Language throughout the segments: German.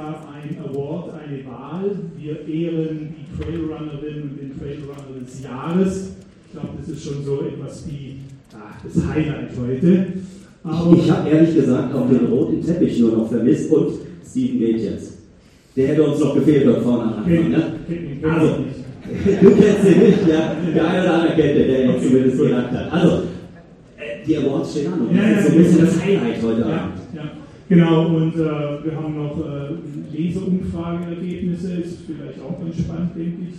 ein Award, eine Wahl. Wir ehren die Trailrunnerin und den Trailrunner des Jahres. Ich glaube, das ist schon so etwas wie ach, das Highlight heute. Aber ich, ich habe ehrlich gesagt auch den roten Teppich nur noch vermisst und Steven Gates. Der hätte uns noch gefehlt dort vorne am Anfang. Ne? Also, du kennst ihn nicht, ja. Der eine oder andere kennt den, der jetzt zumindest gesagt hat. Also, äh, die Awards stehen an und das ist so ein bisschen das Highlight heute Abend. Ja. Genau, und äh, wir haben noch äh, Leseumfrageergebnisse, ist vielleicht auch ganz spannend, denke ich.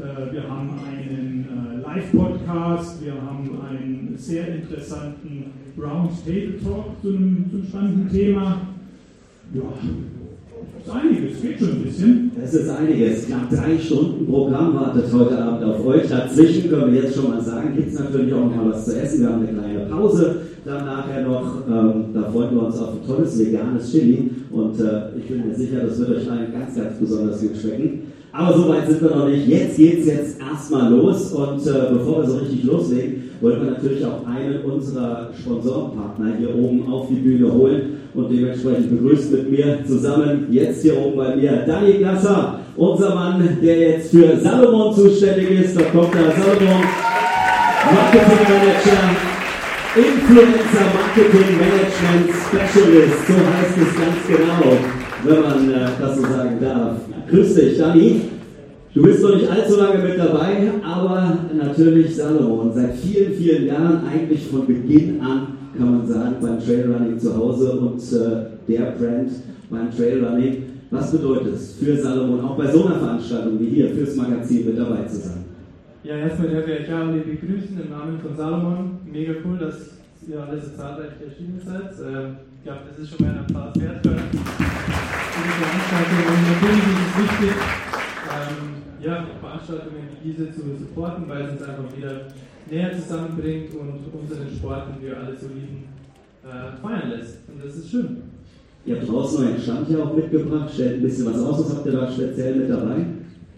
Äh, wir haben einen äh, Live-Podcast, wir haben einen sehr interessanten Round-Table-Talk zu einem, zu einem spannenden Thema. Ja, das ist einiges, geht schon ein bisschen. Es ist einiges. Knapp drei Stunden Programm wartet heute Abend auf euch. Dazwischen können wir jetzt schon mal sagen, gibt es natürlich auch noch was zu essen. Wir haben eine kleine Pause dann nachher noch, ähm, da freuen wir uns auf ein tolles veganes Chili und äh, ich bin mir sicher, das wird euch allen ganz, ganz besonders gut schmecken. Aber so weit sind wir noch nicht. Jetzt geht es jetzt erstmal los und äh, bevor wir so richtig loslegen, wollen wir natürlich auch einen unserer Sponsorenpartner hier oben auf die Bühne holen und dementsprechend begrüßt mit mir zusammen jetzt hier oben bei mir Dani Gasser, unser Mann, der jetzt für Salomon zuständig ist. Da kommt der Salomon, Marketing Manager Influencer Marketing Management Specialist, so heißt es ganz genau, wenn man äh, das so sagen darf. Grüß dich, Dani. Du bist noch nicht allzu lange mit dabei, aber natürlich Salomon. Seit vielen, vielen Jahren, eigentlich von Beginn an, kann man sagen, beim Trailrunning zu Hause und äh, der Brand beim Trailrunning. Was bedeutet es für Salomon, auch bei so einer Veranstaltung wie hier, fürs Magazin mit dabei zu sein? Ja, erstmal darf ich euch alle begrüßen im Namen von Salomon. Mega cool, dass ihr alle so zahlreich erschienen seid. Ähm, ich glaube, das ist schon mal ein Applaus wert für diese Veranstaltung. Und natürlich ist es wichtig, ähm, ja, Veranstaltungen wie diese zu supporten, weil es uns einfach wieder näher zusammenbringt und unseren Sport, den wir alle so lieben, äh, feiern lässt. Und das ist schön. Ihr habt draußen euren Stand ja auch mitgebracht, stellt ein bisschen was aus. Was habt ihr da speziell mit dabei?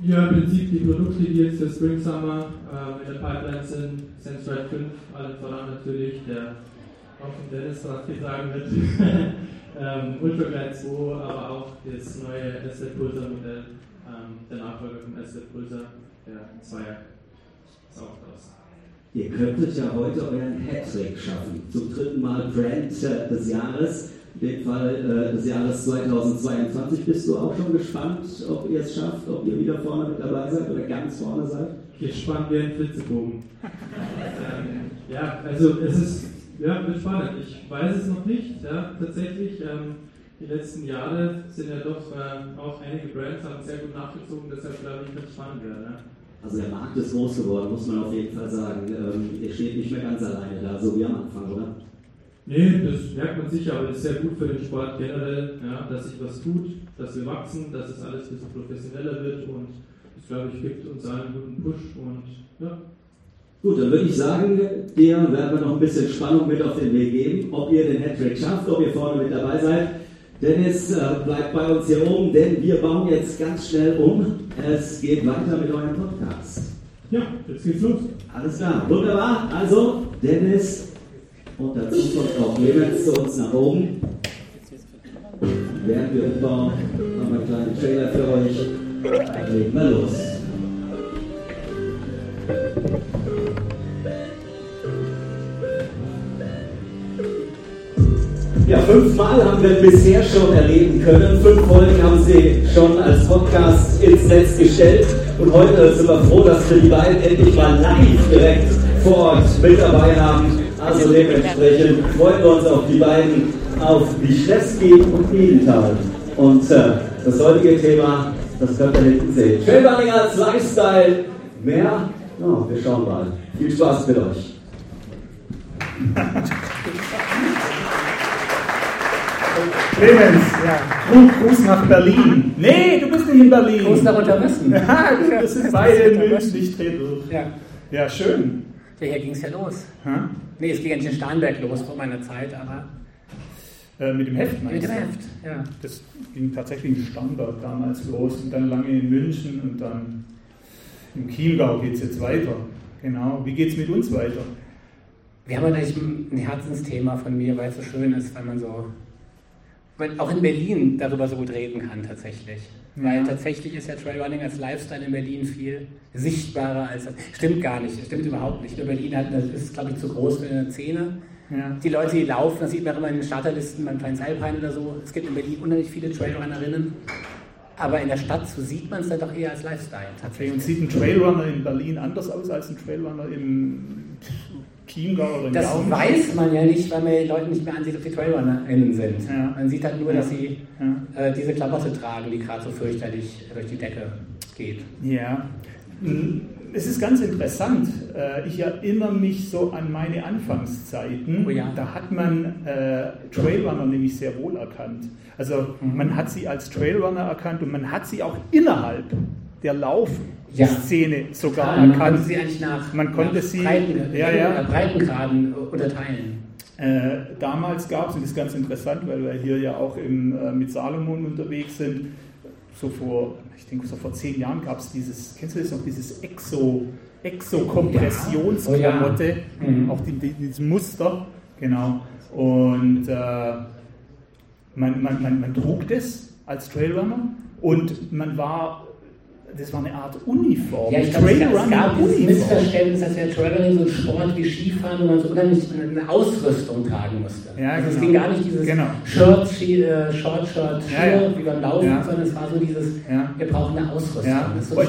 Ja, im Prinzip die Produkte, die jetzt für Spring Summer äh, in der Pipeline sind, Sense 5, allen voran natürlich, der auch von Dennis getragen wird, ähm, Ultraglide 2, aber auch das neue SZ Pulsar Modell, ähm, der Nachfolger vom SZ Pulsar, der Zweier, ist auch draußen. Ihr könntet ja heute euren Hattrick schaffen. Zum dritten Mal Brand des Jahres in dem Fall äh, des Jahres 2022. Bist du auch schon gespannt, ob ihr es schafft, ob ihr wieder vorne mit dabei seid oder ganz vorne seid? Gespannt wie ein Flitzebogen. ähm, ja, also es ist ja, wird spannend. Ich weiß es noch nicht, ja, tatsächlich. Ähm, die letzten Jahre sind ja doch äh, auch einige Brands haben sehr gut nachgezogen, deshalb glaube ich, es spannend werden. Ja. Also der Markt ist groß geworden, muss man auf jeden Fall sagen. Ähm, ihr steht nicht mehr ganz alleine da, so wie am Anfang, oder? Nee, das merkt man sicher, aber das ist sehr gut für den Sport generell, ja, dass sich was tut, dass wir wachsen, dass es alles ein bisschen professioneller wird und das, glaube ich, gibt uns allen einen guten Push und ja. Gut, dann würde ich sagen, dir werden wir noch ein bisschen Spannung mit auf den Weg geben, ob ihr den Hattrick schafft, ob ihr vorne mit dabei seid. Dennis äh, bleibt bei uns hier oben, denn wir bauen jetzt ganz schnell um. Es geht weiter mit eurem Podcast. Ja, jetzt geht's los. Alles klar, wunderbar. Also, Dennis, und dazu kommt auch Clemens zu uns nach oben. Während wir umbauen, haben wir einen kleinen Trailer für euch. Dann legen wir los. Ja, fünfmal haben wir bisher schon erleben können. Fünf Folgen haben sie schon als Podcast ins Netz gestellt. Und heute sind wir froh, dass wir die beiden endlich mal live direkt vor Ort mit dabei haben. Also dementsprechend freuen wir uns auf die beiden, auf Wischlewski und Edenthal. Und äh, das heutige Thema, das könnt ihr hinten sehen. Trailrunning als Lifestyle. Mehr? Oh, wir schauen mal. Viel Spaß mit euch. Clemens, ja. Gruß nach Berlin. Nee, du bist nicht in Berlin. Gruß nach Unterwesten. Ja, wir sind beide in München, ich drehe durch. Ja. ja, schön. Ja, hier ging es ja los. Hm? Nee, es ging nicht in Starnberg los vor meiner Zeit, aber. Äh, mit dem Heft, meinst Mit dem Heft, ja. Das ging tatsächlich in Starnberg damals los und dann lange in München und dann im Chiemgau geht es jetzt weiter. Genau. Wie geht es mit uns weiter? Wir haben natürlich ein Herzensthema von mir, weil es so schön ist, weil man so auch in Berlin darüber so gut reden kann tatsächlich. Ja. Weil tatsächlich ist ja Trailrunning als Lifestyle in Berlin viel sichtbarer als das. Stimmt gar nicht, stimmt überhaupt nicht. Nur Berlin hat, das ist, glaube ich, zu groß für eine Szene. Ja. Die Leute, die laufen, das sieht man immer in den Starterlisten beim Kleinen Alpine oder so. Es gibt in Berlin unheimlich viele Trailrunnerinnen. Aber in der Stadt so sieht man es dann doch eher als Lifestyle. Tatsächlich. Und sieht ein Trailrunner in Berlin anders aus als ein Trailrunner im Chiemgau oder Das Jaum. weiß man ja nicht, weil man den Leuten nicht mehr ansieht, ob die TrailrunnerInnen sind. Ja. Man sieht halt nur, dass sie ja. äh, diese Klamotte tragen, die gerade so fürchterlich durch die Decke geht. Ja. Hm, es ist ganz interessant. Äh, ich erinnere mich so an meine Anfangszeiten. Oh ja. Da hat man äh, Trailrunner nämlich sehr wohl erkannt. Also mhm. man hat sie als Trailrunner erkannt und man hat sie auch innerhalb der Lauf ja. Szene sogar Klar, man konnte sie eigentlich nach, man konnte nach sie, Breiten, ja, ja. Breitengraden unterteilen. Äh, damals gab es, und das ist ganz interessant, weil wir hier ja auch im, äh, mit Salomon unterwegs sind, so vor, ich denke so vor zehn Jahren gab es dieses, kennst du das noch, dieses Exo, Exo-Kompressionsklamotte, ja. oh, ja. mhm. auch die, die, dieses Muster, genau. Und äh, man, man, man, man trug das als Trailrunner und man war das war eine Art Uniform. Ja, ich glaube, es gab dieses Missverständnis, dass der Trailrunning so ein Sport wie Skifahren, wo man so unheimlich eine Ausrüstung tragen musste. Ja, also genau. es ging gar nicht dieses genau. Shirt, äh, Short Shirt, Schuhe, ja, ja. wie beim Laufen, ja. sondern es war so dieses, wir brauchen eine Ausrüstung. So und,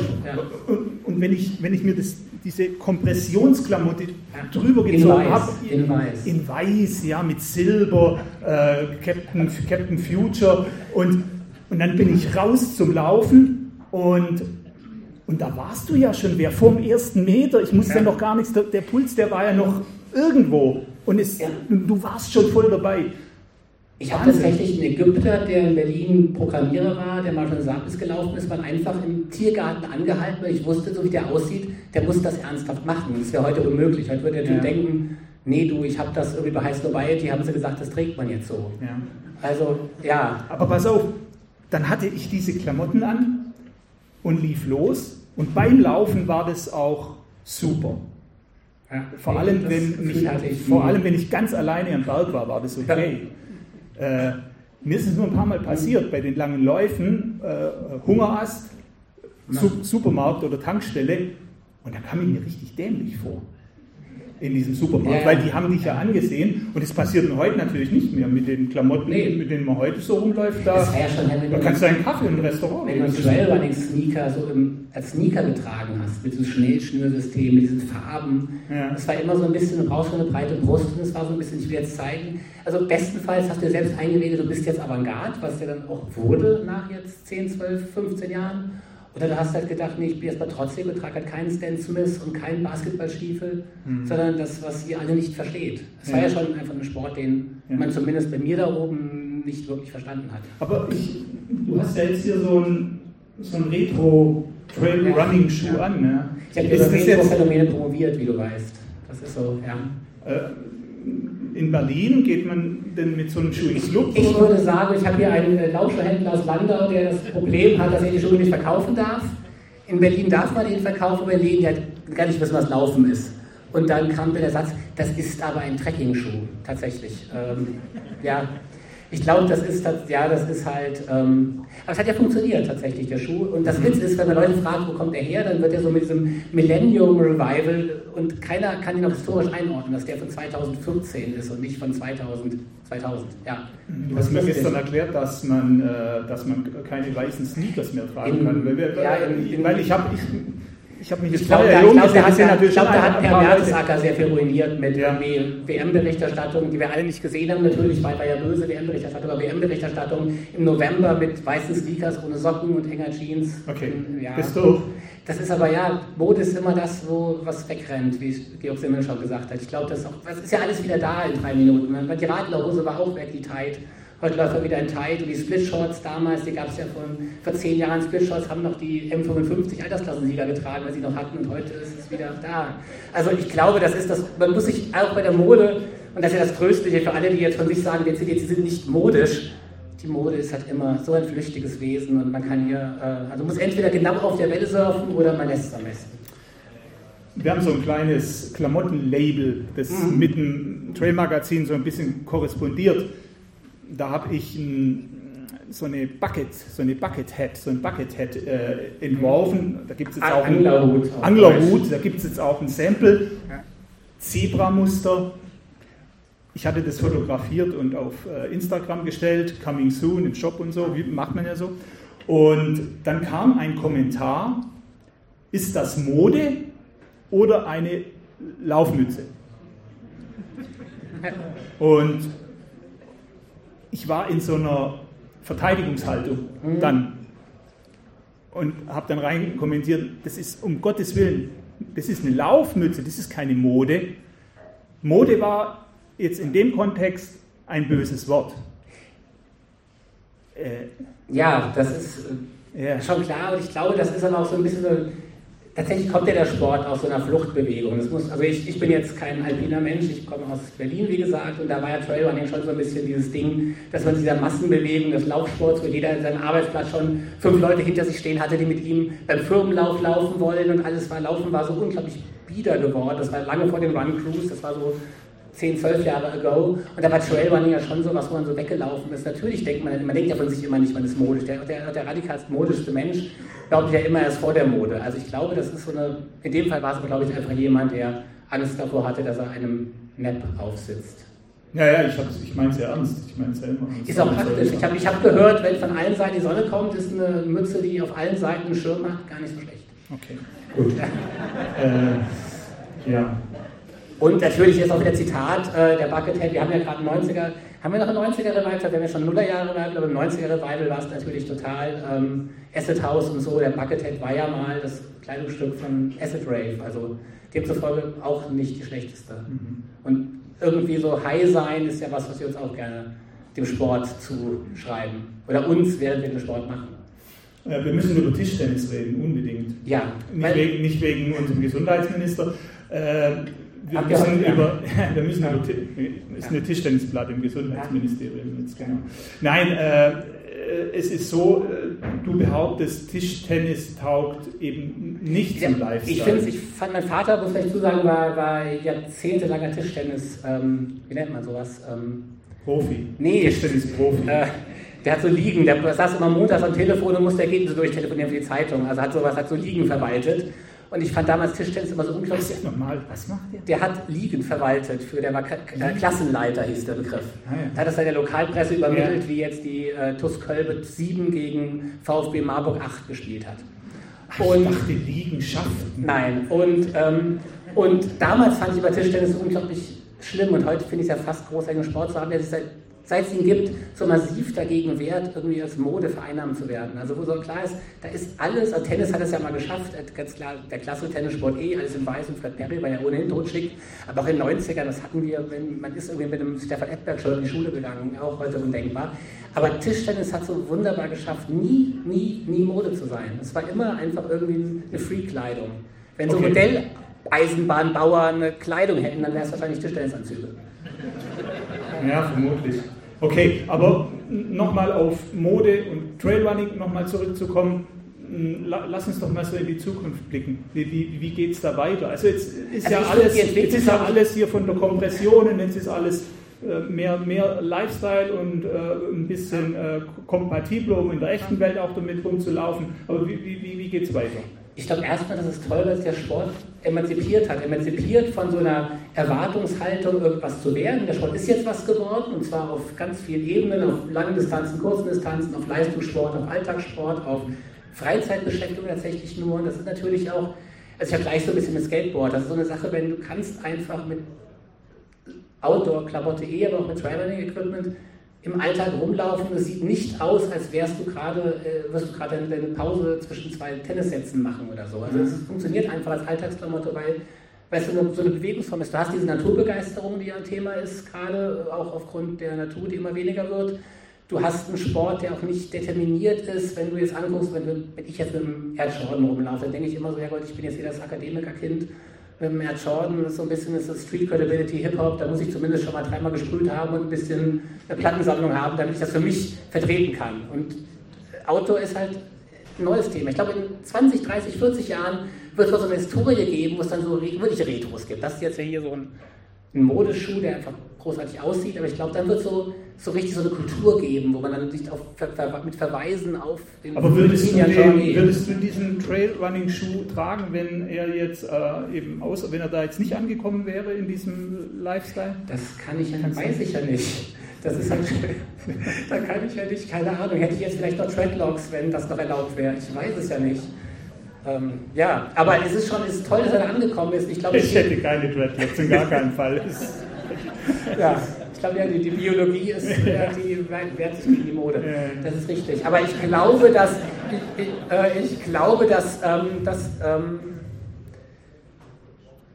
und, und, wenn, ich, wenn ich mir das, diese Kompressionsklamotte drüber gezogen habe, in, weiß. in weiß, ja, mit Silber, äh, Captain, Captain Future und, und dann bin ich raus zum Laufen und, und da warst du ja schon wer vom ersten Meter. Ich musste ja. noch gar nichts, der, der, Puls, der war ja noch irgendwo. Und es, ja. du warst schon voll dabei. Ich habe tatsächlich einen Ägypter, der in Berlin Programmierer war, der mal schon Sapis gelaufen ist, man einfach im Tiergarten angehalten, weil ich wusste, so wie der aussieht, der muss das ernsthaft machen. Das wäre heute unmöglich. Heute würde der Typ ja. denken, nee, du, ich habe das irgendwie bei High Nobiety, haben sie gesagt, das trägt man jetzt so. Ja. Also, ja. Aber pass auf, dann hatte ich diese Klamotten an und lief los. Und beim Laufen war das auch super. Ja, vor, allem, wenn mich, vor allem, wenn ich ganz alleine am Berg war, war das okay. Ja. Äh, mir ist es nur ein paar Mal passiert, bei den langen Läufen, äh, Hungerast, Su Supermarkt oder Tankstelle, und da kam ich mir richtig dämlich vor in diesem Supermarkt, ja. weil die haben dich ja angesehen und das passiert heute natürlich nicht mehr mit den Klamotten, nee. mit denen man heute so rumläuft. Da, das ja schon, da kannst du einen Kaffee im Restaurant Wenn du einen Trailrunning-Sneaker so im, als Sneaker getragen hast, mit diesem Schnellschnürsystem, mit diesen Farben, ja. das war immer so ein bisschen, du schon eine breite Brust und es war so ein bisschen, ich will jetzt zeigen, also bestenfalls hast du dir selbst eingeredet, du bist jetzt Avantgarde, was ja dann auch wurde nach jetzt 10, 12, 15 Jahren oder du hast halt gedacht, nee, ich bin erstmal trotzdem und trage halt keinen Stan Smith und keinen Basketballstiefel, mhm. sondern das, was ihr alle nicht versteht. Es ja. war ja schon einfach ein Sport, den ja. man zumindest bei mir da oben nicht wirklich verstanden hat. Aber ich, du hast ja jetzt hier so ein, so ein Retro-Trail-Running-Schuh ja. an. Ne? Ich habe über Retro-Phänomene promoviert, wie du weißt. Das ist so, ja. Äh, in Berlin geht man denn mit so einem Schuh ins Club? Ich würde sagen, ich habe hier einen äh, Lauscherhändler aus Landau, der das Problem hat, dass er die Schuhe nicht verkaufen darf. In Berlin darf man ihn verkaufen, aber in Berlin hat gar nicht wissen, was Laufen ist. Und dann kam der Satz, das ist aber ein Trekking-Schuh, tatsächlich. Ähm, ja, ich glaube, das ist, ja, das ist halt, ähm, aber es hat ja funktioniert tatsächlich, der Schuh. Und das Witz ist, wenn man Leute fragt, wo kommt der her, dann wird er so mit diesem Millennium Revival und keiner kann ihn noch historisch einordnen, dass der von 2014 ist und nicht von 2000. 2000 ja. Du hast mir gestern erklärt, dass man, äh, dass man keine weißen Sneakers mehr tragen in, kann. Weil, weil, ja, in, weil ich habe, ich, ich habe mich jetzt ich glaube, da, glaub, der hat, ja, ich glaub, da hat Per Mertesacker sehr viel ruiniert mit ja. WM-Berichterstattung, die wir alle nicht gesehen haben natürlich, weil war ja böse WM-Berichterstattung, aber WM-Berichterstattung im November mit weißen Sneakers ohne Socken und enger Jeans. Okay, ja. bist du? Das ist aber ja, Mode ist immer das, wo was wegrennt, wie Georg Simmel schon gesagt hat. Ich glaube, das, das, ist ja alles wieder da in drei Minuten. Die Radlerhose war auch weg, die Tight. Heute läuft er wieder in Tight und die Split Shorts damals, die gab es ja von, vor zehn Jahren. Split Shorts haben noch die M55 Altersklassensieger getragen, weil sie noch hatten und heute ist es wieder da. Also ich glaube, das ist das, man muss sich auch bei der Mode, und das ist ja das Tröstliche für alle, die jetzt von sich sagen, jetzt sie sind nicht modisch, die Mode ist halt immer so ein flüchtiges Wesen und man kann hier, äh, also muss entweder genau auf der Welle surfen oder man lässt es am besten. Wir haben so ein kleines Klamottenlabel, das mhm. mit dem Trail-Magazin so ein bisschen korrespondiert da habe ich ein, so eine Bucket, so eine Bucket Hat, so ein Bucket Hat äh, entworfen. Da gibt es jetzt auch Anglerhut. Anglerhut, da gibt es jetzt auch ein Sample. Zebra-Muster. Ich hatte das fotografiert und auf äh, Instagram gestellt, coming soon im Shop und so, wie macht man ja so. Und dann kam ein Kommentar, ist das Mode oder eine Laufmütze? Und ich war in so einer Verteidigungshaltung dann und habe dann rein kommentiert, das ist um Gottes Willen, das ist eine Laufmütze, das ist keine Mode. Mode war jetzt in dem Kontext ein böses Wort. Äh, ja, das ist äh, ja. schon klar und ich glaube, das ist dann auch so ein bisschen so tatsächlich kommt ja der Sport aus so einer Fluchtbewegung. Muss, also ich, ich bin jetzt kein alpiner Mensch, ich komme aus Berlin, wie gesagt, und da war ja Trailrunning schon so ein bisschen dieses Ding, dass man dieser Massenbewegung des Laufsports, wo jeder in seinem Arbeitsplatz schon fünf Leute hinter sich stehen hatte, die mit ihm beim Firmenlauf laufen wollen und alles war, Laufen war so unglaublich bieder geworden. Das war lange vor den Run Crews, das war so 10, 12 Jahre ago. Und da war Trailrunning ja schon so was, wo man so weggelaufen ist. Natürlich denkt man, man denkt ja von sich immer nicht, man ist modisch. Der, der, der radikalst modischste Mensch glaubt ja immer erst vor der Mode. Also ich glaube, das ist so eine, in dem Fall war es, glaube ich, einfach jemand, der Angst davor hatte, dass er einem Map aufsitzt. Ja, ja, ich, ich meine es ja ernst. Ich meine es ja immer. Ist auch praktisch. Ich habe ich hab gehört, wenn von allen Seiten die Sonne kommt, ist eine Mütze, die auf allen Seiten einen Schirm hat, gar nicht so schlecht. Okay, gut. äh, ja. Und natürlich ist auch wieder Zitat äh, der Buckethead. Wir haben ja gerade 90er, haben wir noch ein 90er Revival? Wir haben ja schon Nullerjahre Revival, aber im 90er Revival war es natürlich total ähm, Acid House und so. Der Buckethead war ja mal das Kleidungsstück von Acid Rave, also demzufolge auch nicht die schlechteste. Mhm. Und irgendwie so High sein ist ja was, was wir uns auch gerne dem Sport zuschreiben. Oder uns, während wir den Sport machen. Äh, wir müssen über Tischtennis reden, unbedingt. Ja. Nicht, wegen, nicht wegen unserem Gesundheitsminister. Äh, wir müssen, über, wir müssen über, ist eine Tischtennisplatte im Gesundheitsministerium jetzt, genau. Nein, äh, es ist so, äh, du behauptest, Tischtennis taugt eben nicht zum Lifestyle. Ich finde ich fand, mein Vater, muss ich zu sagen, war, war jahrzehntelanger Tischtennis, ähm, wie nennt man sowas? Ähm, Profi. Nee. Tischtennis-Profi. Äh, der hat so liegen, der saß immer montags am Telefon und musste Ergebnisse durchtelefonieren für die Zeitung. Also hat sowas, hat so liegen verwaltet. Und ich fand damals Tischtennis immer so unglaublich. Was nochmal? Was macht der? Der hat Ligen verwaltet für, der war äh, Klassenleiter, hieß der Begriff. Ah, ja. Da hat das seine Lokalpresse übermittelt, ja. wie jetzt die äh, TuS Kölbe 7 gegen VfB Marburg 8 gespielt hat. Und, ich dachte, Liegenschaften. Nein, und, ähm, und damals fand ich bei Tischtennis unglaublich schlimm und heute finde ich es ja fast großartigen Sport zu haben, der sich seit seit es ihn gibt, so massiv dagegen wehrt, irgendwie als Mode vereinnahmt zu werden. Also wo so klar ist, da ist alles, also Tennis hat es ja mal geschafft, ganz klar, der klassische Tennissport eh, alles in weiß und Fred Perry war ja ohnehin totschickt, aber auch in den 90ern, das hatten wir, wenn, man ist irgendwie mit dem Stefan Edberg schon in die Schule gegangen, auch heute undenkbar. Aber Tischtennis hat so wunderbar geschafft, nie, nie, nie Mode zu sein. Es war immer einfach irgendwie eine Free-Kleidung. Wenn so okay. Modelleisenbahnbauer eine Kleidung hätten, dann wäre es wahrscheinlich Tischtennisanzüge. Ja, vermutlich. Okay, aber nochmal auf Mode und Trailrunning nochmal zurückzukommen. Lass uns doch mal so in die Zukunft blicken. Wie, wie, wie geht es da weiter? Also jetzt ist, also ja, alles, jetzt ist ja alles hier von der Kompression und jetzt ist alles äh, mehr, mehr Lifestyle und äh, ein bisschen äh, kompatibler, um in der echten Welt auch damit rumzulaufen. Aber wie, wie, wie geht es weiter? Ich glaube erstmal, dass es toll, dass der Sport emanzipiert hat. Emanzipiert von so einer Erwartungshaltung, irgendwas zu werden. Der Sport ist jetzt was geworden und zwar auf ganz vielen Ebenen, auf langen Distanzen, kurzen Distanzen, auf Leistungssport, auf Alltagssport, auf Freizeitbeschäftigung tatsächlich nur. Und das ist natürlich auch, also ich habe gleich so ein bisschen mit Skateboard. Das ist so eine Sache, wenn du kannst einfach mit Outdoor-Klamotte eh, aber auch mit Traveling-Equipment im Alltag rumlaufen. Es sieht nicht aus, als wärst du gerade, äh, wirst du gerade eine Pause zwischen zwei Tennissätzen machen oder so. Also es funktioniert einfach als Alltagsklamotte, weil weil es so eine, so eine Bewegungsform ist. Du hast diese Naturbegeisterung, die ja ein Thema ist, gerade auch aufgrund der Natur, die immer weniger wird. Du hast einen Sport, der auch nicht determiniert ist. Wenn du jetzt anguckst, wenn, du, wenn ich jetzt mit dem Jordan rumlaufe, dann denke ich immer so, ja Gott, ich bin jetzt hier das Akademikerkind mit Air Jordan, das ist so ein bisschen das Street Credibility Hip-Hop, da muss ich zumindest schon mal dreimal gesprüht haben und ein bisschen eine Plattensammlung haben, damit ich das für mich vertreten kann. Und Auto ist halt ein neues Thema. Ich glaube, in 20, 30, 40 Jahren wird es so eine Historie geben, wo es dann so wirklich Retros gibt. Das ist jetzt ja hier so ein, ein Modeschuh, der einfach großartig aussieht, aber ich glaube, dann wird so so richtig so eine Kultur geben, wo man dann sich auf, mit Verweisen auf den Aber würdest du, den, würdest du diesen Trailrunning-Schuh tragen, wenn er jetzt äh, eben außer wenn er da jetzt nicht angekommen wäre in diesem Lifestyle? Das kann ich, Kannst weiß ich ja nicht. Das ist halt, da kann ich ja nicht, keine Ahnung. Hätte ich jetzt vielleicht noch Treadlocks, wenn das noch erlaubt wäre. Ich weiß es ja nicht. Ähm, ja, aber es ist schon ist toll, dass er da angekommen ist. Ich, glaub, ich, hätte keine Dreadlocks, in gar keinem Fall. ja, glaube, ja, die, die, Biologie ist, ja, die wehrt sich gegen die Mode. Das ist richtig. Aber ich glaube, dass, ich, äh, ich glaube, dass, ähm, dass, ähm,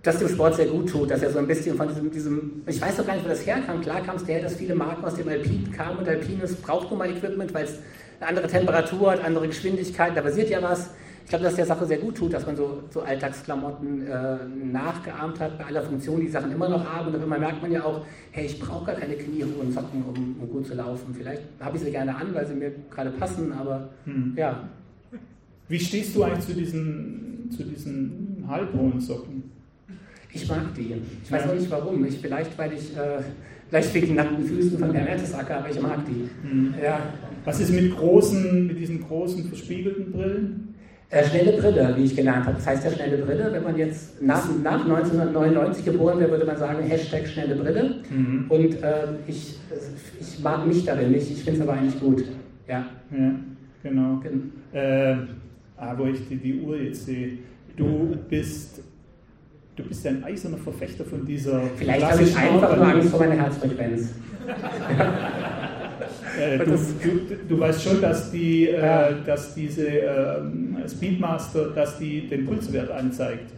dass dem Sport sehr gut tut, dass er so ein bisschen von diesem, diesem ich weiß doch gar nicht, wo das herkam. Klar kam es daher, dass viele Marken aus dem Alpin kamen und Alpines braucht nun mal Equipment, weil es eine andere Temperatur hat, andere Geschwindigkeit, da basiert ja was. Ich glaube, dass der Sache sehr gut tut, dass man so, so Alltagsklamotten äh, nachgeahmt hat, bei aller Funktion die Sachen immer noch haben. Und dann merkt man ja auch, hey, ich brauche gar keine kniehohen Socken, um, um, gut zu laufen. Vielleicht habe ich sie gerne an, weil sie mir gerade passen, aber hm. ja. Wie stehst du eigentlich zu diesen, zu diesen halbhohen Socken? Ich mag die. Ich weiß ja. auch nicht warum. Ich, vielleicht, weil ich, äh, vielleicht wegen nackten Füßen von Herrn Mertesacker, aber ich mag die. Hm. Ja. Was ist mit großen, mit diesen großen verspiegelten Brillen? Äh, schnelle Brille, wie ich gelernt habe. Das heißt ja schnelle Brille. Wenn man jetzt nach, nach 1999 geboren wäre, würde man sagen Hashtag schnelle Brille. Mhm. Und äh, ich, ich mag mich darin nicht. Ich finde es aber eigentlich gut. Ja, ja genau. Gen äh, ah, wo ich die, die Uhr jetzt sehe. Du bist Du bist ein eiserner Verfechter von dieser. Vielleicht habe ich einfach nur Angst vor meiner Herzfrequenz. Äh, du, du, du, weißt schon, dass, die, äh, dass diese äh, Speedmaster, dass die den Pulswert anzeigt.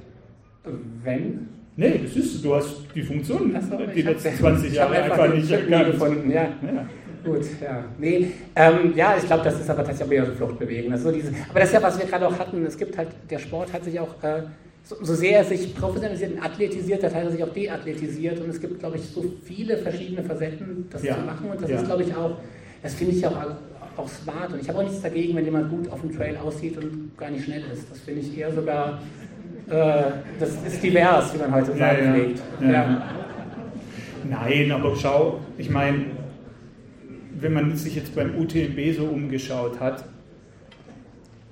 Wenn? Nee, das ist, du hast die Funktion so, die letzten 20 Jahre einfach nicht erkannt. gefunden, ja. ja. Gut, ja. Nee, ähm, ja, ich glaube, das ist aber tatsächlich mehr so Fluchtbewegung. Also diese, aber das ist ja, was wir gerade auch hatten. Es gibt halt, der Sport hat sich auch, äh, so, so, sehr er sich professionalisiert und athletisiert hat, hat er sich auch deathletisiert. Und es gibt, glaube ich, so viele verschiedene Facetten, das ja. zu machen. Und das ja. ist, glaube ich, auch das finde ich auch, auch smart. Und ich habe auch nichts dagegen, wenn jemand gut auf dem Trail aussieht und gar nicht schnell ist. Das finde ich eher sogar, äh, das ist divers, wie man heute sagen. Ja. Ja. Nein, aber schau, ich meine, wenn man sich jetzt beim UTMB so umgeschaut hat,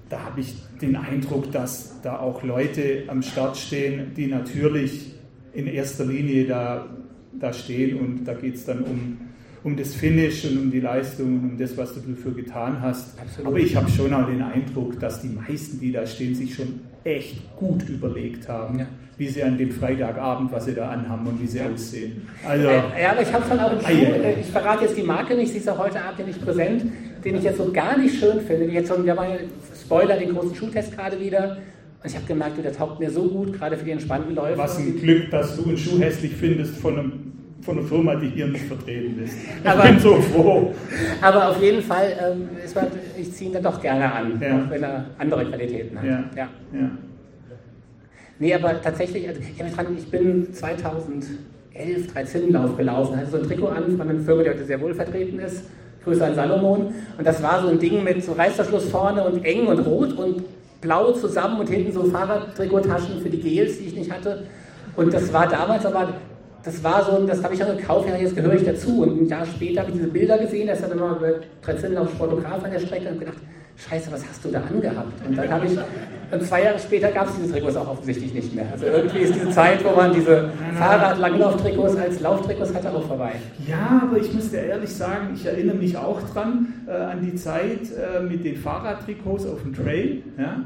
da habe ich den Eindruck, dass da auch Leute am Start stehen, die natürlich in erster Linie da, da stehen und da geht es dann um um das Finish und um die Leistung und um das, was du dafür getan hast. Absolut. Aber ich habe schon auch den Eindruck, dass die meisten, die da stehen, sich schon echt gut überlegt haben, ja. wie sie an dem Freitagabend, was sie da anhaben und wie sie aussehen. Also, ja, aber ich habe schon auch einen Schuh, äh, ich verrate jetzt die Marke nicht, sie ist auch heute Abend nicht präsent, den ich jetzt so gar nicht schön finde. Jetzt schon, wir haben Spoiler, den großen Schuhtest gerade wieder. Und ich habe gemerkt, der taugt mir so gut, gerade für die entspannten Läufe. Was ein Glück, dass du einen Schuh hässlich findest von einem von einer Firma, die hier nicht vertreten ist. Ich aber, bin so froh. Aber auf jeden Fall, ähm, war, ich ziehe ihn dann doch gerne an, ja. auch wenn er andere Qualitäten hat. Ja. Ja. ja. Nee, aber tatsächlich, also ich bin 2011 13 gelaufen, hatte so ein Trikot an von einer Firma, die heute sehr wohl vertreten ist. Grüße an Salomon. Und das war so ein Ding mit so Reißverschluss vorne und eng und rot und blau zusammen und hinten so Fahrradtrikottaschen für die Gels, die ich nicht hatte. Und das war damals aber das war so, das habe ich auch gekauft, ja, jetzt gehöre ich dazu. Und ein Jahr später habe ich diese Bilder gesehen, das hat immer über Trezenn auf Fotograf an der Strecke und gedacht, Scheiße, was hast du da angehabt? Und dann habe ich, und zwei Jahre später gab es diese Trikots auch offensichtlich nicht mehr. Also irgendwie ist diese Zeit, wo man diese Fahrrad-Langlauftrikots als Lauftrikots hatte, auch vorbei. Ja, aber ich muss dir ehrlich sagen, ich erinnere mich auch dran äh, an die Zeit äh, mit den Fahrradtrikots auf dem Trail. Ja?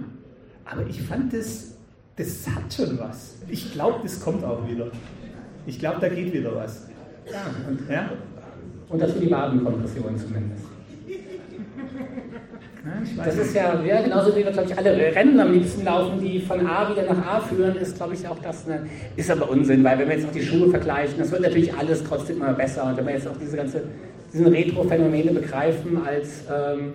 Aber ich fand das, das hat schon was. Ich glaube, das kommt auch wieder. Ich glaube, da geht wieder was. Ja, und, ja? und das für die Wadenkompression zumindest. Ja, das ist ja, ja, genauso wie wir, glaube ich, alle Rennen am liebsten laufen, die von A wieder nach A führen, ist, glaube ich, auch das eine, ist aber Unsinn, weil wenn wir jetzt auch die Schuhe vergleichen, das wird natürlich alles trotzdem immer besser. Und wenn wir jetzt auch diese ganze, diesen Retro-Phänomene begreifen als ähm,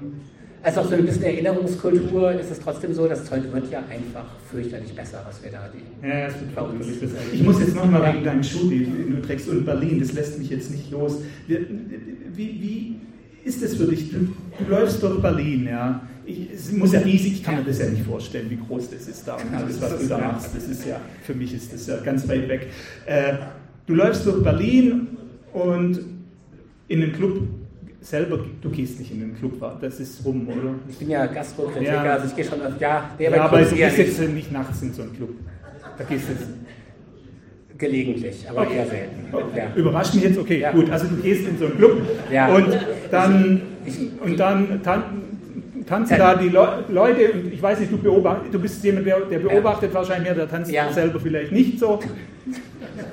als auch so ein bisschen Erinnerungskultur ist es trotzdem so, das Zeug wird ja einfach fürchterlich besser, was wir da die. Ja, es wird bei uns. Ich muss jetzt nochmal ja. wegen deinem Schuh, den du trägst, und Berlin, das lässt mich jetzt nicht los. Wie, wie ist das für dich? Du, du läufst durch Berlin, ja. Ich, es muss ja riesig, ich kann mir das ja nicht vorstellen, wie groß das ist da und alles, was du da machst. Das ist ja, für mich ist das ja ganz weit weg. Äh, du läufst durch Berlin und in einem Club selber, du gehst nicht in den Club, das ist rum, oder? Ich bin ja Gastrokritiker, Ja. also ich gehe schon auf, ja, der Ja, aber du gehst jetzt nicht nachts in so einen Club. Da gehst du jetzt. Gelegentlich, aber eher selten. Ja. Überrascht mich jetzt, okay, Ja. gut. Also du gehst in so einen Club Ja. und dann, Ich- und dann tan tanzen da die Le Leute und ich weiß nicht, du, du bist jemand, der, beobachtet wahrscheinlich mehr, der tanzt Ja. selber vielleicht nicht so.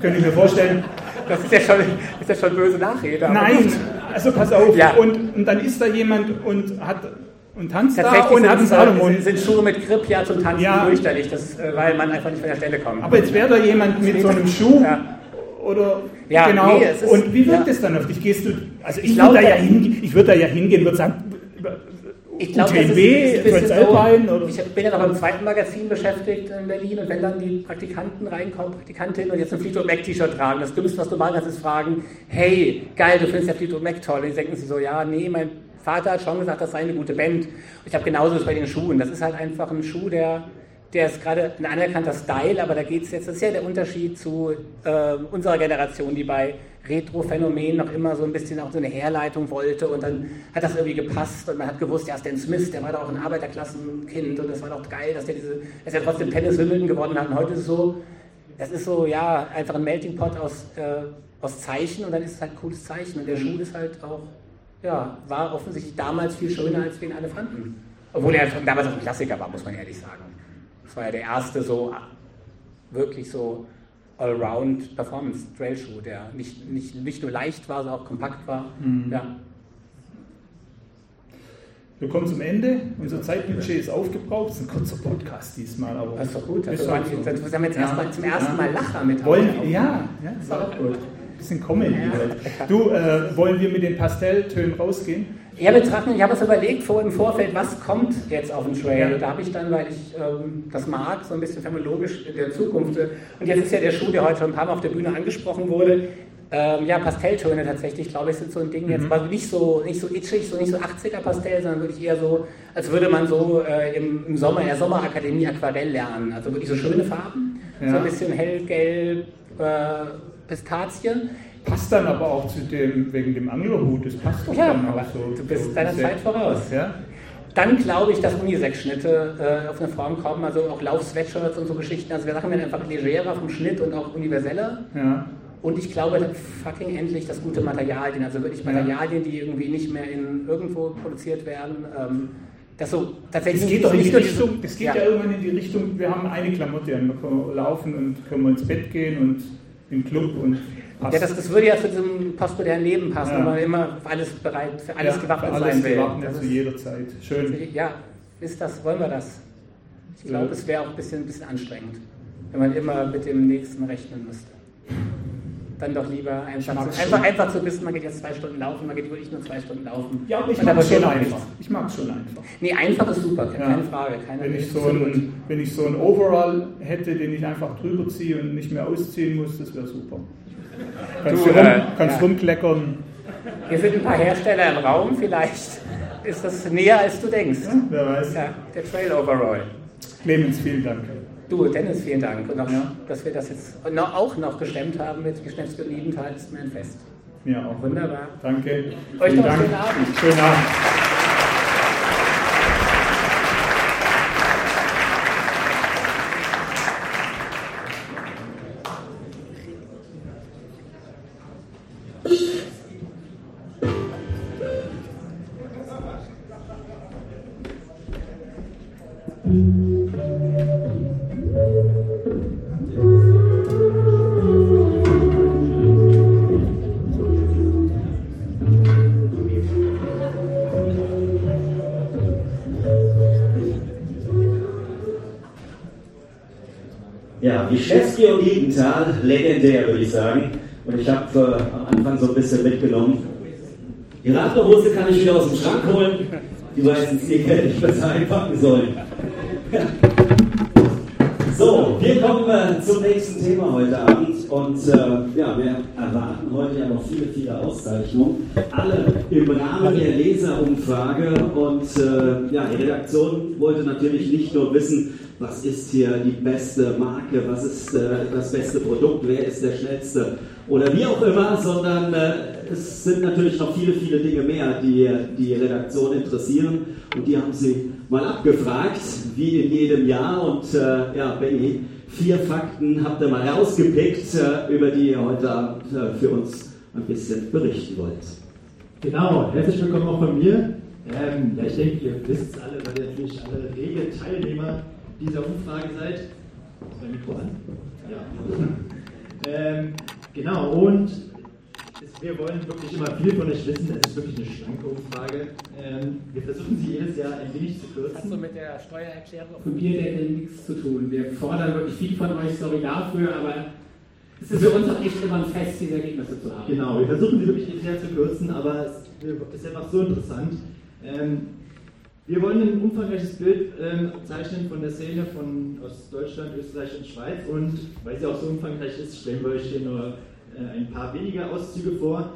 Könnte ich mir vorstellen. Das ist ja schon, ist ja schon böse Nachrede. Nein, also pass auf. Ja. Und, und dann ist da jemand und hat und tanzt da Tatsächlich und hat einen sind, Salomon. sind, Schuhe mit Grip ja zum Tanzen Ja. fürchterlich, das, äh, weil man einfach nicht von der Stelle kommt. Aber jetzt wäre da jemand mit so einem Schuh Ja. oder Ja, genau. nee, ist- und wie wirkt ja. es dann auf dich? Gehst du? Also ich, Ich würde da ja hingehen. Ich würde da ja hingehen, würde sagen. Ich glaube, das ist, ist ein bisschen Transalpine so, oder? ich bin ja noch im zweiten Magazin beschäftigt in Berlin und wenn dann die Praktikanten reinkommen, Praktikantinnen und jetzt ein Fleetwood Mac T-Shirt tragen, das Dümmste, was du machen kannst, ist fragen, hey, geil, du findest ja Fleetwood Mac toll. Und die denken sich so, ja, nee, mein Vater hat schon gesagt, das sei eine gute Band. Und ich habe genauso das bei den Schuhen. Das ist halt einfach ein Schuh, der, der ist gerade ein anerkannter Style, aber da geht es jetzt, das ist ja der Unterschied zu äh, unserer Generation, die bei Retro-Phänomen noch immer so ein bisschen auch so eine Herleitung wollte und dann hat das irgendwie gepasst und man hat gewusst, ja, Stan Smith, der war doch auch ein Arbeiterklassenkind und das war doch geil, dass der diese, dass er trotzdem Tennis Wimbledon gewonnen hat und heute ist es so, das ist so, ja, einfach ein Melting Pot aus, äh, aus Zeichen und dann ist es halt ein cooles Zeichen und der Schuh ist halt auch, ja, war offensichtlich damals viel schöner, als wir ihn alle fanden. Obwohl er damals auch ein Klassiker war, muss man ehrlich sagen. Das war ja der erste so, wirklich so Allround Performance Trail Schuh, der nicht, nicht, nicht nur leicht war, sondern auch kompakt war. Ja. Wir kommen zum Ende. Unser Zeitbudget ist aufgebraucht. Das ist ein kurzer Podcast diesmal, aber Das ist doch gut. Ist Also, wir so. haben jetzt Ja. erstmal zum ersten Mal Lacher mit Wollen, ja, ja, Das war auch gut. Bisschen Comedy. heute. Du, äh, wollen wir mit den Pastelltönen rausgehen? Ja, betrachten, ich habe es überlegt vor, im Vorfeld, was kommt jetzt auf den Trail. Ja. Da habe ich dann, weil ich ähm, das mag, so ein bisschen phänologisch in der Zukunft. äh, Und jetzt ist ja der Schuh, der heute schon ein paar Mal auf der Bühne angesprochen wurde. Ähm, ja, Pastelltöne tatsächlich, glaube ich, sind so ein Ding jetzt, aber nicht so, nicht so itchig, so nicht so 80er Pastell, sondern wirklich eher so, als würde man so äh, im, im Sommer, in der Sommerakademie Aquarell lernen. Also wirklich so schöne Farben, so Ja. ein bisschen hellgelb, äh, Pistazien. Passt dann aber auch zu dem, wegen dem Anglerhut, das passt doch Ja, dann auch so. du bist so deiner Zeit voraus. Ja? Dann glaube ich, dass Unisex-Schnitte äh, auf eine Form kommen, also auch Lauf-Sweatshirts und so Geschichten. Also wir Sachen werden einfach legerer vom Schnitt und auch universeller. ja. Und ich glaube fucking endlich das gute Materialien, also wirklich Materialien, die irgendwie nicht mehr in irgendwo produziert werden. Ähm, das so tatsächlich Das geht doch in die Richtung, das geht ja. irgendwann in die Richtung, wir haben eine Klamotte an, wir können laufen und können wir ins Bett gehen und im Club und passt. Ja, das, das würde ja zu diesem postmodernen Leben passen, Ja. wo man immer für alles bereit, für alles Ja, gewappnet für alles sein will. gewappnet Das zu ist- jeder Zeit. Schön. Ja, ist das, wollen wir das? Ich glaube, es wäre auch ein bisschen, ein bisschen anstrengend, wenn man immer mit dem Nächsten rechnen müsste. Dann doch lieber einfach, mag's einfach, einfach zu wissen, man geht jetzt zwei Stunden laufen, man geht wirklich nur zwei Stunden laufen. Ja, ich mag es schon einfach. nichts. Ich mag es schon einfach. Nee, einfach ist super, keine Ja. Frage. Keine Wenn ich, so ein, wenn ich so ein Overall hätte, den ich einfach drüber ziehe und nicht mehr ausziehen muss, das wäre super. Kannst Du, du, rum, äh, kannst ja. rumkleckern. Hier sind ein paar Hersteller im Raum, vielleicht ist das näher als du denkst. Wer weiß. Ja, der Trail Overall. Clemens, vielen Dank. Du, Dennis, vielen Dank. Und auch, Ja. dass wir das jetzt auch noch gestemmt haben mit Geschnetzelten Liebenthal, ist mir ein Fest. Mir auch. Wunderbar. Danke. Euch Vielen noch Dank. schönen Abend. Schönen Abend. Wischewski und Liebenthal, legendär würde ich sagen. Und ich habe äh, am Anfang so ein bisschen mitgenommen. Die Radlerhose kann ich wieder aus dem Schrank holen. Die weißen Sneaker hätte ich besser einpacken sollen. So, wir kommen äh, zum nächsten Thema heute Abend und äh, ja, wir erwarten heute ja noch viele, viele Auszeichnungen. Alle im Rahmen der Leserumfrage und äh, ja, die Redaktion wollte natürlich nicht nur wissen, was ist hier die beste Marke, was ist äh, das beste Produkt, wer ist der schnellste oder wie auch immer, sondern äh, es sind natürlich noch viele, viele Dinge mehr, die die Redaktion interessieren. Und die haben sie mal abgefragt, wie in jedem Jahr. Und äh, ja, Benny, vier Fakten habt ihr mal rausgepickt, äh, über die ihr heute Abend äh, für uns ein bisschen berichten wollt. Genau, herzlich willkommen auch von mir. Ähm, ja, ich denke, ihr wisst es alle, weil ihr natürlich alle rege Teilnehmer dieser Umfrage seid. Ist mein Mikro an? Ja. ähm, genau, und wir wollen wirklich immer viel von euch wissen. Es ist wirklich eine schlanke Umfrage. Ähm, wir versuchen sie jedes Jahr ein wenig zu kürzen. Hat so mit der Steuererklärung von Bierdeckel nichts zu tun. Wir fordern wirklich viel von euch, sorry dafür, aber es ist für uns auch echt immer ein Fest, diese Ergebnisse zu haben. Genau, wir versuchen sie wirklich jedes Jahr zu kürzen, aber es ist einfach so interessant. Ähm, wir wollen ein umfangreiches Bild ähm, zeichnen von der Szene von, aus Deutschland, Österreich und Schweiz und weil sie auch so umfangreich ist, stellen wir euch hier nur äh, ein paar wenige Auszüge vor.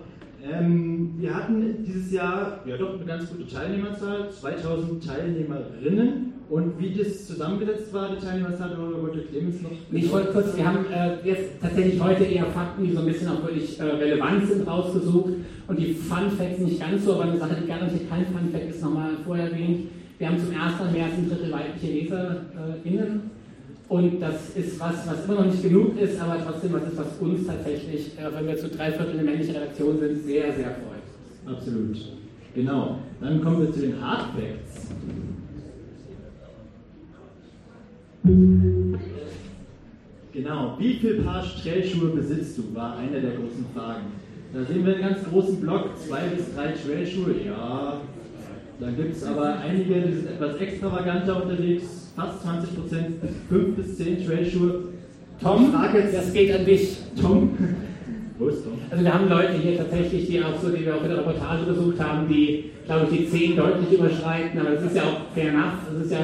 Ähm, wir hatten dieses Jahr ja doch eine ganz gute Teilnehmerzahl, 2000 Teilnehmerinnen. Und wie das zusammengesetzt war, die Teilnehmerzahl, darüber wollte Clemens noch. Ich wollte kurz, wir haben äh, jetzt tatsächlich heute eher Fakten, die so ein bisschen auch wirklich äh, relevant sind, rausgesucht. Und die Fun Facts nicht ganz so, aber eine Sache, die garantiert kein Fun Fact ist, nochmal vorher erwähnt. Wir haben zum ersten Mal mehr als ein Drittel weibliche LeserInnen und das ist was, was immer noch nicht genug ist, aber trotzdem was ist, was uns tatsächlich, äh, wenn wir zu drei Viertel eine männliche Redaktion sind, sehr, sehr freut. Absolut. Genau. Dann kommen wir zu den Hard Facts. Genau. Wie viel Paar Trailschuhe besitzt du, war eine der großen Fragen. Da sehen wir einen ganz großen Block, zwei bis drei Trailschuhe. Ja, da gibt es aber einige, die sind etwas extravaganter unterwegs, fast 20 Prozent, 5 bis 10 Trailschuhe. Tom, das geht an dich. Tom, wo ist Tom? Also wir haben Leute hier tatsächlich, die auch so, die wir auch in der Reportage besucht haben, die, glaube ich, die 10 deutlich überschreiten, aber das ist ja auch fair enough. Das ist ja,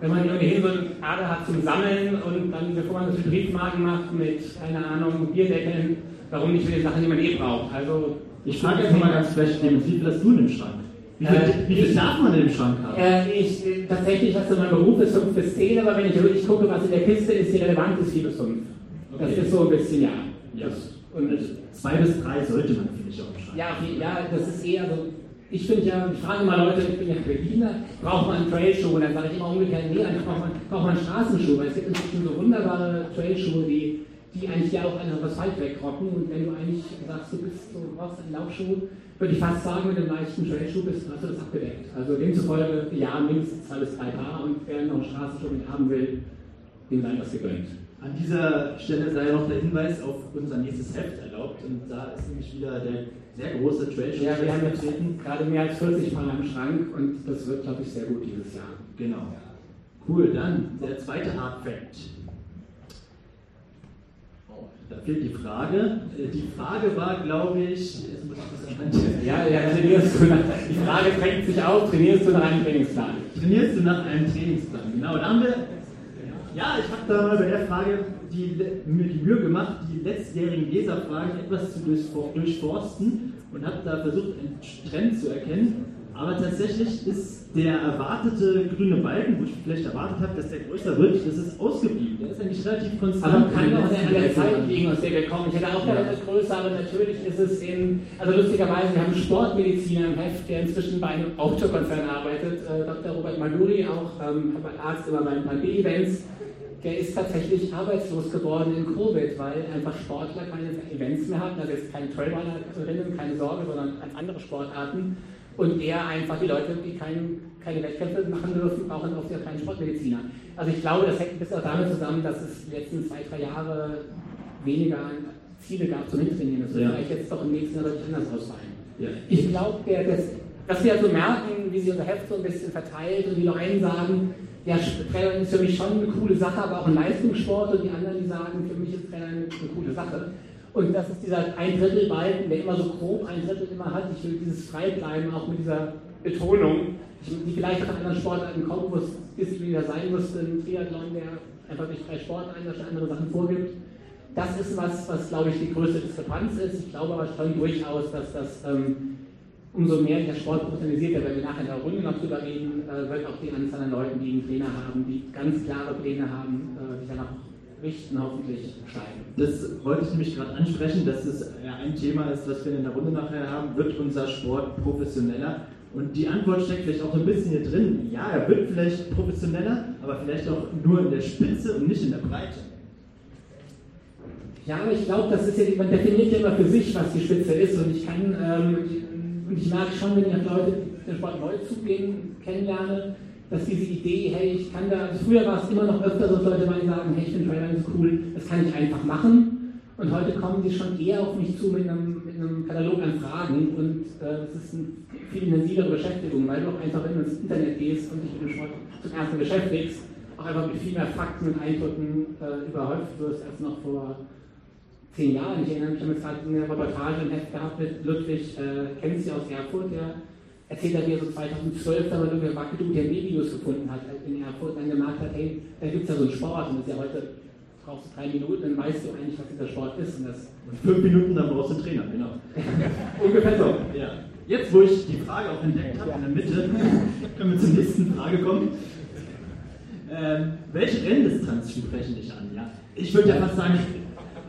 wenn man ohnehin so eine Ader hat zum Sammeln und dann, bevor man das mit Briefmarken macht, mit, keine Ahnung, Bierdeckeln, warum nicht mit den Sachen, die man eh braucht? Also, ich frage einfach mal ganz frech, wie viel hast du in dem Schrank? Wie viel, äh, wie viel darf man in dem Schrank haben? Äh, ich, tatsächlich, also mein Beruf ist 5 bis 10, aber wenn ich wirklich gucke, was in der Kiste ist, die relevant ist 4 bis 5. Okay. Das ist so ein bisschen, ja. ja. und 2 bis 3 sollte man, finde ich, auch im Schrank. Ja, ja, das ist eher so. Ich finde ja, ich frage mal Leute, ich bin ja Berliner, braucht man einen Trailschuh? Und dann sage ich immer umgekehrt, nee, eigentlich braucht man, braucht man einen Straßenschuh, weil es gibt inzwischen so wunderbare Trailschuhe, die die eigentlich ja auch einfach Asphalt wegrocken. Und wenn du eigentlich sagst, du bist so, du brauchst einen Laufschuh, würde ich fast sagen, mit einem leichten Trailschuh bist, hast du das abgedeckt. Also demzufolge, ja, mindestens zwei bis drei Paar und wer noch einen Straßenschuh mit haben will, dem sei was gegönnt. An dieser Stelle sei noch der Hinweis auf unser nächstes Heft erlaubt und da ist nämlich wieder der sehr große Trailschuh. Ja, wir haben jetzt gerade mehr als 40 Paar im Schrank und das wird, glaube ich, sehr gut dieses Jahr. Genau. Cool, dann der zweite Hard Fact. Da fehlt die Frage. Äh, die Frage war, glaube ich, jetzt muss ich das Ja, ja, trainierst du nach, die Frage drängt sich auf, trainierst du nach einem Trainingsplan? Trainierst du nach einem Trainingsplan, genau. Da haben wir, ja, ich habe da mal bei der Frage die, mir die Mühe gemacht, die letztjährigen Leserfragen etwas zu durchforsten und habe da versucht, einen Trend zu erkennen. Aber tatsächlich ist der erwartete grüne Balken, wo ich vielleicht erwartet habe, dass der größer wird, das ist ausgeblieben. Der ist eigentlich relativ konstant. Aber kann doch an der Zeit liegen, aus der wir kommen. Ich hätte auch gedacht, ja. größer, aber natürlich ist es in, also lustigerweise, wir haben einen Sportmediziner im Heft, der inzwischen bei einem Autokonzern arbeitet, äh, Dr. Robert Maluri, auch ähm, Arzt immer bei ein paar B-Events. Der ist tatsächlich arbeitslos geworden in Covid, weil einfach Sportler keine Events mehr hatten, also jetzt keine Trailrunnerinnen, keine Sorge, sondern ganz andere Sportarten und er einfach die Leute, die kein, keine Wettkämpfe machen dürfen, brauchen auch ja keinen Sportmediziner. Also ich glaube, das hängt ein bisschen auch damit zusammen, dass es die letzten zwei, drei Jahre weniger Ziele gab zum Mittrainieren. Das wird ja. vielleicht jetzt doch im nächsten Jahr deutlich anders ausfallen. Ja. Ich glaube, das, dass wir also merken, wie sich unser Heft so ein bisschen verteilt und die einen sagen, ja, Training ist für mich schon eine coole Sache, aber auch ein Leistungssport und die anderen, die sagen, für mich ist Training eine, eine coole Sache. Und das ist dieser ein Drittel Balken, der immer so grob ein Drittel immer hat. Ich will dieses Freibleiben auch mit dieser Betonung, die vielleicht in anderen Sportarten kommt, wo es Diszipliner sein müsste, ein Triathlon, der einfach durch drei Sportarten andere Sachen vorgibt. Das ist was, was glaube ich die größte Diskrepanz ist. Ich glaube aber schon durchaus, dass das ähm, umso mehr der Sport professionalisiert wird, wenn wir nachher in der Runde noch drüber reden, äh, wird auch die Anzahl an Leuten, die einen Trainer haben, die ganz klare Pläne haben, äh, die dann auch richten, hoffentlich steigen. Das wollte ich nämlich gerade ansprechen, dass es ein Thema ist, was wir in der Runde nachher haben. Wird unser Sport professioneller? Und die Antwort steckt vielleicht auch so ein bisschen hier drin. Ja, er wird vielleicht professioneller, aber vielleicht auch nur in der Spitze und nicht in der Breite. Ja, aber ich glaube, das ist ja, man definiert ja immer für sich, was die Spitze ist. Und ich kann, ähm, und ich merke schon, wenn ich Leute den Sport neu zugehen, kennenlerne, dass diese Idee, hey, ich kann da, früher war es immer noch öfter so, Leute mal sagen, hey, ich finde Trailrunning cool, das kann ich einfach machen. Und heute kommen die schon eher auf mich zu mit einem, mit einem Katalog an Fragen und äh, es ist eine viel intensivere Beschäftigung, weil du auch einfach, wenn du ins Internet gehst und dich mit dem Sport zum ersten beschäftigst, auch einfach mit viel mehr Fakten und Eindrücken äh, überhäuft wirst als noch vor zehn Jahren. Ich erinnere mich, ich habe gerade eine Reportage im Heft gehabt mit Ludwig äh, Kenzi aus Erfurt, der erzählt er so 2012 da mal irgendwie Wackedu, der Videos gefunden hat in Erfurt, dann gemerkt hat, hey, da gibt es ja so einen Sport und das ist ja heute, brauchst du drei Minuten, dann weißt du eigentlich, was dieser Sport ist. Und, das fünf Minuten, dann brauchst du einen Trainer, genau. Ungefähr so. Ja. Jetzt, wo ich die Frage auch entdeckt habe, in der Mitte, können wir zur nächsten Frage kommen. Ähm, welche Renndistanz sprechen dich an? Ja? Ich würde ja fast sagen,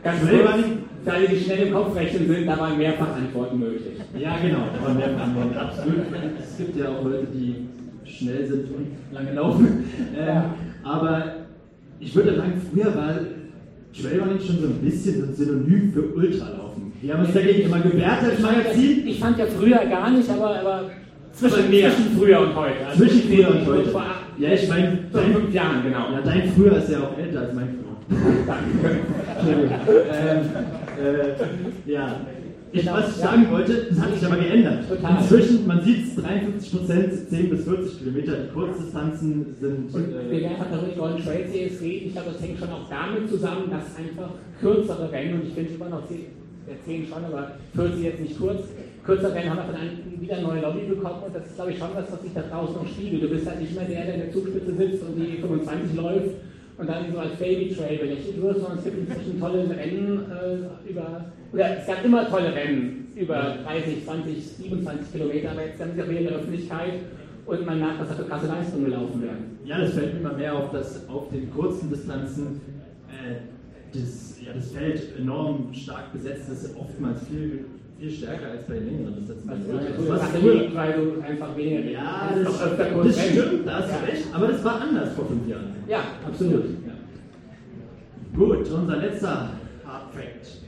Ganz für alle, die schnell im Kopf rechnen sind, da waren mehrfach Antworten möglich. Ja, genau, da waren mehrfach Antworten, absolut. Es gibt ja auch Leute, die schnell sind und lange laufen. Ähm, aber ich würde sagen, früher war Trailrunning schon so ein bisschen ein Synonym für Ultralaufen. Wir haben uns dagegen immer gewehrt als Magazin. Ich fand ja früher gar nicht, aber, aber zwischen, zwischen früher und heute. Also zwischen früher und heute. Ja, ich meine, vor fünf Jahren, genau. Ja, dein früher ist ja auch älter als mein früher. ähm, äh, ja. Ich, genau, was ich sagen wollte, das hat sich aber geändert. Total. Inzwischen, man sieht es, 53 Prozent, 10 bis 40 Kilometer, die Kurzdistanzen sind. Und äh, wir werden einfach darüber Golden Trail reden. Ich glaube, das hängt schon auch damit zusammen, dass einfach kürzere Rennen, und ich finde immer noch, der 10 schon, aber 40 jetzt nicht kurz, kürzere Rennen haben wir dann wieder eine neue Lobby bekommen und das ist, glaube ich, schon was, was sich da draußen noch spiegelt. Du bist halt nicht mehr der, der in der Zugspitze sitzt und die 25 läuft und dann so als Baby Trail berechnet wird, sondern es gibt inzwischen tolle Rennen äh, über, oder es gab immer tolle Rennen über 30, 20, 27 Kilometer, aber jetzt haben sie auch in der Öffentlichkeit und man merkt, dass da für krasse Leistungen gelaufen werden. Ja, das fällt mir immer mehr auf, dass auf den kurzen Distanzen äh, das, ja, das Feld enorm stark besetzt ist, oftmals viel viel stärker als bei längeren Distanzen. Also, also, was cool, weil du einfach weniger Ja, das, das, das stimmt, da hast du ja. recht, aber das war anders vor fünf Jahren. Ja, absolut. Ja. Gut, unser letzter Hard Fact.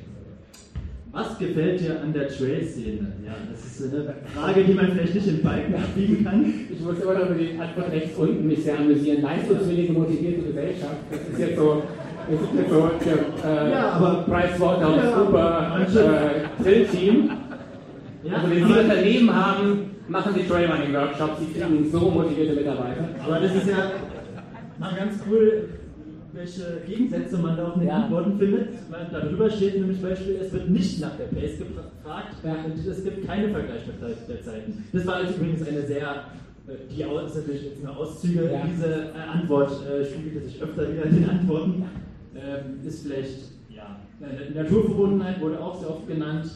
Was gefällt dir an der Trail-Szene? Ja, das ist eine Frage, die man vielleicht nicht in Balken abbiegen kann. Ich muss immer noch über die Antwort rechts unten mich sehr amüsieren. Leistungswillige, motivierte Gesellschaft. Das ist jetzt so das ist jetzt so äh, ja, aber PricewaterhouseCoopers ja, äh, Drill-Team. Ja, also wenn Sie Unternehmen haben, machen Sie Trailrunning-Workshops, Sie kriegen so motivierte Mitarbeiter. Aber das ist ja mal ganz cool, welche Gegensätze man da auch in den ja. Antworten findet. Weil darüber steht nämlich Beispiel, es wird nicht nach der Pace gefragt ja. und es gibt keine Vergleichbarkeit der Zeiten. Das war also übrigens eine sehr äh, die ist natürlich jetzt nur Auszüge. Ja. Diese äh, Antwort äh, spiegelte sich öfter wieder in den Antworten ähm, ist vielleicht, ja, Naturverbundenheit wurde auch sehr oft genannt.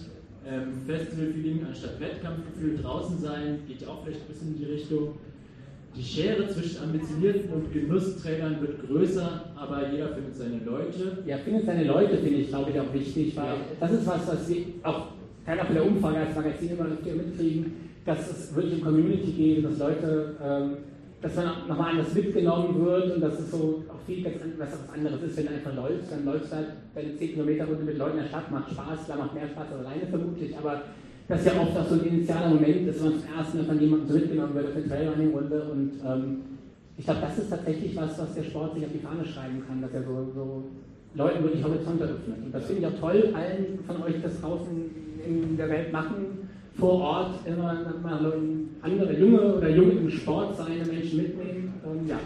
Ähm, Festival-Feeling anstatt Wettkampfgefühl, draußen sein, geht ja auch vielleicht ein bisschen in die Richtung. Die Schere zwischen ambitionierten und Genussträgern wird größer, aber jeder findet seine Leute. Ja, findet seine Leute, finde ich, glaube ich, auch wichtig, weil ja. das ist was, was wir auch keiner von der Umfrage als Magazin immer mitkriegen, dass es wirklich um Community geht, dass Leute ähm, dass man nochmal anders mitgenommen wird und dass es so auch viel ganz was anderes ist, wenn du einfach läufst, dann läufst du halt deine 10 Kilometer Runde mit Leuten in der Stadt, macht Spaß, klar macht mehr Spaß als alleine vermutlich, aber das ist ja oft auch so ein initialer Moment, dass man zum ersten Mal von jemandem so mitgenommen wird auf eine Trailrunning-Runde und ähm, ich glaube, das ist tatsächlich was, was der Sport sich auf die Fahne schreiben kann, dass er so, so Leuten wirklich Horizonte öffnet. Und das finde ich auch toll, allen von euch das draußen in der Welt machen, vor Ort immer mal andere junge oder junge im Sport seine Menschen mitnehmen. Ähm, ja,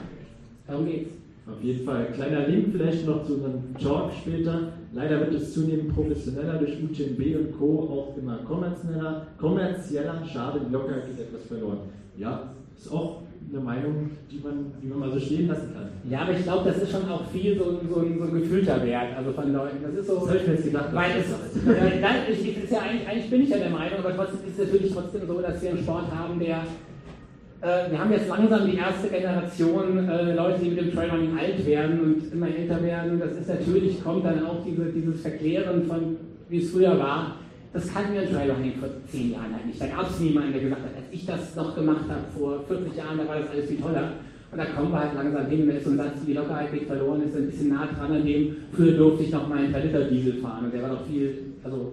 darum geht's. Auf jeden Fall. Kleiner Link vielleicht noch zu unserem Talk später. Leider wird es zunehmend professioneller durch UTMB und Co. auch immer kommerzieller. Kommerzieller, schade, locker geht etwas verloren. Ja, ist auch eine Meinung, die man, die man mal so stehen lassen kann. Ja, aber ich glaube, das ist schon auch viel so, so, so ein gefühlter Wert also von Leuten. Das ist so. Das habe ich mir jetzt gedacht. Weil es, dann, ich, ist ja eigentlich, eigentlich bin ich ja der Meinung, aber trotzdem ist es natürlich trotzdem so, dass wir einen Sport haben, der wir haben jetzt langsam die erste Generation äh, Leute, die mit dem Trailrunning alt werden und immer älter werden. Das ist natürlich, kommt dann auch diese, dieses Verklären von, wie es früher war. Das kannten wir Trailrunning vor zehn Jahren halt nicht. Da gab es niemanden, der gesagt hat, als ich das noch gemacht habe vor 40 Jahren, da war das alles viel toller. Und da kommen wir halt langsam hin. Ist so ein Satz, die Lockerheit geht verloren, ist ein bisschen nah dran an dem. Früher durfte ich noch mal einen Liter Diesel fahren und der war doch viel, also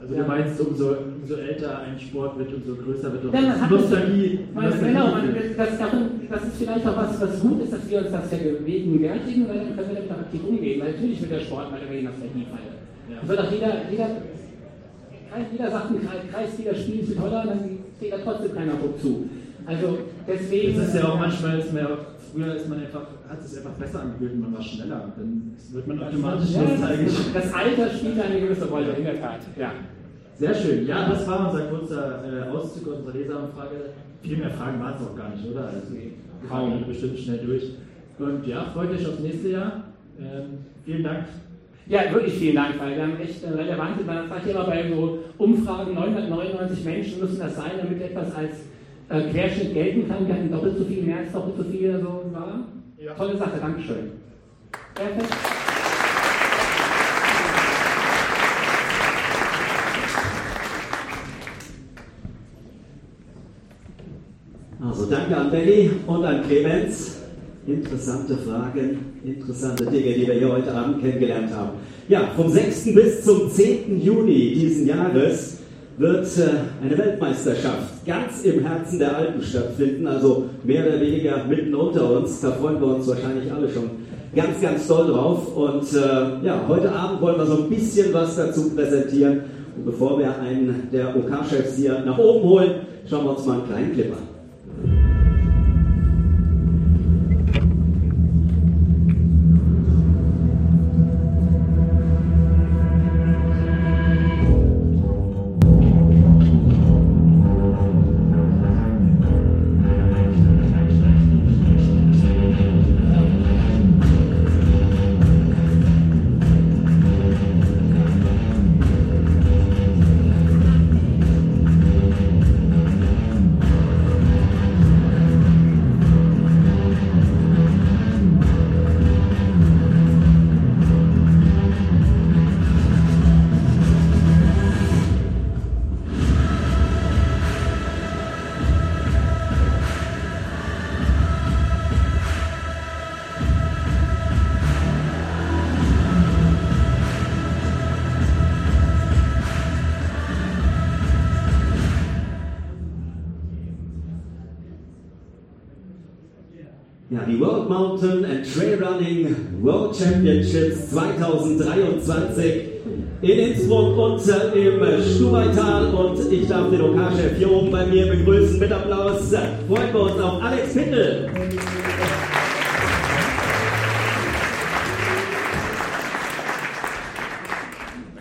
also du meinst, umso, umso älter ein Sport wird, umso größer wird doch ja, das Nostalgie. Genau, das, das, das, ist vielleicht auch was, was gut ist, dass wir uns das vergegenwärtigen, weil dann können wir damit auch aktiv umgehen. Weil natürlich wird der Sport mal über die Nostalgiefall. Ja. Wird auch jeder, jeder, jeder sagt, ein Kreisliga-Spiel ist toller, dann steht da trotzdem keiner Druck zu. Also deswegen. Das ist ja auch manchmal, ist mehr, früher ist man einfach, hat es einfach besser angefühlt und man war schneller. Dann wird man automatisch ja, das, das Alter spielt eine gewisse Rolle, in der Tat. Ja. Sehr schön. Ja, das war unser kurzer äh, Auszug aus unserer Leserumfrage. Viel mehr Fragen waren es auch gar nicht, oder? Also, wir kamen bestimmt schnell durch. Und ja, freut euch aufs nächste Jahr. Ähm, vielen Dank. Ja, wirklich vielen Dank, weil wir haben echt äh, relevante, man sagt immer bei so Umfragen, 999 Menschen müssen das sein, damit etwas als äh, Querschnitt gelten kann. Wir hatten doppelt so viel, mehr als doppelt so viel so war. Ja. Tolle Sache, Dankeschön. Perfekt. Also danke an Benny und an Clemens. Interessante Fragen, interessante Dinge, die wir hier heute Abend kennengelernt haben. Ja, vom 6. bis zum 10. Juni diesen Jahres wird äh, eine Weltmeisterschaft ganz im Herzen der Alpen stattfinden, also mehr oder weniger mitten unter uns. Da freuen wir uns wahrscheinlich alle schon ganz, ganz toll drauf. Und äh, ja, heute Abend wollen wir so ein bisschen was dazu präsentieren. Und bevor wir einen der OK-Chefs hier nach oben holen, schauen wir uns mal einen kleinen Clip an. Mountain and Trail Running World Championships 2023 in Innsbruck und im Stubaital. Und ich darf den OK-Chef hier oben bei mir begrüßen mit Applaus. Freuen wir uns auf Alex Pittel.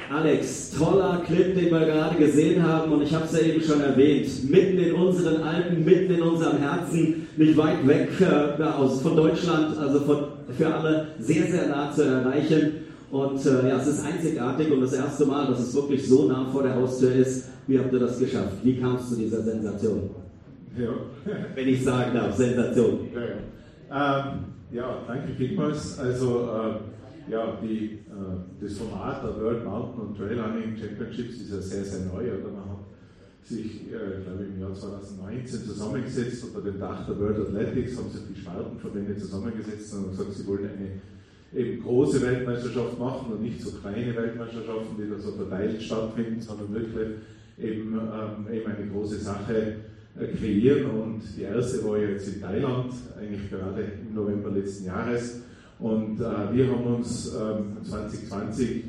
Alex, toller Clip, den wir gerade gesehen haben und ich habe es ja eben schon erwähnt, mitten in unseren Alpen, mitten in unserem Herzen, nicht weit weg äh, aus, von Deutschland, also von, für alle sehr, sehr nah zu erreichen. Und äh, ja, es ist einzigartig und das erste Mal, dass es wirklich so nah vor der Haustür ist. Wie habt ihr das geschafft? Wie kam es zu dieser Sensation? Ja. Wenn ich sagen darf, Sensation. Ja, ja. Ähm, ja danke vielmals. Also, äh, ja, die, äh, das Format der World Mountain und Trail Running Championships ist ja sehr, sehr neu. Oder? Man hat sich, äh, glaube ich, im Jahr 2019 zusammengesetzt unter dem Dach der World Athletics, haben sich die Spartenverbände zusammengesetzt und gesagt, sie wollen eine eben große Weltmeisterschaft machen und nicht so kleine Weltmeisterschaften, die da so verteilt stattfinden, sondern wirklich eben, ähm, eben eine große Sache äh, kreieren. Und die erste war jetzt in Thailand, eigentlich gerade im November letzten Jahres. Und äh, wir haben uns ähm, 2020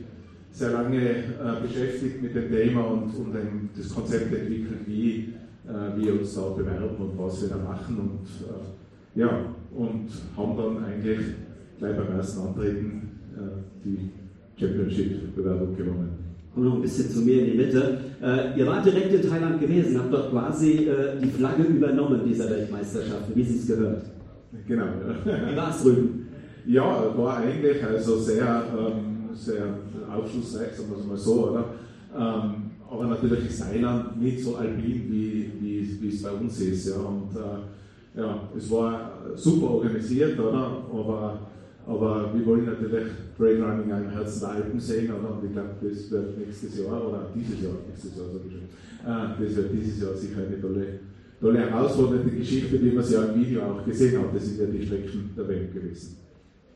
sehr lange äh, beschäftigt mit dem Thema und, und ein, das Konzept entwickelt, wie äh, wir uns da bewerben und was wir da machen. Und äh, ja, und haben dann eigentlich gleich beim ersten Antreten äh, die Championship-Bewerbung gewonnen. Und noch ein bisschen zu mir in die Mitte. Äh, ihr wart direkt in Thailand gewesen, habt dort quasi die Flagge übernommen dieser Weltmeisterschaften, wie sie es gehört. Genau. Ja. Wie war es drüben? Ja, war eigentlich also sehr, ähm, sehr aufschlussreich, sagen wir es mal so, oder? Ähm, aber natürlich ist Thailand nicht so alpin, wie, wie, wie es bei uns ist. Ja. Und äh, ja, es war super organisiert, oder? Aber, aber wir wollen natürlich Trailrunning im Herzen der Alpen sehen, oder? Und ich glaube, das wird nächstes Jahr, oder dieses Jahr, nächstes Jahr schon, äh, das wird dieses Jahr sicher eine tolle, tolle herausfordernde Geschichte, wie man sie ja im Video auch gesehen hat. Das sind ja die Strecken der Welt gewesen.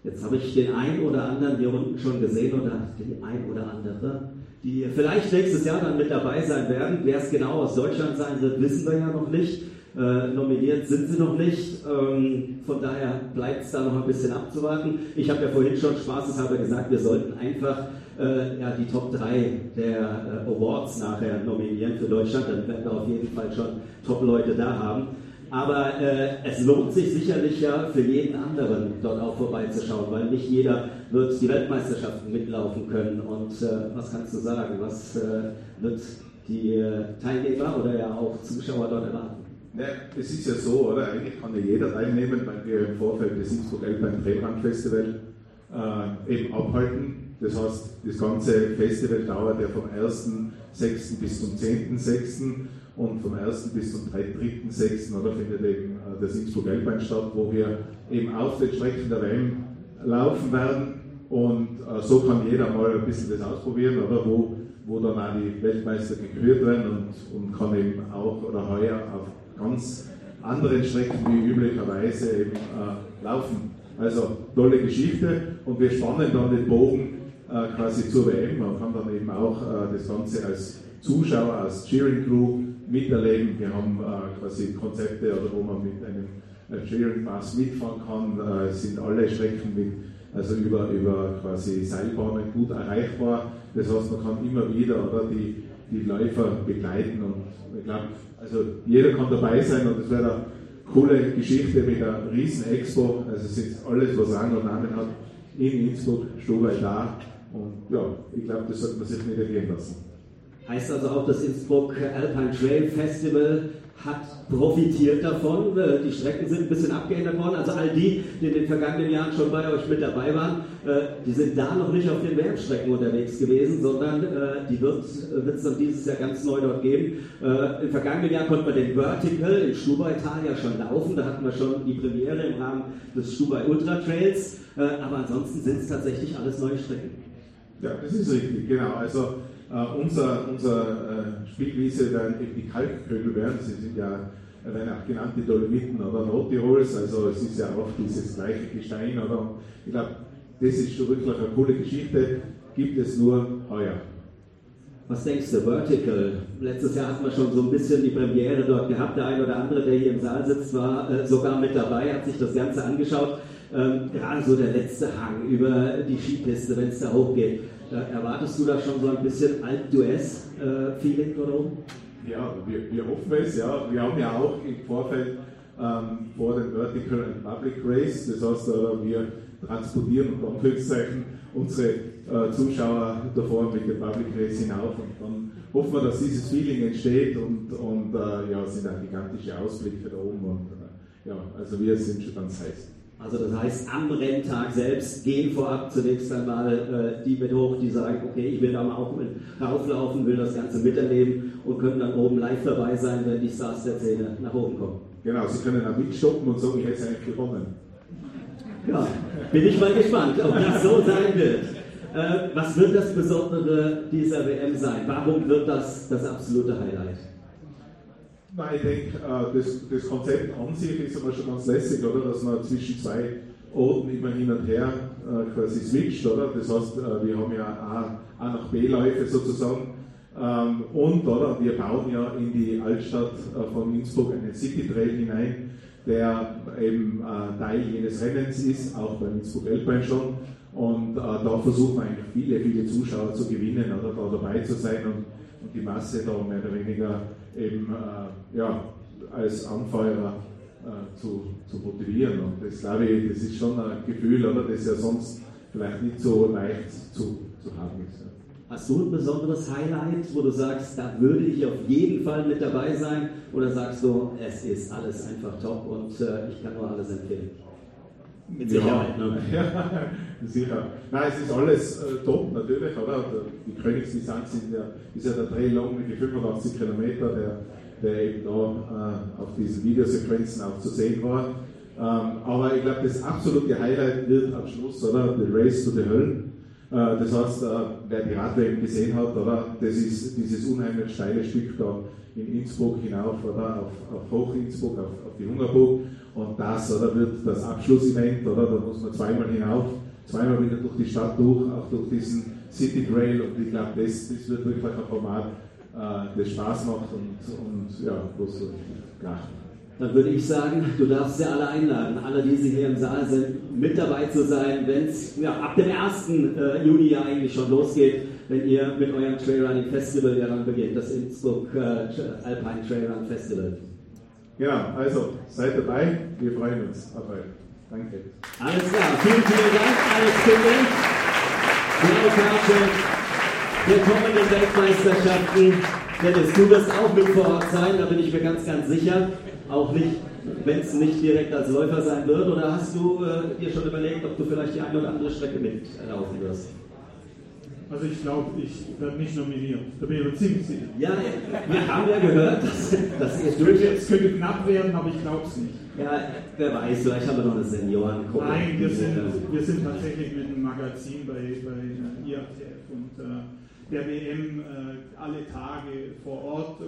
Jetzt habe ich den einen oder anderen hier unten schon gesehen oder den ein oder andere, die vielleicht nächstes Jahr dann mit dabei sein werden. Wer es genau aus Deutschland sein wird, wissen wir ja noch nicht. Äh, nominiert sind sie noch nicht. Ähm, von daher bleibt es da noch ein bisschen abzuwarten. Ich habe ja vorhin schon spaßeshalber gesagt, wir sollten einfach äh, ja, die Top 3 der äh, Awards nachher nominieren für Deutschland. Dann werden wir auf jeden Fall schon Top-Leute da haben. Aber äh, es lohnt sich sicherlich ja für jeden anderen dort auch vorbeizuschauen, weil nicht jeder wird die Weltmeisterschaften mitlaufen können. Und äh, was kannst du sagen? Was äh, wird die äh, Teilnehmer oder ja auch Zuschauer dort erwarten? Ja, es ist ja so, oder? Eigentlich kann ja jeder teilnehmen, weil wir im Vorfeld des Innsbruck Alpine Trailrun Festival äh, eben abhalten. Das heißt, das ganze Festival dauert ja vom 1.6. bis zum 10.6 und vom 1. bis zum 3.6. oder findet eben äh, das Innsbruck Alpine statt, wo wir eben auf den Strecken der WM laufen werden und äh, so kann jeder mal ein bisschen das ausprobieren, oder wo, wo dann auch die Weltmeister gekürt werden und, und kann eben auch oder heuer auf ganz anderen Strecken wie üblicherweise eben äh, laufen. Also tolle Geschichte und wir spannen dann den Bogen äh, quasi zur WM. Man kann dann eben auch äh, das Ganze als Zuschauer, als Cheering Crew miterleben. Wir haben äh, quasi Konzepte, oder wo man mit einem Cheering Pass mitfahren kann. Äh, es sind alle Strecken mit, also über, über quasi Seilbahnen gut erreichbar. Das heißt, man kann immer wieder oder, die, die Läufer begleiten und ich glaube, also jeder kann dabei sein und es wäre eine coole Geschichte mit einer riesen Expo. Also es ist alles, was Rang und Namen hat, in Innsbruck, Stubai da. Und ja, ich glaube, das sollte man sich nicht ergehen lassen. Heißt also auch, das Innsbruck Alpine Trail Festival hat profitiert davon. Äh, die Strecken sind ein bisschen abgeändert worden. Also all die, die in den vergangenen Jahren schon bei euch mit dabei waren, äh, die sind da noch nicht auf den Werbstrecken unterwegs gewesen, sondern äh, die wird es dann dieses Jahr ganz neu dort geben. Im vergangenen Jahr konnte man den Vertical in Stubaital ja schon laufen. Da hatten wir schon die Premiere im Rahmen des Stubai Ultra Trails. Aber ansonsten sind es tatsächlich alles neue Strecken. Ja, das ist richtig, genau. Also unser, unser uh, Spielwiese werden eben die Kalkkögel werden. Sie sind ja, werden auch genannt die Dolomiten oder Nordtirols, also es ist ja auch dieses gleiche Gestein. Oder? Ich glaube, das ist schon wirklich eine coole Geschichte, gibt es nur heuer. Was denkst du, Vertical? Letztes Jahr hatten wir schon so ein bisschen die Premiere dort gehabt. Der eine oder andere, der hier im Saal sitzt, war äh, sogar mit dabei, hat sich das Ganze angeschaut. Ähm, gerade so der letzte Hang über die Skipiste, wenn es da hochgeht. Äh, erwartest du da schon so ein bisschen Alt-US-Feeling oder oben? Ja, wir, wir hoffen es, ja. Wir haben ja auch im Vorfeld ähm, vor dem Vertical and Public Race, das heißt, äh, wir transportieren unter Anführungszeichen unsere äh, Zuschauer davor mit dem Public Race hinauf und dann hoffen wir, dass dieses Feeling entsteht und, und äh, ja, sind ein gigantischer Ausblick da oben und äh, ja, also wir sind schon ganz heiß. Also das heißt, am Renntag selbst gehen vorab zunächst einmal äh, die mit hoch, die sagen, okay, ich will da mal auch mit rauflaufen, will das Ganze miterleben und können dann oben live dabei sein, wenn die Stars der Szene nach oben kommen. Genau, sie können auch mitstoppen und sagen, ich hätte es eigentlich gewonnen. Ja, bin ich mal gespannt, ob das so sein wird. Äh, was wird das Besondere dieser WM sein? Warum wird das das absolute Highlight? Nein, ich denke, äh, das, das Konzept an sich ist aber schon ganz lässig, oder? Dass man zwischen zwei Orten immer hin und her äh, quasi switcht, oder? Das heißt, äh, wir haben ja A, A nach B-Läufe sozusagen. Ähm, und, oder? Wir bauen ja in die Altstadt von Innsbruck einen City Trail hinein, der eben Teil jenes Rennens ist, auch beim Innsbruck Alpine schon. Und da versuchen wir eigentlich viele, viele Zuschauer zu gewinnen oder da dabei zu sein und die Masse da mehr oder weniger eben äh, ja, als Anfeuerer äh, zu, zu motivieren. Und das glaube ich, das ist schon ein Gefühl, oder, das ja sonst vielleicht nicht so leicht zu, zu haben ist. Ja. Hast du ein besonderes Highlight, wo du sagst, da würde ich auf jeden Fall mit dabei sein? Oder sagst du, es ist alles einfach top und äh, ich kann nur alles empfehlen? Mit Sicherheit, ja, ne? ja, sicher. Nein, es ist alles äh, top natürlich, oder? Die Königsdistanz ja, ist ja der Trail Long mit den 85 Kilometer, der, der eben da äh, auf diesen Videosequenzen auch zu sehen war. Ähm, aber ich glaube, das absolute Highlight wird am Schluss, oder? The Race to the Hölle. Äh, das heißt, äh, wer die Radwellen gesehen hat, oder? Das ist dieses unheimlich steile Stück da in Innsbruck hinauf, oder? Auf, auf Hoch-Innsbruck, auf, auf die Hungerburg. Und das, oder? Wird das Abschlussevent, oder? Da muss man zweimal hinauf, zweimal wieder durch die Stadt durch, auch durch diesen City Trail. Und ich glaube, das, das wird wirklich ein Format, äh, das Spaß macht und, und ja, wo so kracht. Dann würde ich sagen, du darfst sie alle einladen, alle, die Sie hier im Saal sind, mit dabei zu sein, wenn es ja, ab dem 1. Äh, Juni ja eigentlich schon losgeht, wenn ihr mit eurem Trailrunning Festival ja dann beginnt, das Innsbruck äh, Alpine Trailrun Festival. Genau, also seid dabei, wir freuen uns auf euch. Danke. Alles klar, vielen, vielen Dank, Alex Kinder, Blaue Karte der kommenden Weltmeisterschaften. Dennis, du wirst auch mit vor Ort sein, da bin ich mir ganz, ganz sicher. Auch nicht, wenn es nicht direkt als Läufer sein wird. Oder hast du äh, dir schon überlegt, ob du vielleicht die eine oder andere Strecke mitlaufen wirst? Also ich glaube, ich werde nicht nominiert. Da bin ich mir ziemlich sicher. Ja, wir haben ja gehört, dass, dass ihr durch Es könnte knapp werden, aber ich glaube es nicht. Ja, wer weiß, vielleicht haben wir noch eine Seniorengruppe. Nein, wir sind, wir sind tatsächlich mit einem Magazin bei, bei IATF und äh, der WM äh, alle Tage vor Ort äh,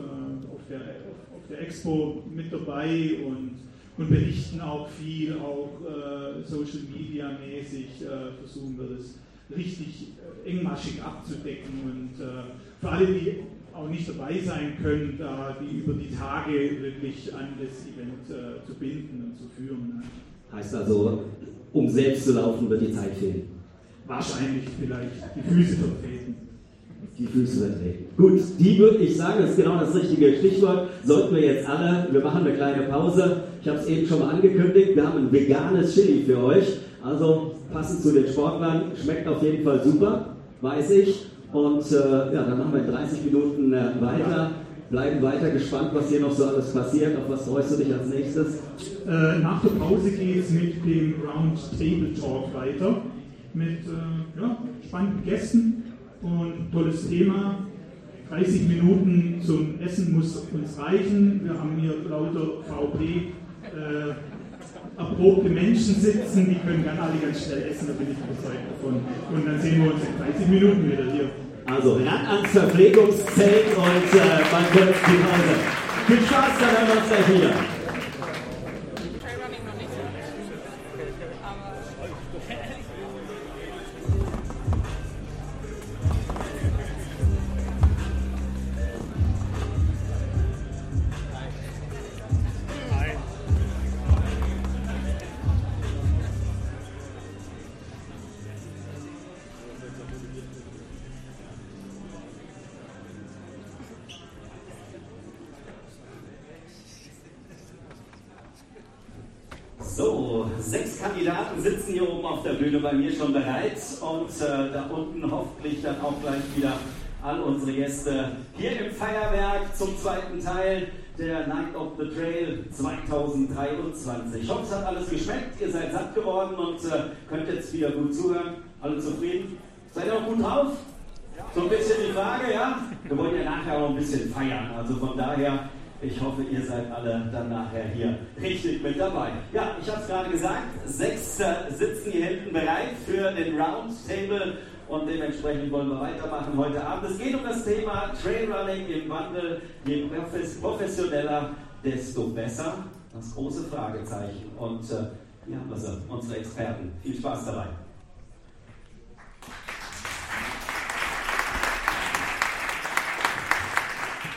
auf, der, auf, auf, der Expo mit dabei und, und berichten auch viel, auch äh, Social Media mäßig äh, versuchen wir das richtig äh, engmaschig abzudecken und äh, für alle, die auch nicht dabei sein können, da die über die Tage wirklich an das Event äh, zu binden und zu führen. Heißt also, um selbst zu laufen, wird die Zeit fehlen. Wahrscheinlich vielleicht die Füße vertreten. Die Füße vertreten. Gut, die würde ich sagen, das ist genau das richtige Stichwort. Sollten wir jetzt alle, wir machen eine kleine Pause. Ich habe es eben schon mal angekündigt, wir haben ein veganes Chili für euch. Also passend zu den Sportlern, schmeckt auf jeden Fall super, weiß ich. Und äh, ja, dann machen wir in 30 Minuten äh, weiter. Bleiben weiter gespannt, was hier noch so alles passiert. Auf was freust du dich als nächstes? Äh, nach der Pause geht es mit dem Round Table Talk weiter. Mit äh, ja, spannenden Gästen und tolles Thema. 30 Minuten zum Essen muss uns reichen. Wir haben hier lauter VP erprobte Menschen sitzen, die können dann alle ganz schnell essen, da bin ich überzeugt davon. Und dann sehen wir uns in 30 Minuten wieder hier. Also ran ans Verpflegungszelt und äh, die Pause. Viel Spaß, dann hören wir uns gleich wieder. Äh, da unten hoffentlich dann auch gleich wieder all unsere Gäste hier im Feierwerk zum zweiten Teil der Night of the Trail 2023. Ich hoffe, es hat alles geschmeckt, ihr seid satt geworden und äh, könnt jetzt wieder gut zuhören. Alle zufrieden? Seid ihr auch gut drauf? So ein bisschen die Frage, ja? Wir wollen ja nachher auch ein bisschen feiern, also von daher ich hoffe, ihr seid alle dann nachher hier richtig mit dabei. Ja, ich habe es gerade gesagt, sechs äh, sitzen hier hinten bereit für den Roundtable und dementsprechend wollen wir weitermachen heute Abend. Es geht um das Thema Trailrunning im Wandel. Je professioneller, desto besser. Das große Fragezeichen. Und äh, hier haben wir sie, unsere Experten. Viel Spaß dabei.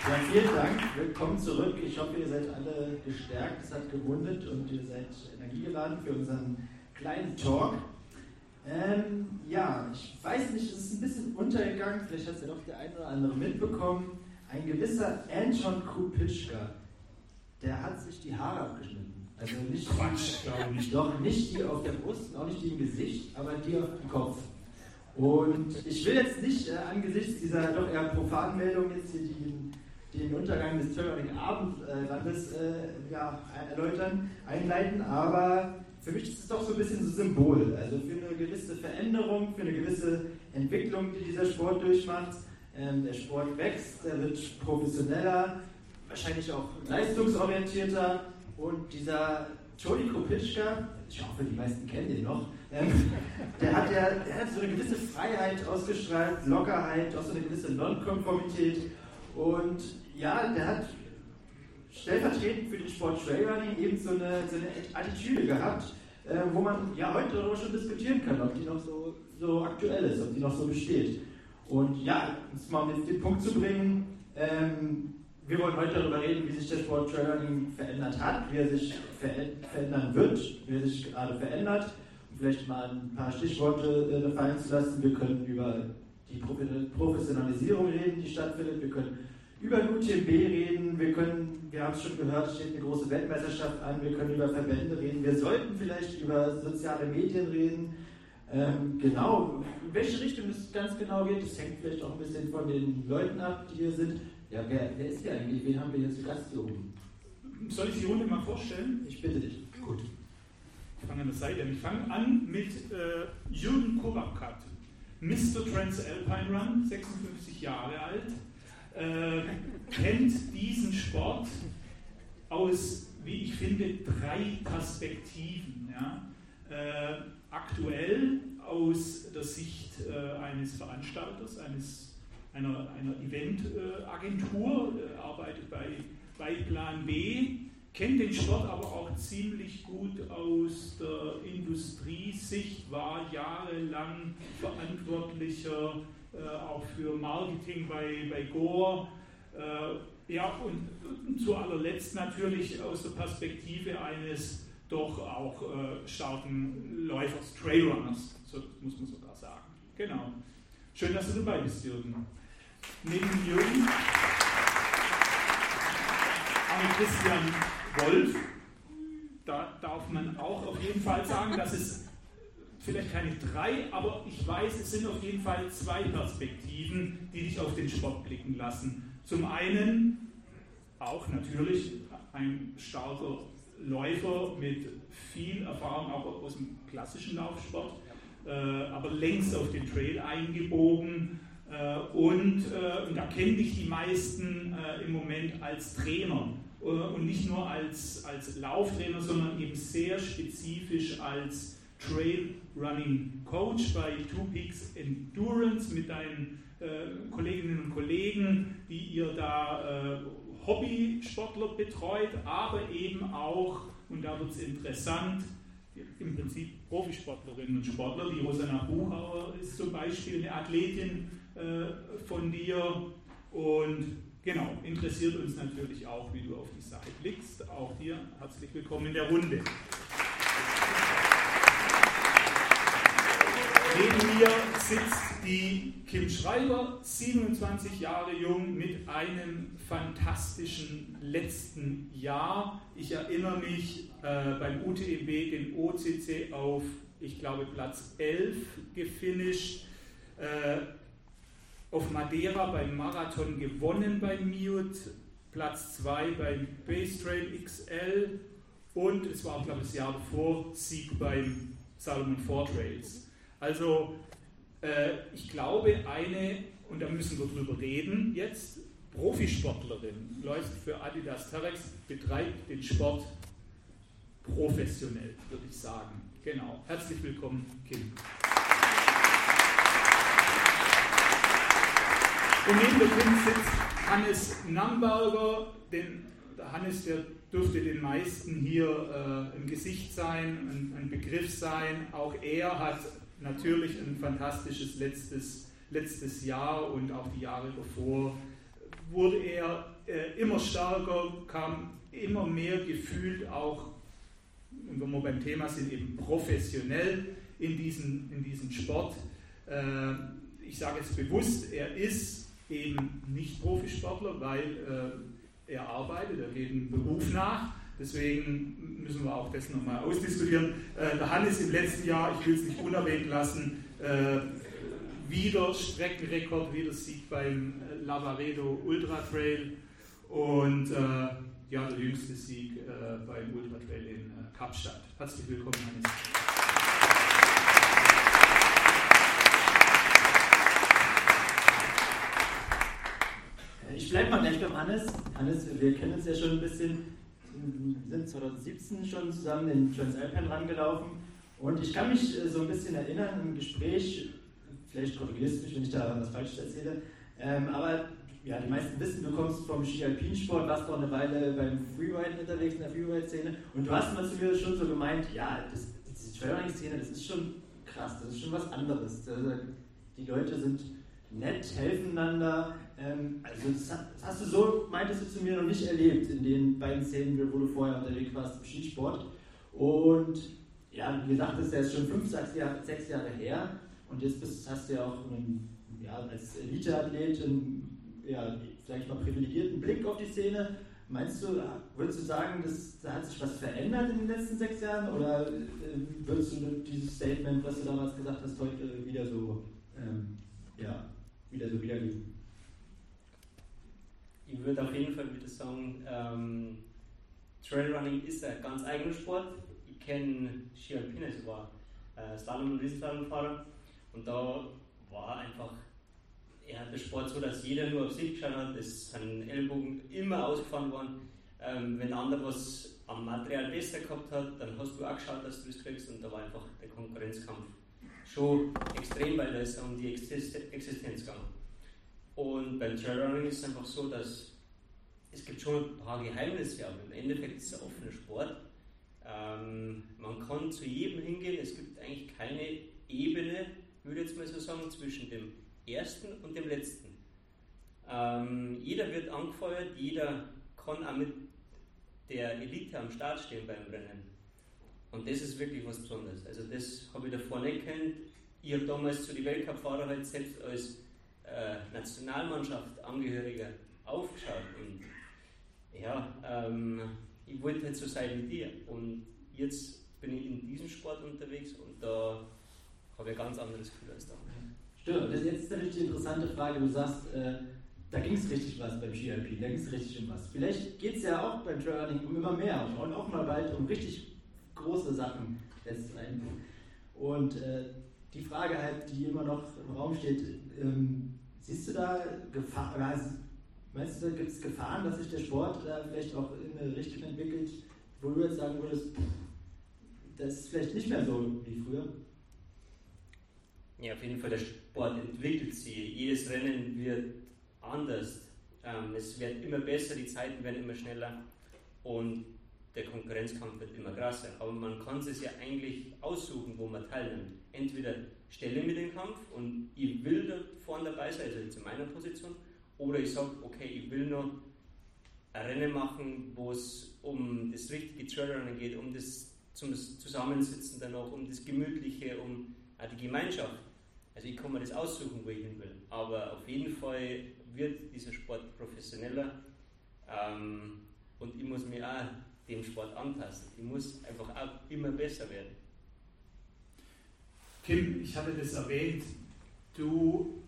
Ja, vielen Dank. Willkommen zurück. Ich hoffe, ihr seid alle gestärkt, es hat gewundet und ihr seid energiegeladen für unseren kleinen Talk. Ähm, ja, ich weiß nicht, es ist ein bisschen untergegangen, vielleicht hat es ja doch der ein oder andere mitbekommen. Ein gewisser Anton Krupitschka, der hat sich die Haare abgeschnitten. Also nicht Quatsch, glaube ich. Doch nicht die auf der Brust, auch nicht die im Gesicht, aber die auf dem Kopf. Und ich will jetzt nicht äh, angesichts dieser doch eher profanen Meldung jetzt hier die den Untergang des Terroring Abendlandes äh, ja, erläutern, einleiten, aber für mich ist es doch so ein bisschen so Symbol, also für eine gewisse Veränderung, für eine gewisse Entwicklung, die dieser Sport durchmacht. Ähm, der Sport wächst, er wird professioneller, wahrscheinlich auch leistungsorientierter. Und dieser Toni Kopitschka, ich hoffe, die meisten kennen den noch, ähm, der, hat ja, der hat so eine gewisse Freiheit ausgestrahlt, Lockerheit, auch so eine gewisse Nonkonformität. Und ja, der hat stellvertretend für den Sport Trailrunning eben so eine, so eine Attitüde gehabt, äh, wo man ja heute darüber schon diskutieren kann, ob die noch so, so aktuell ist, ob die noch so besteht. Und ja, um es mal auf den Punkt zu bringen, ähm, wir wollen heute darüber reden, wie sich der Sport Trailrunning verändert hat, wie er sich verändern wird, wie er sich gerade verändert. Um vielleicht mal ein paar Stichworte äh, fallen zu lassen. Wir können über die Professionalisierung reden, die stattfindet. Wir können über UTMB reden. Wir können, wir haben es schon gehört, steht eine große Weltmeisterschaft an. Wir können über Verbände reden. Wir sollten vielleicht über soziale Medien reden. Ähm, genau, in welche Richtung es ganz genau geht, das hängt vielleicht auch ein bisschen von den Leuten ab, die hier sind. Ja, wer, wer ist hier eigentlich? Wen haben wir jetzt zu Gast hier oben? Soll ich die Runde mal vorstellen? Ich bitte dich. Gut. Ich fange an der Seite an. Ich fange an mit äh, Jürgen Kovakat, Mr. Transalpine Run, 56 Jahre alt, äh, kennt diesen Sport aus, wie ich finde, drei Perspektiven. Ja? Äh, aktuell aus der Sicht äh, eines Veranstalters, eines, einer, einer Eventagentur, äh, arbeitet bei, bei Plan B, kennt den Sport aber auch ziemlich gut aus der Industriesicht, war jahrelang verantwortlicher auch für Marketing bei, bei Gore. Äh, ja, und, zu allerletzt natürlich aus der Perspektive eines doch auch äh, starken Läufers, Trailrunners, so muss man sogar sagen. Genau. Schön, dass du dabei bist, Jürgen. Neben Jürgen haben Christian Wolf. Da darf man auch auf jeden Fall sagen, dass es vielleicht keine drei, aber ich weiß, es sind auf jeden Fall zwei Perspektiven, die dich auf den Sport blicken lassen. Zum einen auch natürlich ein starker Läufer mit viel Erfahrung auch aus dem klassischen Laufsport, äh, aber längst auf den Trail eingebogen. Äh, und, äh, und da kennen dich die meisten äh, im Moment als Trainer äh, und nicht nur als, als Lauftrainer, sondern eben sehr spezifisch als Trail Running Coach bei Two Peaks Endurance mit deinen äh, Kolleginnen und Kollegen, die ihr da Hobbysportler betreut, aber eben auch, und da wird es interessant, im Prinzip Profisportlerinnen und Sportler. Die Rosanna Buchauer ist zum Beispiel eine Athletin äh, von dir und genau, interessiert uns natürlich auch, wie du auf die Sache blickst. Auch dir herzlich willkommen in der Runde. Neben mir sitzt die Kim Schreiber, 27 Jahre jung, mit einem fantastischen letzten Jahr. Ich erinnere mich äh, beim UTEB den OCC auf, ich glaube, Platz 11 gefinisht. Äh, auf Madeira beim Marathon gewonnen beim Mute, Platz 2 beim Base Trail XL und es war, glaube ich, das Jahr davor Sieg beim Salomon Four Trails. Also äh, ich glaube, eine, und da müssen wir drüber reden, jetzt Profisportlerin, läuft für Adidas Terex, betreibt den Sport professionell, würde ich sagen. Genau. Herzlich willkommen, Kim. Und neben der Kim sitzt Hannes Namberger, den Hannes, der dürfte den meisten hier äh, ein Gesicht sein, ein, ein Begriff sein. Auch er hat natürlich ein fantastisches letztes, letztes Jahr und auch die Jahre davor wurde er äh, immer stärker, kam immer mehr gefühlt auch, und wenn wir beim Thema sind, eben professionell in diesen, in diesen Sport. Äh, ich sage jetzt bewusst, er ist eben nicht Profisportler, weil äh, er arbeitet, er geht einem Beruf nach Deswegen müssen wir auch das nochmal ausdiskutieren. Äh, der Hannes im letzten Jahr, ich will es nicht unerwähnt lassen, äh, wieder Streckenrekord, wieder Sieg beim äh, Lavaredo Ultra Trail. Und äh, ja, der jüngste Sieg äh, beim Ultra Trail in äh, Kapstadt. Herzlich willkommen, Hannes. Ich bleibe mal gleich beim Hannes. Hannes, wir kennen uns ja schon ein bisschen. Sind 2017 schon zusammen in Transalpine rangelaufen. Und ich kann mich äh, so ein bisschen erinnern im Gespräch, vielleicht korrigierst du mich, wenn ich da was Falsches erzähle, ähm, aber ja, die meisten wissen, du kommst vom Ski-Alpinsport, warst auch eine Weile beim Freeride unterwegs in der Freeride-Szene und du hast mal zu mir schon so gemeint, ja, das, diese Trailrunning-Szene, das ist schon krass, das ist schon was anderes. Also, die Leute sind nett, helfen einander. Ähm, also das, hast du so, meintest du zu mir, noch nicht erlebt in den beiden Szenen, wo du vorher unterwegs warst im Skisport. Und ja, wie gesagt, das ist ja schon fünf, sechs Jahre, sechs Jahre her und jetzt bist, hast du ja auch einen, ja, als Elite-Athlet ja, vielleicht mal privilegierten Blick auf die Szene. Meinst du, würdest du sagen, dass, da hat sich was verändert in den letzten sechs Jahren oder äh, würdest du dieses Statement, was du damals gesagt hast, heute wieder so, ähm, ja, wieder so wiedergeben? Ich würde auf jeden Fall wieder sagen, ähm, Trailrunning ist ein ganz eigener Sport. Ich kenne Ski Alpine, ich war äh, Slalom- und Riesenslalomfahrer und da war einfach er hat den Sport so, dass jeder nur auf sich geschaut hat, es sind Ellbogen immer ausgefahren worden. Ähm, wenn der andere was am Material besser gehabt hat, dann hast du auch geschaut, dass du es kriegst und da war einfach der Konkurrenzkampf schon extrem, weil da ist um die Existenz gegangen. Und beim Trailrunning ist es einfach so, dass es gibt schon ein paar Geheimnisse, aber im Endeffekt ist es ein offener Sport. Ähm, man kann zu jedem hingehen, es gibt eigentlich keine Ebene, würde ich jetzt mal so sagen, zwischen dem ersten und dem letzten. Ähm, jeder wird angefeuert, jeder kann auch mit der Elite am Start stehen beim Rennen. Und das ist wirklich was Besonderes. Also das habe ich davor nicht kennt. Ich habe damals zu den Weltcup-Fahrer halt selbst als äh, Nationalmannschaft Angehöriger aufgeschaut und ja, ähm, ich wollte halt so sein wie dir. Und jetzt bin ich in diesem Sport unterwegs und da habe ich ein ganz anderes Gefühl als damals. Stimmt, das ist jetzt natürlich die interessante Frage. Du sagst, äh, da ging es richtig was beim Ski-Alpin, da ging es richtig um was. Vielleicht geht es ja auch beim Trailrunning um immer mehr und auch mal bald um richtig große Sachen. Und äh, die Frage halt, die immer noch im Raum steht, ähm, siehst du da Gefahren, meinst du, gibt es Gefahren, dass sich der Sport da vielleicht auch in eine Richtung entwickelt, wo du jetzt sagen würdest, das ist vielleicht nicht mehr so wie früher? Ja, auf jeden Fall, der Sport entwickelt sich. Jedes Rennen wird anders. Ähm, es wird immer besser, die Zeiten werden immer schneller und der Konkurrenzkampf wird immer krasser. Aber man kann es ja eigentlich aussuchen, wo man teilnimmt. Entweder stelle mir den Kampf und ich will da vorne dabei sein, also jetzt in meiner Position, oder ich sage, okay, ich will noch ein Rennen machen, wo es um das richtige Trailrunning geht, um das zum Zusammensitzen dann auch, um das Gemütliche, um auch die Gemeinschaft. Also ich kann mir das aussuchen, wo ich hin will. Aber auf jeden Fall wird dieser Sport professioneller ähm, und ich muss mich auch dem Sport anpassen. Ich muss einfach auch immer besser werden. Kim, ich hatte das erwähnt, du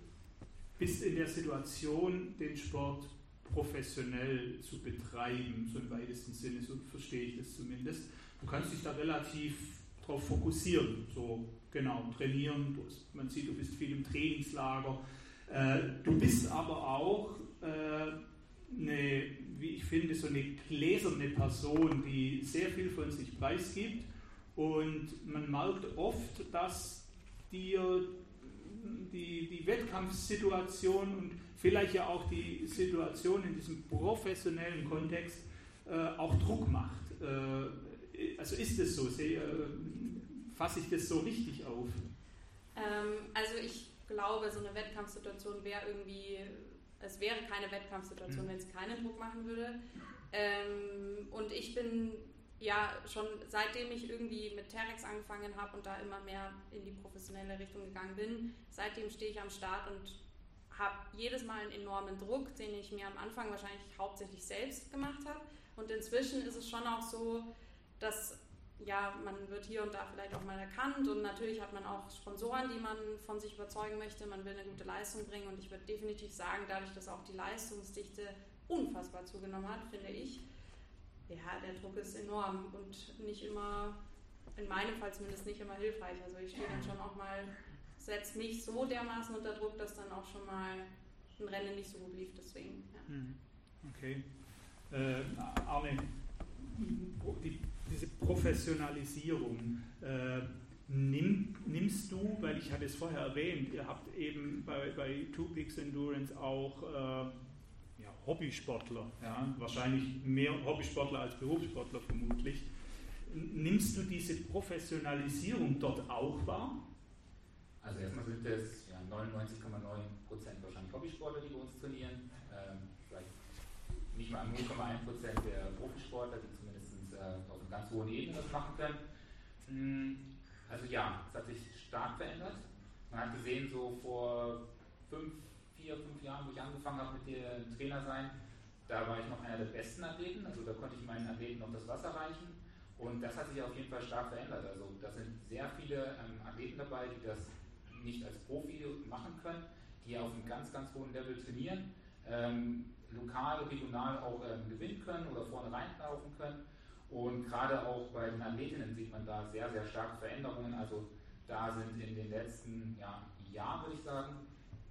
bist in der Situation, den Sport professionell zu betreiben, so im weitesten Sinne, so verstehe ich das zumindest. Du kannst dich da relativ darauf fokussieren, so genau, trainieren. Man sieht, du bist viel im Trainingslager. Äh, du bist aber auch äh, eine, wie ich finde, so eine gläserne Person, die sehr viel von sich preisgibt. Und man merkt oft, dass dir die, die Wettkampfsituation und vielleicht ja auch die Situation in diesem professionellen Kontext äh, auch Druck macht. Äh, also ist es so? Sehr, fasse ich das so richtig auf? Ähm, also ich glaube, so eine Wettkampfsituation wäre irgendwie, es wäre keine Wettkampfsituation, mhm. wenn es keinen Druck machen würde. Ähm, und ich bin ja schon seitdem ich irgendwie mit Terex angefangen habe und da immer mehr in die professionelle Richtung gegangen bin, seitdem stehe ich am Start und habe jedes Mal einen enormen Druck, den ich mir am Anfang wahrscheinlich hauptsächlich selbst gemacht habe. Und inzwischen ist es schon auch so, dass ja, man wird hier und da vielleicht auch mal erkannt und natürlich hat man auch Sponsoren, die man von sich überzeugen möchte. Man will eine gute Leistung bringen und ich würde definitiv sagen, dadurch, dass auch die Leistungsdichte unfassbar zugenommen hat, finde ich, ja, der Druck ist enorm und nicht immer, in meinem Fall zumindest nicht immer hilfreich. Also ich stehe dann schon auch mal, setze mich so dermaßen unter Druck, dass dann auch schon mal ein Rennen nicht so gut lief. Deswegen, ja. Hm. Okay. Äh, Arne, die, diese Professionalisierung, äh, nimm, nimmst du, weil ich hatte es vorher erwähnt, ihr habt eben bei, bei Two Peaks Endurance auch äh, ja, Hobbysportler, ja, wahrscheinlich mehr Hobbysportler als Berufssportler vermutlich. Nimmst du diese Professionalisierung dort auch wahr? Also erstmal sind es ja, 99,9% wahrscheinlich Hobbysportler, die bei uns trainieren. Ähm, vielleicht nicht mal 0,1% der Profisportler, die zumindest äh, auf einer ganz hohen Ebene das machen können. Hm, also ja, es hat sich stark verändert. Man hat gesehen, so vor fünf, vier, fünf Jahren, wo ich angefangen habe mit dem Trainer sein, da war ich noch einer der besten Athleten, also da konnte ich meinen Athleten noch das Wasser reichen. Und das hat sich auf jeden Fall stark verändert. Also da sind sehr viele ähm, Athleten dabei, die das nicht als Profi machen können, die auf einem ganz, ganz hohen Level trainieren, ähm, lokal, regional auch ähm, gewinnen können oder vorne reinlaufen können. Und gerade auch bei den Athletinnen sieht man da sehr, sehr starke Veränderungen. Also da sind in den letzten ja, Jahren, würde ich sagen,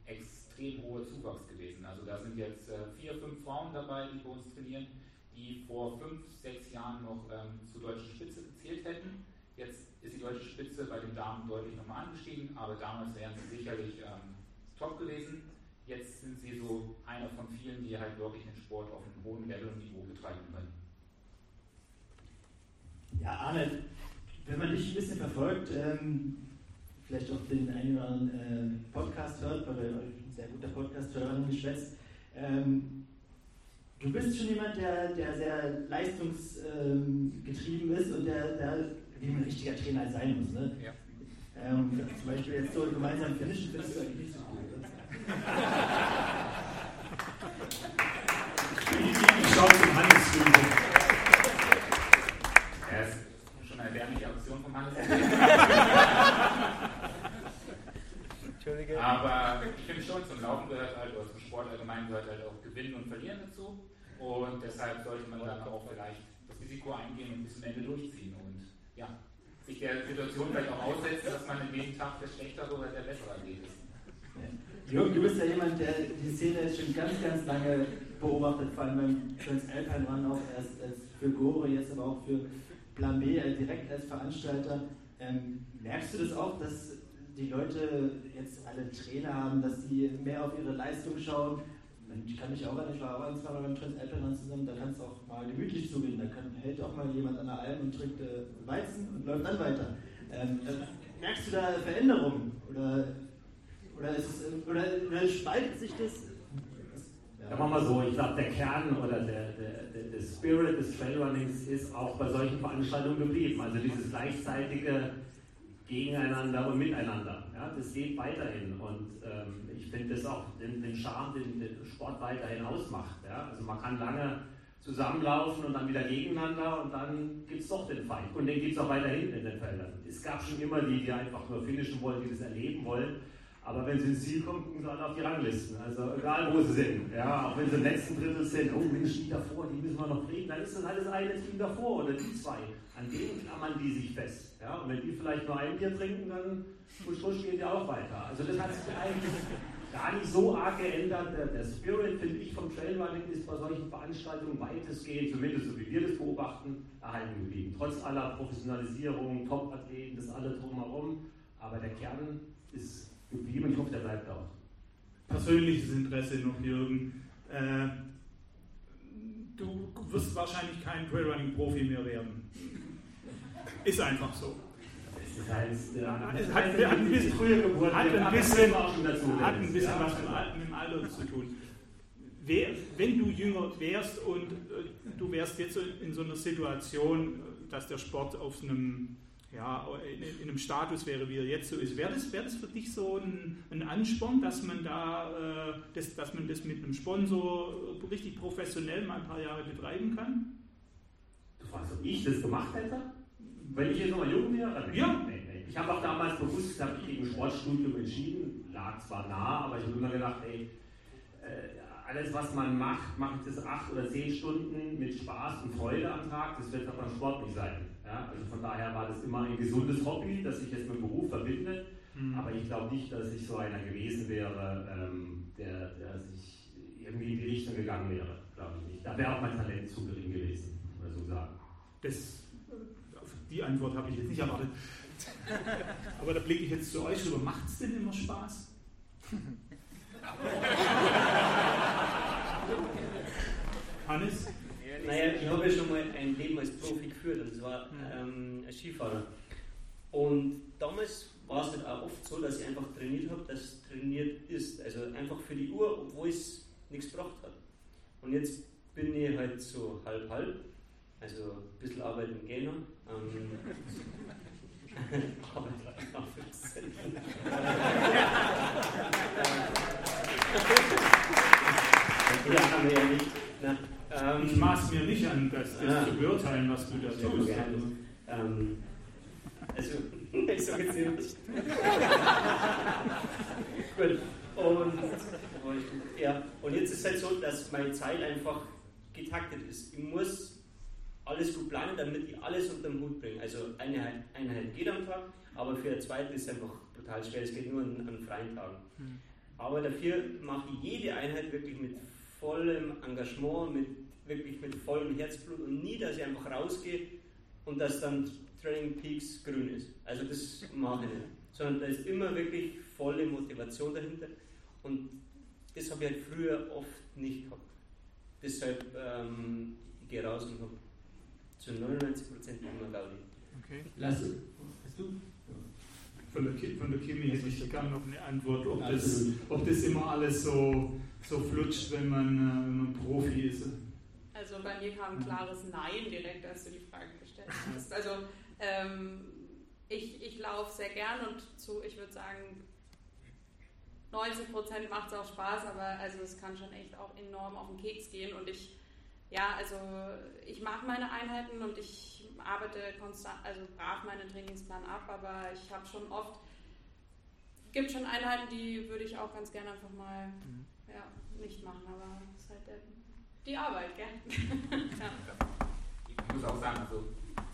extrem hoher Zuwachs gewesen. Also da sind jetzt äh, vier, fünf Frauen dabei, die bei uns trainieren, die vor fünf, sechs Jahren noch ähm, zur deutschen Spitze gezählt hätten. Jetzt ist die deutsche Spitze bei den Damen deutlich nochmal angestiegen, aber damals wären sie sicherlich ähm, top gewesen. Jetzt sind sie so einer von vielen, die halt wirklich den Sport auf einem hohen Level und Niveau betreiben können. Ja, Arne, wenn man dich ein bisschen verfolgt, ähm, vielleicht auch den einen oder anderen äh, Podcast hört, weil ein sehr guter Podcast-Hörer geschwätzt, ähm, du bist schon jemand, der, der sehr leistungsgetrieben ähm, ist und der, der wie ein richtiger Trainer sein muss. Ne? Ja. Ähm, zum Beispiel jetzt so gemeinsam finishen findest du eigentlich nicht so gut. Ich schaue zum Handelsflügel. Er ist schon eine erbärmliche Aktion vom Handelsflügel. Entschuldige. Aber ich finde schon, zum Laufen gehört halt, oder zum Sport allgemein gehört halt auch Gewinnen und Verlieren dazu. Und deshalb sollte man dann auch vielleicht das Risiko eingehen und bis zum Ende durchziehen. Und ja, sich der Situation vielleicht auch aussetzen, dass man in jedem Tag der schlechtere oder der bessere ist. Jürgen, du bist ja jemand, der die Szene jetzt schon ganz, ganz lange beobachtet, vor allem beim Transalpine Run auch erst als für Gore, jetzt aber auch für Plan äh, direkt als Veranstalter. Ähm, merkst du das auch, dass die Leute jetzt alle Trainer haben, dass die mehr auf ihre Leistung schauen? Ich kann mich auch erinnern, ich war auch ein, zwei Mal beim Transalpine Run zusammen, da kann es auch mal gemütlich zugehen, da kann, hält auch mal jemand an der Alm und trinkt äh, Weizen und läuft dann weiter. Ähm, äh, merkst du da Veränderungen? Oder oder, ist es, oder, oder spaltet sich das? Ja. Sagen wir so, ich glaube, der Kern oder der, der, der, Spirit des Trailrunnings ist auch bei solchen Veranstaltungen geblieben. Also dieses gleichzeitige Gegeneinander und Miteinander. Ja, das geht weiterhin. Und ähm, ich finde das auch den, den Charme, den, den Sport weiterhin ausmacht. Ja? Also man kann lange zusammenlaufen und dann wieder gegeneinander und dann gibt es doch den Feind. Und den gibt es auch weiterhin in den Feldern. Es gab schon immer die, die einfach nur finishen wollen, die das erleben wollen. Aber wenn sie ins Ziel kommen, gucken sie alle auf die Ranglisten. Also egal wo sie sind. Ja, auch wenn sie im letzten Drittel sind, oh Mensch, die davor, die müssen wir noch kriegen, dann ist das alles eine Team davor oder die zwei. An denen klammern die sich fest. Ja, und wenn die vielleicht nur ein Bier trinken, dann husch, husch geht ja auch weiter. Also das hat sich eigentlich gar nicht so arg geändert. Der, der Spirit, finde ich, vom Trailrunning ist bei solchen Veranstaltungen weitestgehend, zumindest so wie wir das beobachten, erhalten geblieben. Trotz aller Professionalisierung, Top-Athleten, das alle drumherum. Aber der Kern ist geblieben. Ich hoffe, der bleibt auch. Persönliches Interesse noch, Jürgen. Äh, du wirst wahrscheinlich kein Trailrunning-Profi mehr werden. Ist einfach so. Das heißt, ja, hat, hat, hat, ein bisschen, Geburt, hat ein bisschen, hat ein bisschen was mit dem Alter zu tun. Wenn du jünger wärst und äh, du wärst jetzt in so einer Situation, dass der Sport auf einem ja, in, in, einem Status wäre, wie er jetzt so ist. Wäre das, wär das für dich so ein, ein Ansporn, dass man da, äh, das, dass man das mit einem Sponsor richtig professionell mal ein paar Jahre betreiben kann? Du fragst, ob ich das gemacht hätte? Wenn ich jetzt noch mal jung wäre? Ja. Nee, nee. Ich habe auch damals bewusst, habe ich gegen Sportstudium entschieden, lag zwar nah, aber ich habe immer gedacht, ey, äh, alles, was man macht, mache ich das acht oder zehn Stunden mit Spaß und Freude am Tag. Das wird aber Sport nicht sein. Ja? Also von daher war das immer ein gesundes Hobby, das sich jetzt mit dem Beruf verbindet. Mhm. Aber ich glaube nicht, dass ich so einer gewesen wäre, ähm, der, der sich irgendwie in die Richtung gegangen wäre. Glaube ich nicht. Da wäre auch mein Talent zu gering gewesen, oder so sagen. Das, die Antwort habe ich jetzt nicht erwartet. Aber da blicke ich jetzt zu euch rüber. Macht es denn immer Spaß? Hannes? Naja, ich habe ja schon mal ein Leben als Profi geführt und zwar ähm, als Skifahrer. Und damals war es halt auch oft so, dass ich einfach trainiert habe, dass trainiert ist. Also einfach für die Uhr, obwohl es nichts gebracht hat. Und jetzt bin ich halt so halb-halb. Also ein bisschen arbeiten gehen noch. Ähm, Arbeit ja, haben wir ja nicht. Na, ähm, ich maß mir nicht an, das, das ah, zu beurteilen, was du da tust. Ähm, also, ich sage jetzt nicht. Gut. Und, ja, und jetzt ist es halt so, dass meine Zeit einfach getaktet ist. Ich muss alles gut planen, damit ich alles unter den Hut bringe. Also eine Einheit geht am Tag, aber für eine zweite ist es einfach brutal schwer. Es geht nur an, an freien Tagen. Hm. Aber dafür mache ich jede Einheit wirklich mit vollem Engagement, mit, wirklich mit vollem Herzblut und nie, dass ich einfach rausgehe und dass dann Training Peaks grün ist. Also das mache ich nicht. Sondern da ist immer wirklich volle Motivation dahinter. Und das habe ich halt früher oft nicht gehabt. Deshalb ähm, ich gehe raus und habe zu 99% immer Gaudi. Okay. Lass, hast du? Von der, von der Kimi hätte ich gerne noch eine Antwort, ob das, ob das immer alles so, so flutscht, wenn man, äh, wenn man Profi ist. Also bei mir kam ein klares Nein direkt, als du die Frage gestellt hast. Also ähm, ich, ich laufe sehr gern und zu, ich würde sagen, 90 Prozent macht es auch Spaß, aber also es kann schon echt auch enorm auf den Keks gehen und ich, ja, also ich mache meine Einheiten und ich arbeite konstant, also brav meinen Trainingsplan ab, aber ich habe schon oft, gibt schon Einheiten, die würde ich auch ganz gerne einfach mal mhm. ja, nicht machen, aber es ist halt der, die Arbeit, gell? ja. Ich muss auch sagen, also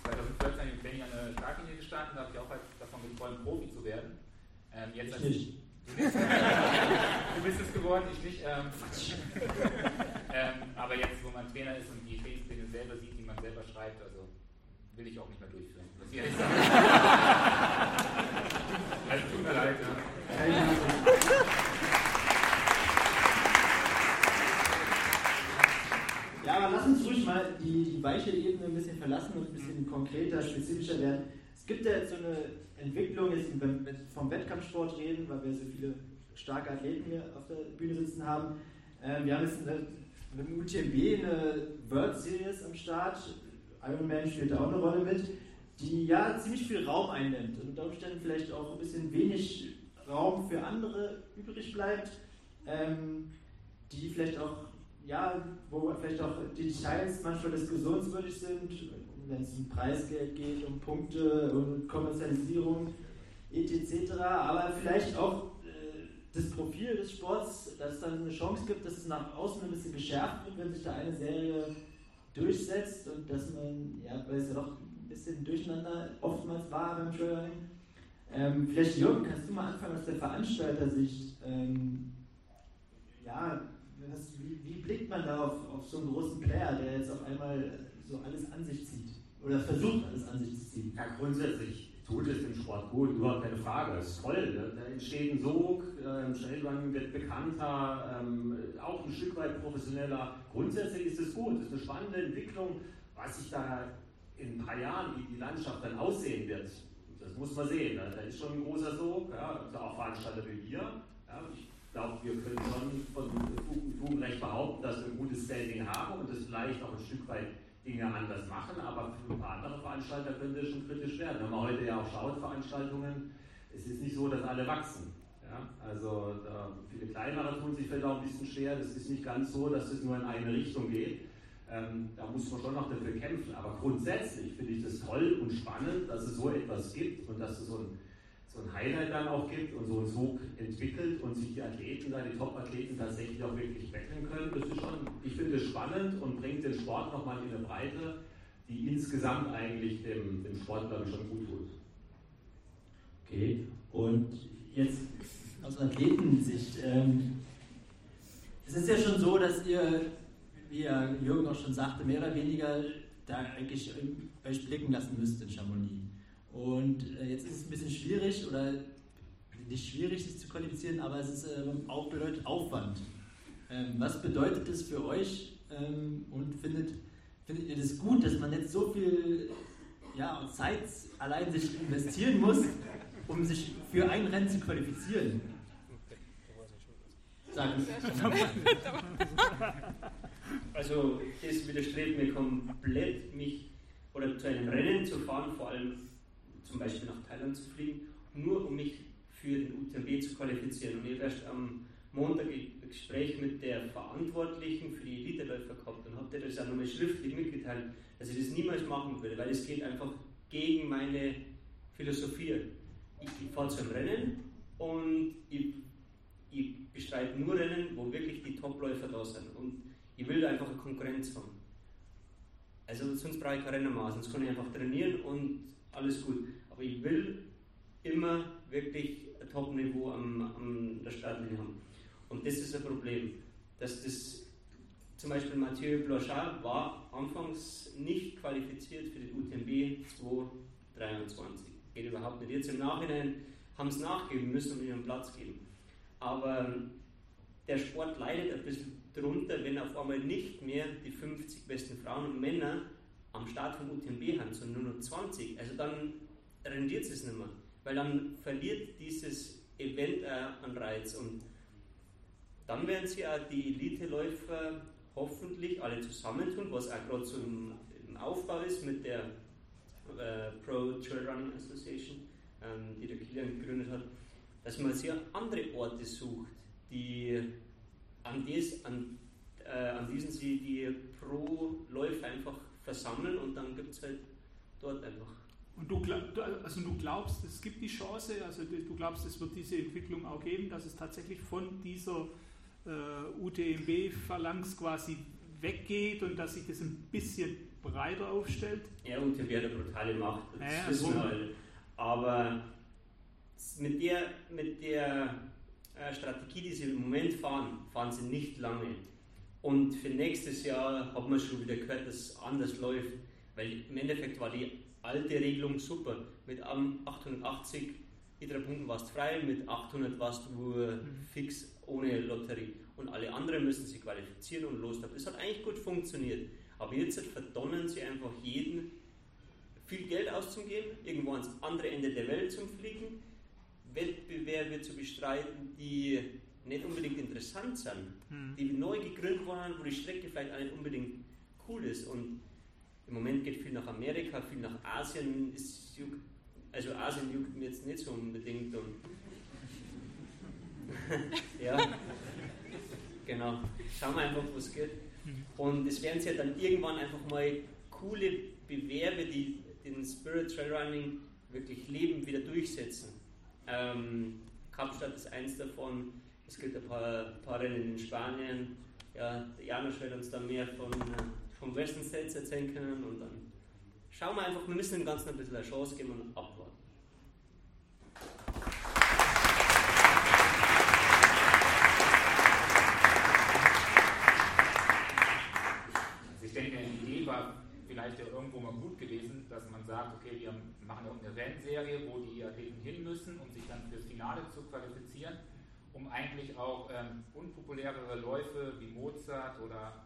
2014 im Training an der Startlinie gestanden, da habe ich auch halt davon geträumt, Profi zu werden. Ähm, jetzt ich nicht. Du bist es geworden, ich nicht. Ähm, ähm, aber jetzt, wo man Trainer ist und die Trainingspläne selber sieht, die man selber schreibt, also will ich auch nicht mehr durchführen. Muss ich ehrlich sagen. also tut mir leid. Ja. Ja, aber lass uns ruhig mal die, die weiche Ebene ein bisschen verlassen und ein bisschen konkreter, spezifischer werden. Es gibt ja jetzt so eine Entwicklung, jetzt, wenn wir vom Wettkampfsport reden, weil wir so viele starke Athleten hier auf der Bühne sitzen haben. Ähm, wir haben jetzt eine, mit dem UTMB eine World Series am Start. Ironman spielt da auch eine Rolle mit, die ja ziemlich viel Raum einnimmt und unter Umständen vielleicht auch ein bisschen wenig Raum für andere übrig bleibt, ähm, die vielleicht auch ja, wo vielleicht auch die Details manchmal diskussionswürdig sind, wenn es um Preisgeld geht, um Punkte und Kommerzialisierung etc. Aber vielleicht auch äh, das Profil des Sports, dass es dann eine Chance gibt, dass es nach außen ein bisschen geschärft wird, wenn sich da eine Serie durchsetzt und dass man, ja, weil es ja doch ein bisschen durcheinander oftmals war beim Trailrunning. Ähm, vielleicht Jürgen, kannst du mal anfangen aus der Veranstalter-Sicht? Ähm, ja, das, wie, wie, blickt man da auf, auf so einen großen Player, der jetzt auf einmal so alles an sich zieht? Oder versucht, alles an sich zu ziehen? Ja, grundsätzlich tut es dem Sport gut, überhaupt keine Frage. Das ist toll. Da, da entsteht ein Sog, äh, Schnellrunning wird bekannter, ähm, auch ein Stück weit professioneller. Grundsätzlich ist es gut. Es ist eine spannende Entwicklung. Was sich da in ein paar Jahren, wie die Landschaft dann aussehen wird, das muss man sehen. Da, da ist schon ein großer Sog. Ja, also auch Veranstalter wie wir. Ja, ich glaube, wir können schon von Recht behaupten, dass wir ein gutes Standing haben und das vielleicht auch ein Stück weit Dinge anders machen, aber für ein paar andere Veranstalter könnte es schon kritisch werden. Wenn man heute ja auch schaut, Veranstaltungen, es ist nicht so, dass alle wachsen. Ja? Also viele kleinere tun sich vielleicht auch ein bisschen schwer. Das ist nicht ganz so, dass es nur in eine Richtung geht. Ähm, da muss man schon noch dafür kämpfen. Aber grundsätzlich finde ich das toll und spannend, dass es so etwas gibt und dass es so ein so ein Highlight dann auch gibt und so einen Zug entwickelt und sich die Athleten da, die Top-Athleten tatsächlich auch wirklich betteln können. Das ist schon, ich finde es spannend und bringt den Sport nochmal in eine Breite, die insgesamt eigentlich dem, dem Sport, ich, schon gut tut. Okay, und jetzt aus Athletensicht, ähm, es ist ja schon so, dass ihr, wie Jürgen auch schon sagte, mehr oder weniger da eigentlich euch blicken lassen müsst in Chamonix. Und äh, jetzt ist es ein bisschen schwierig oder nicht schwierig, sich zu qualifizieren, aber es ist, ähm, auch bedeutet Aufwand. Ähm, was bedeutet das für euch ähm, und findet, findet ihr das gut, dass man jetzt so viel ja, Zeit allein sich investieren muss, um sich für ein Rennen zu qualifizieren? Sagen Also das widerstrebt mir komplett, mich oder zu einem Rennen zu fahren, vor allem zum Beispiel nach Thailand zu fliegen, nur um mich für den UTMB zu qualifizieren. Und ich habe erst am Montag ein Gespräch mit der Verantwortlichen für die Eliteläufer gehabt und habe dir das auch nochmal schriftlich mitgeteilt, dass ich das niemals machen würde, weil es geht einfach gegen meine Philosophie. Ich, ich fahre zum Rennen und ich, ich bestreite nur Rennen, wo wirklich die Topläufer da sind. Und ich will da einfach eine Konkurrenz haben. Also sonst brauche ich keine Rennmaß, sonst kann ich einfach trainieren und alles gut. Aber ich will immer wirklich ein Top-Niveau am, am der Startlinie haben. Und das ist ein Problem, dass das zum Beispiel Mathieu Blanchard war anfangs nicht qualifiziert für den UTMB 2023. Geht überhaupt nicht. Jetzt im Nachhinein haben sie nachgeben müssen und ihm einen Platz geben. Aber der Sport leidet ein bisschen darunter, wenn auf einmal nicht mehr die 50 besten Frauen und Männer am Start vom UTMB haben, sondern nur noch 20. Also dann rendiert es nicht mehr, weil dann verliert dieses Event an Reiz und dann werden sie auch die Elite-Läufer hoffentlich alle zusammentun, was auch gerade so im, im, Aufbau ist mit der äh, Pro Trail Running Association, ähm, die der Kilian gegründet hat, dass man sehr andere Orte sucht, die an, dies, an, äh, an diesen sie die Pro-Läufe einfach versammeln und dann gibt es halt dort einfach. Und du, also du glaubst, es gibt die Chance, also du glaubst, es wird diese Entwicklung auch geben, dass es tatsächlich von dieser äh, UTMB-Phalanx quasi weggeht und dass sich das ein bisschen breiter aufstellt? Ja, UTMB hat eine brutale Macht, das ja, wissen wir alle. Aber mit der, mit der äh, Strategie, die sie im Moment fahren, fahren sie nicht lange. Und für nächstes Jahr hat man schon wieder gehört, dass es anders läuft. Weil im Endeffekt war die alte Regelung super. Mit 880 ITRA-Punkten warst du frei, mit 800 warst du mhm. fix ohne Lotterie. Und alle anderen müssen sich qualifizieren und los. Das hat eigentlich gut funktioniert. Aber jetzt verdonnen sie einfach jeden, viel Geld auszugeben, irgendwo ans andere Ende der Welt zu fliegen Wettbewerbe zu bestreiten, die nicht unbedingt interessant sind, mhm. die neu gegründet wurden, wo die Strecke vielleicht auch nicht unbedingt cool ist. Und im Moment geht viel nach Amerika, viel nach Asien. Ist, also Asien juckt mir jetzt nicht so unbedingt. Und ja, genau. Schauen wir einfach, wo es geht. Und es werden sich ja dann irgendwann einfach mal coole Bewerbe, die den Spirit Trail Running wirklich leben, wieder durchsetzen. Ähm, Kapstadt ist eins davon. Es gibt ein paar, paar Rennen in Spanien. Ja, Janusz wird uns dann mehr von, äh, vom Western States erzählen können und dann schauen wir einfach, wir müssen dem Ganzen ein bisschen eine Chance geben und abwarten. Also ich denke, die Idee war vielleicht ja irgendwo mal gut gewesen, dass man sagt, okay, wir machen irgendeine Rennserie, wo die Athleten hin müssen, um sich dann fürs Finale zu qualifizieren, um eigentlich auch ähm, unpopulärere Läufe wie Mozart oder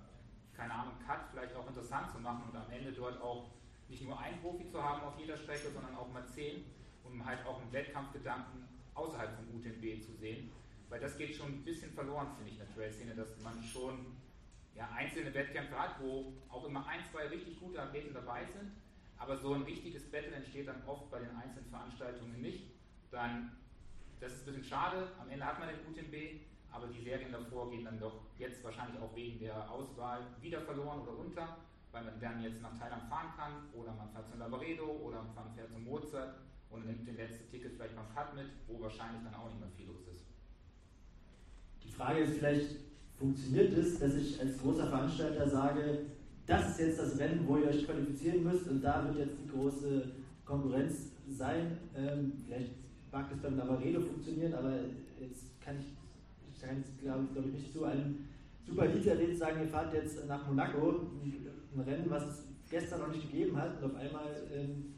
keine Ahnung, Cut vielleicht auch interessant zu machen und am Ende dort auch nicht nur einen Profi zu haben auf jeder Strecke, sondern auch mal zehn, um halt auch einen Wettkampfgedanken außerhalb vom UTMB zu sehen. Weil das geht schon ein bisschen verloren, finde ich, in der Trail-Szene, dass man schon ja, einzelne Wettkämpfe hat, wo auch immer ein, zwei richtig gute Athleten dabei sind, aber so ein richtiges Battle entsteht dann oft bei den einzelnen Veranstaltungen nicht. Dann, das ist ein bisschen schade, am Ende hat man den UTMB, aber die Serien davor gehen dann doch jetzt wahrscheinlich auch wegen der Auswahl wieder verloren oder unter, weil man dann jetzt nach Thailand fahren kann oder man fährt zum Lavaredo oder man fährt zum Mozart und nimmt den letzten Ticket vielleicht beim Cut mit, wo wahrscheinlich dann auch nicht mehr viel los ist. Die Frage ist vielleicht, funktioniert es, dass ich als großer Veranstalter sage, das ist jetzt das Rennen, wo ihr euch qualifizieren müsst und da wird jetzt die große Konkurrenz sein. Ähm, vielleicht mag es beim Lavaredo funktionieren, aber jetzt kann ich kann jetzt, glaube glaub ich, nicht zu einem super Elite sagen, ihr fahrt jetzt nach Monaco, ein Rennen, was es gestern noch nicht gegeben hat und auf einmal ähm,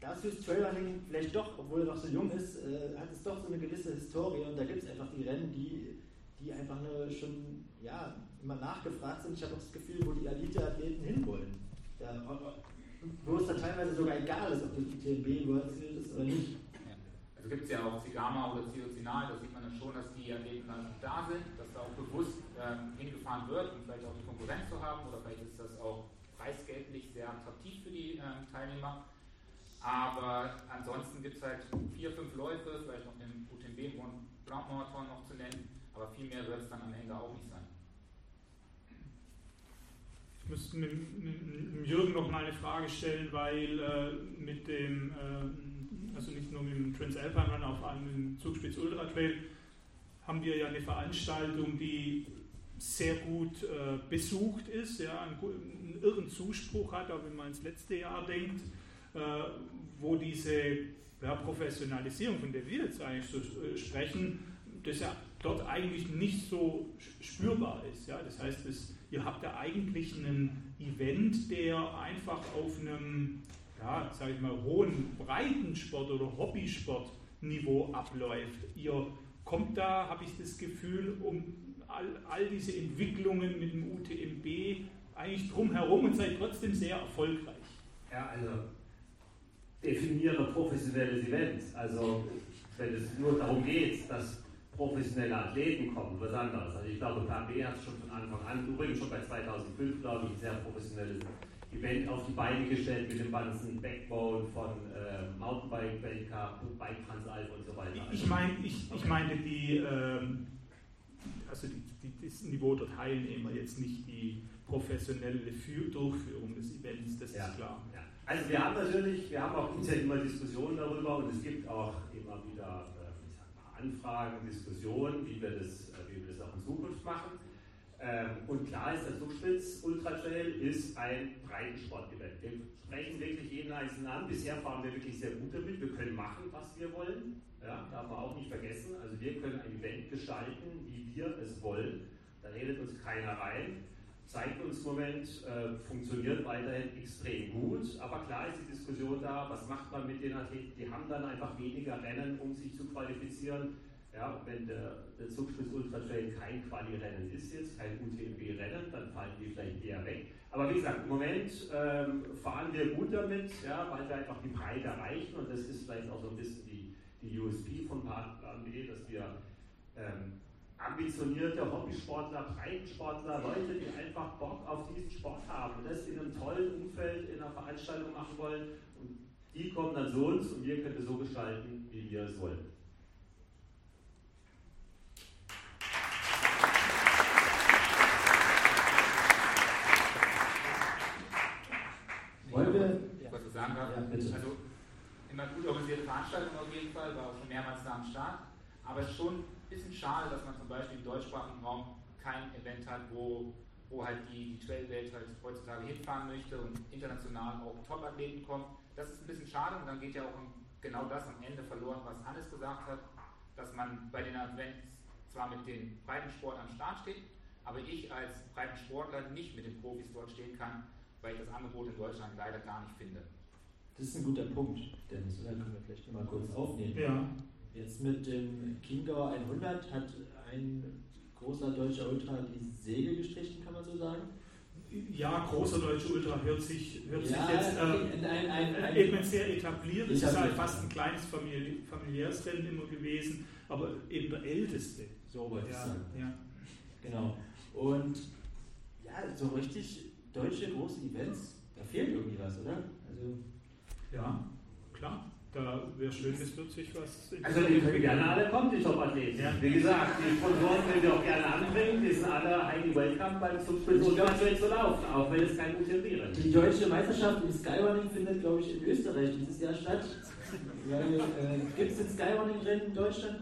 das fürs Trailrunning vielleicht doch, obwohl er noch so jung ist, äh, hat es doch so eine gewisse Historie und da gibt es einfach die Rennen, die, die einfach eine, schon ja, immer nachgefragt sind. Ich habe auch das Gefühl, wo die Elite-Athleten hinwollen. Ja, wo es dann teilweise sogar egal ist, ob das UTMB World Series ist oder nicht. Also gibt es ja auch Zigama oder Ciocinal, da sieht man dann schon, dass die Athleten dann da sind, dass da auch bewusst ähm, hingefahren wird, um vielleicht auch die Konkurrenz zu haben oder vielleicht ist das auch preisgeldlich sehr attraktiv für die ähm, Teilnehmer. Aber ansonsten gibt es halt vier, fünf Läufe, vielleicht noch den UTMB und Grand Marathon noch zu nennen, aber viel mehr wird es dann am Ende auch nicht sein. Ich müsste mit, mit Jürgen noch mal eine Frage stellen, weil äh, mit dem, äh, also nicht nur mit dem Transalpine Run, auf einem Zugspitz Ultra Trail, haben wir ja eine Veranstaltung, die sehr gut äh, besucht ist, ja, einen, einen, irren Zuspruch hat, auch wenn man ins letzte Jahr denkt, äh, wo diese ja, Professionalisierung, von der wir jetzt eigentlich so äh, sprechen, das ja dort eigentlich nicht so spürbar ist. Ja. Das heißt, es, ihr habt ja eigentlich einen Event, der einfach auf einem, ja, sage ich mal, hohen Breitensport- oder Hobbysportniveau abläuft. Ihr kommt da, habe ich das Gefühl, um all, all diese Entwicklungen mit dem UTMB eigentlich drumherum und seid trotzdem sehr erfolgreich. Ja, also definiere professionelles Event. Also wenn es nur darum geht, dass professionelle Athleten kommen, was anderes. Also ich glaube, PAB hat es schon von Anfang an, übrigens schon bei 2005, glaube ich, sehr professionelles Event auf die Beine gestellt mit dem ganzen Backbone von äh, Mountainbike, Weltcup, Bike Transalp und so weiter. Ich, mein, ich, ich meine die, ähm, also die, die, das Niveau der Teilnehmer, jetzt nicht die professionelle Durchführung des Events, das ja. ist klar. Ja. Also wir haben natürlich, wir haben auch intern immer Diskussionen darüber und es gibt auch immer wieder äh, mal, Anfragen, Diskussionen, wie wir das, äh, wie wir das auch in Zukunft machen. Ähm, und klar ist, das Zugspitz Ultra Trail ist ein Breitensport-Event. Wir sprechen wirklich jeden Einzelnen an. Bisher fahren wir wirklich sehr gut damit. Wir können machen, was wir wollen. Ja, darf man auch nicht vergessen. Also wir können ein Event gestalten, wie wir es wollen. Da redet uns keiner rein. Zeigt uns im Moment, äh, funktioniert weiterhin extrem gut. Aber klar ist die Diskussion da, was macht man mit den Athleten? Die haben dann einfach weniger Rennen, um sich zu qualifizieren. Ja, wenn der, der Zugspitz Ultra Trail kein Quali-Rennen ist jetzt, kein UTMB-Rennen, dann fallen die vielleicht eher weg. Aber wie gesagt, im Moment ähm, fahren wir gut damit, ja, weil wir einfach die Breite erreichen und das ist vielleicht auch so ein bisschen die, die USP von Plan B, dass wir ähm, ambitionierte Hobbysportler, Breitensportler, Leute, die einfach Bock auf diesen Sport haben und das in einem tollen Umfeld in einer Veranstaltung machen wollen und die kommen dann zu uns und wir können es so gestalten, wie wir es wollen. Wollen wir was ich sagen darf? Ja, also immer gut organisierte Veranstaltung auf jeden Fall, war auch schon mehrmals da am Start. Aber es ist schon ein bisschen schade, dass man zum Beispiel im deutschsprachigen Raum kein Event hat, wo, wo halt die, die Trailwelt halt heutzutage hinfahren möchte und international auch Top-Athleten kommen. Das ist ein bisschen schade und dann geht ja auch genau das am Ende verloren, was Hannes gesagt hat, dass man bei den Events zwar mit den Breitensport am Start steht, aber ich als Breitensportler nicht mit den Profis dort stehen kann, weil ich das Angebot in Deutschland leider gar nicht finde. Das ist ein guter Punkt, Dennis, oder können wir vielleicht mal kurz aufnehmen. Ja. Jetzt mit dem Chiemgauer 100 hat ein großer deutscher Ultra die Segel gestrichen, kann man so sagen? Ja, großer deutscher Ultra hört sich, hört Ja, sich jetzt äh, ein- ein- ein- eben sehr etabliert. Es ist halt fast ein kleines Famili familiäres Rennen immer gewesen, aber eben der älteste. So wollte ich ja, sagen. ja. Genau. Und ja, so richtig deutsche große Events, da fehlt irgendwie was, oder? Also, Ja, klar. Da wäre schön, es wird sich was. Also die können gerne alle kommen, die Top-Athleten. Ja. Wie gesagt, die Sponsoren können wir auch gerne anbringen, die sind alle highly welcome beim Zugspitz und aktuell zu laufen, auch wenn es kein UTMB-Rennen ist. die deutsche Meisterschaft im Skyrunning findet, glaube ich, in Österreich dieses Jahr statt. äh, Gibt es den Skyrunning-Rennen in Deutschland?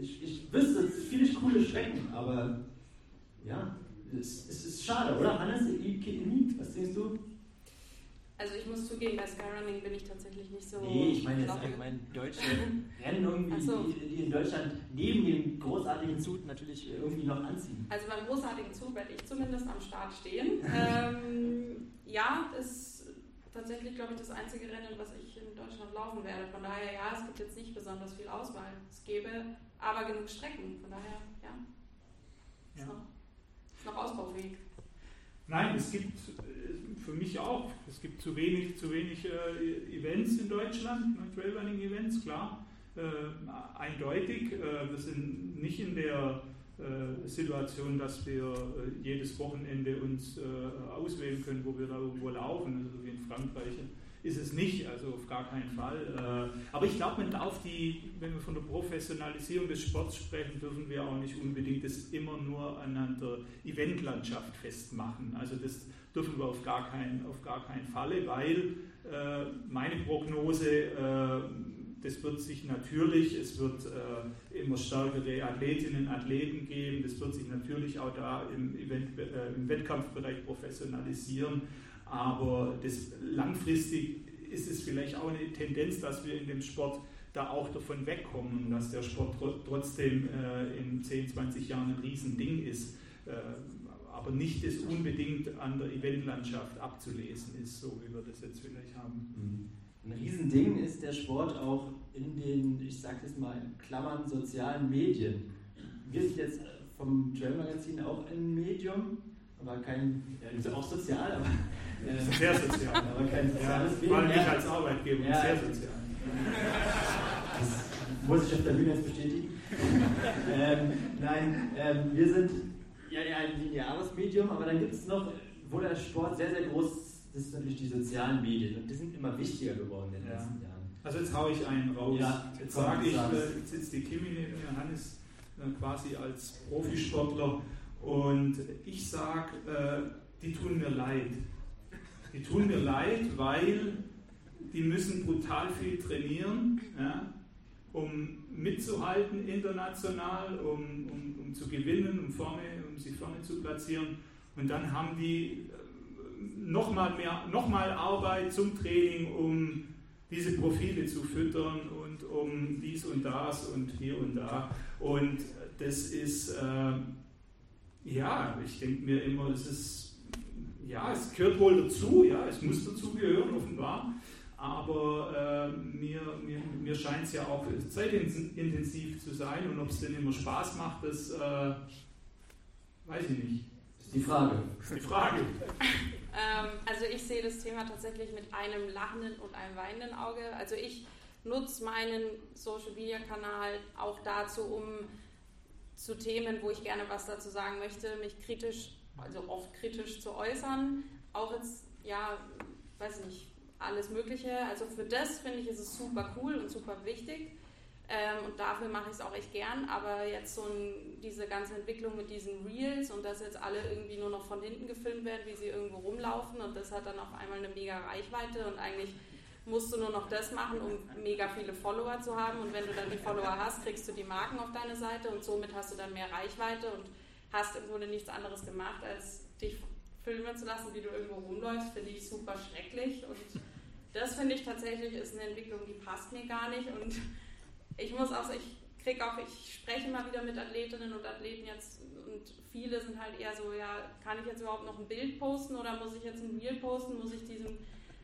Ich, ich wüsste viele coole Strecken, aber ja, es, es ist schade, oder? Hannes, was denkst du? Also ich muss zugeben, bei Skyrunning bin ich tatsächlich nicht so. Nee, ich meine jetzt allgemein deutsche Rennen irgendwie, so. die, die, in Deutschland neben dem großartigen Zug natürlich irgendwie noch anziehen. Also beim großartigen Zug werde ich zumindest am Start stehen. ähm, ja, ist tatsächlich, glaube ich, das einzige Rennen, was ich in Deutschland laufen werde. Von daher, ja, es gibt jetzt nicht besonders viel Auswahl. Es gäbe aber genug Strecken. Von daher, ja. Ist, Noch, ist noch ausbaufähig. Nein, es gibt äh, für mich auch, es gibt zu wenig, zu wenig äh, Events in Deutschland, ne, Trailrunning-Events, klar, äh, eindeutig. Äh, wir sind nicht in der äh, Situation, dass wir äh, jedes Wochenende uns auswählen können, wo wir da irgendwo laufen, also wie in Frankreich ist es nicht, also auf gar keinen Fall. Äh, aber ich glaube, die, wenn wir von der Professionalisierung des Sports sprechen, dürfen wir auch nicht unbedingt das immer nur an der Eventlandschaft festmachen. Also das dürfen wir auf gar keinen, auf gar keinen Falle, weil äh, meine Prognose, äh, das wird sich natürlich, es wird immer stärkere Athletinnen und Athleten geben, das wird sich natürlich auch da im, Event, im Wettkampfbereich professionalisieren. Aber das, langfristig ist es vielleicht auch eine Tendenz, dass wir in dem Sport da auch davon wegkommen, dass der Sport trotzdem äh, in 10, 20 Jahren ein Riesending ist, äh, aber nicht das unbedingt an der Eventlandschaft abzulesen ist, so wie wir das jetzt vielleicht haben. Mhm. Ein Riesending ist der Sport auch in den, ich sage jetzt mal in Klammern, sozialen Medien. Wir sind jetzt vom Trail Magazin auch ein Medium, aber kein, ja, auch sozial, aber sehr sozial. aber kein soziales ja, Vor allem ich als Arbeitgeber ja, sehr sozial. Das muss ich auf der Bühne jetzt bestätigen. ähm, nein, ähm, wir sind ja ein lineares Medium, aber dann gibt es noch, wo der Sport sehr, sehr groß ist, das sind natürlich die sozialen Medien und die sind immer wichtiger geworden in den letzten Jahren. Also jetzt haue ich einen raus. Ja, jetzt sage ich, äh, jetzt sitzt die Kimi neben mir, Hannes äh, quasi als Profisportler und ich sage, äh, die tun mir leid. Die tun mir leid, weil die müssen brutal viel trainieren, ja, um mitzuhalten international, um, um, um zu gewinnen, um, vorne, um sich vorne zu platzieren. Und dann haben die äh, nochmal noch Arbeit zum Training, um diese Profile zu füttern und um dies und das und hier und da. Und das ist, äh, ja, ich denke mir immer, das ist ja, es gehört wohl dazu, ja, es muss dazugehören, offenbar. Aber äh, mir, mir, mir scheint es ja auch zeitintensiv zu sein und ob es denn immer Spaß macht, das äh, weiß ich nicht. Das ist die Frage. Das ist die Frage. ähm, also ich sehe das Thema tatsächlich mit einem lachenden und einem weinenden Auge. Also ich nutze meinen Social-Media-Kanal auch dazu, um zu Themen, wo ich gerne was dazu sagen möchte, mich kritisch also oft kritisch zu äußern. Auch jetzt, ja, weiß nicht, alles Mögliche. Also für das finde ich, ist es super cool und super wichtig. Ähm, und dafür mache ich es auch echt gern. Aber jetzt so ein, diese ganze Entwicklung mit diesen Reels und dass jetzt alle irgendwie nur noch von hinten gefilmt werden, wie sie irgendwo rumlaufen und das hat dann auf einmal eine mega Reichweite und eigentlich musst du nur noch das machen, um mega viele Follower zu haben. Und wenn du dann die Follower hast, kriegst du die Marken auf deine Seite und somit hast du dann mehr Reichweite und hast im Grunde nichts anderes gemacht, als dich filmen zu lassen, wie du irgendwo rumläufst, finde ich super schrecklich. Und das finde ich tatsächlich ist eine Entwicklung, die passt mir gar nicht. Und ich muss auch, ich kriege auch, ich spreche mal wieder mit Athletinnen und Athleten jetzt und viele sind halt eher so, ja, kann ich jetzt überhaupt noch ein Bild posten oder muss ich jetzt ein Reel posten? Muss ich diesen,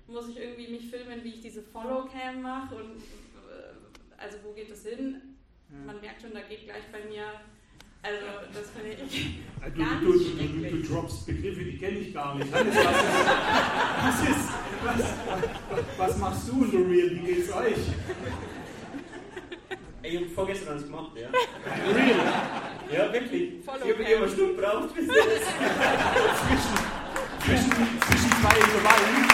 muss ich irgendwie mich filmen, wie ich diese Follow-Cam mache? Und äh, also wo geht es hin? Man merkt schon, da geht gleich bei mir also, das finde ich. Du, du, du, du, droppst Begriffe, die kenne ich gar nicht. Was, ist, was, was machst du in The Real? Wie geht's euch? Ey, ich habe vorgestern alles gemacht, ja. Real? Ja, wirklich. Follow ich habe eine Stunde gebraucht, bis das. zwischen, zwischen, zwischen zwei Intervallen.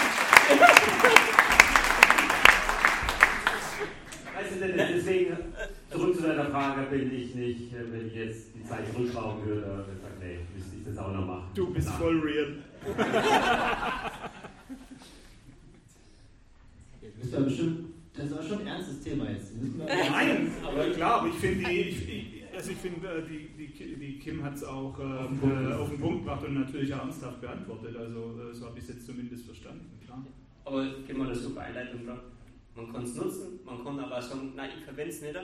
Weißt du, deswegen, zurück zu deiner Frage, bin ich nicht, wenn ich jetzt Zeit zurückschrauben würde, und gesagt, nee, müsste ich das auch noch machen. Du bist voll real. Jetzt müsst ihr bestimmt Das ist aber schon ein ernstes Thema jetzt. Nein, aber klar, aber ich finde die, ich, also ich find, äh, die, die, die Kim hat es auch ähm, äh, auf den Punkt gebracht und natürlich auch ernsthaft beantwortet. Also äh, so habe ich es jetzt zumindest verstanden, klar. Aber ich gebe mal eine super Einleitung drauf. Man kann es nutzen, man kann aber sagen, nein, ich verwende es nicht.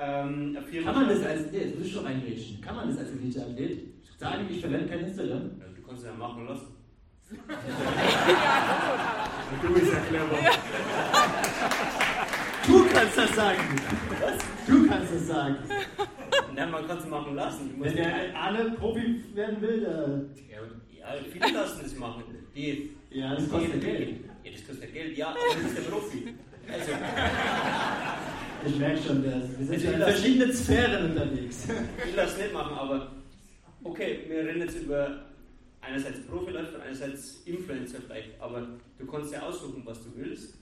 Ähm, kann man das als, nee, das ist schon reingrätschen, kann man das als Elite-Athlet sagen, ich verwende kein Instagram? Ja, du kannst es ja machen lassen. du bist ja clever. Du kannst das sagen. Was? Du kannst das sagen. Nein, man kann es machen lassen. Wenn der alle Profi werden will, der. Ja, viele lassen das machen. Die, ja, das kostet die, Geld. Ja, das kostet Geld, ja, aber du bist der Profi. Also, ich merke schon, wir sind in verschiedenen Sphären unterwegs. Ich will das nicht machen, aber okay, wir reden jetzt über einerseits Profiläufer, einerseits Influencer vielleicht, aber du kannst ja aussuchen, was du willst.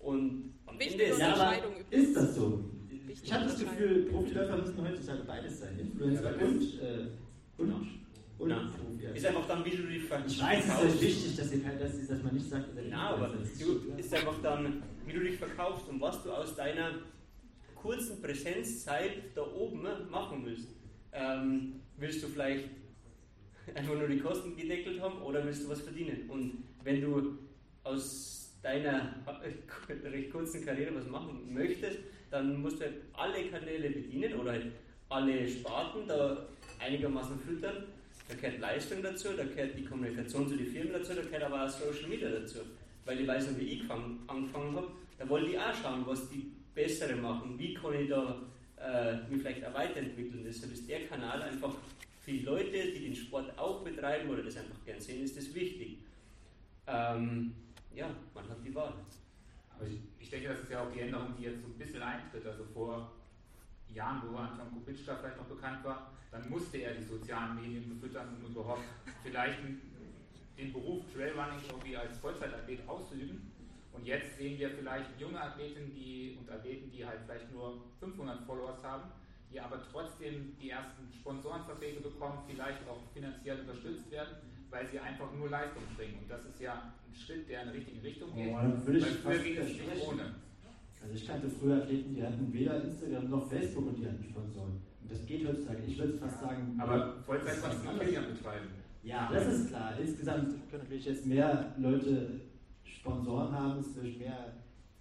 Und am Wichtige Ende ist ja, ist das so? Ich habe das Gefühl, Profiläufer müssen heutzutage beides sein. Influencer und, äh, und, und ja. Profi. Ist einfach dann, wie du die verkaufst. Ich weiß, es ist wichtig, dass, ihr, dass, dass man nicht sagt, dass Ja, aber ist einfach dann, wie du dich verkaufst und was du aus deiner kurzen Präsenzzeit da oben machen willst. Ähm, willst du vielleicht einfach nur die Kosten gedeckelt haben oder willst du was verdienen? Und wenn du aus deiner recht kurzen Karriere was machen möchtest, dann musst du halt alle Kanäle bedienen oder halt alle Sparten da einigermaßen füttern. Da gehört Leistung dazu, da gehört die Kommunikation zu den Firmen dazu, da gehört aber auch Social Media dazu. Weil ich weiß noch, wie ich angefangen habe, da wollte ich auch schauen, was die Bessere machen, wie kann ich da äh, mich vielleicht auch weiterentwickeln. Deshalb ist der Kanal einfach für die Leute, die den Sport auch betreiben oder das einfach gern sehen, ist das wichtig. Ähm, ja, man hat die Wahl. Aber ich, ich, denke, das ist ja auch die Änderung, die jetzt so ein bisschen eintritt. Also vor Jahren, wo Anton Kubitsch da vielleicht noch bekannt war, dann musste er die sozialen Medien befüttern und überhaupt vielleicht den Beruf Trailrunning irgendwie als Vollzeitathlet ausüben. Und jetzt sehen wir vielleicht junge Athleten die, und Athleten, die halt vielleicht nur 500 Followers haben, die aber trotzdem die ersten Sponsorenverträge bekommen, vielleicht auch finanziell unterstützt werden, weil sie einfach nur Leistung bringen. Und das ist ja ein Schritt, der in die richtige Richtung geht. Oh, dann würde ich früher ging es nicht ohne. Also ich kannte früher Athleten, die hatten weder Instagram noch Facebook und die hatten Sponsoren. Und das geht heutzutage. Ich würde fast sagen. Aber Vollzeit kannst du betreiben. Ja, das ist klar. Insgesamt können natürlich jetzt mehr Leute Sponsoren haben, es wird mehr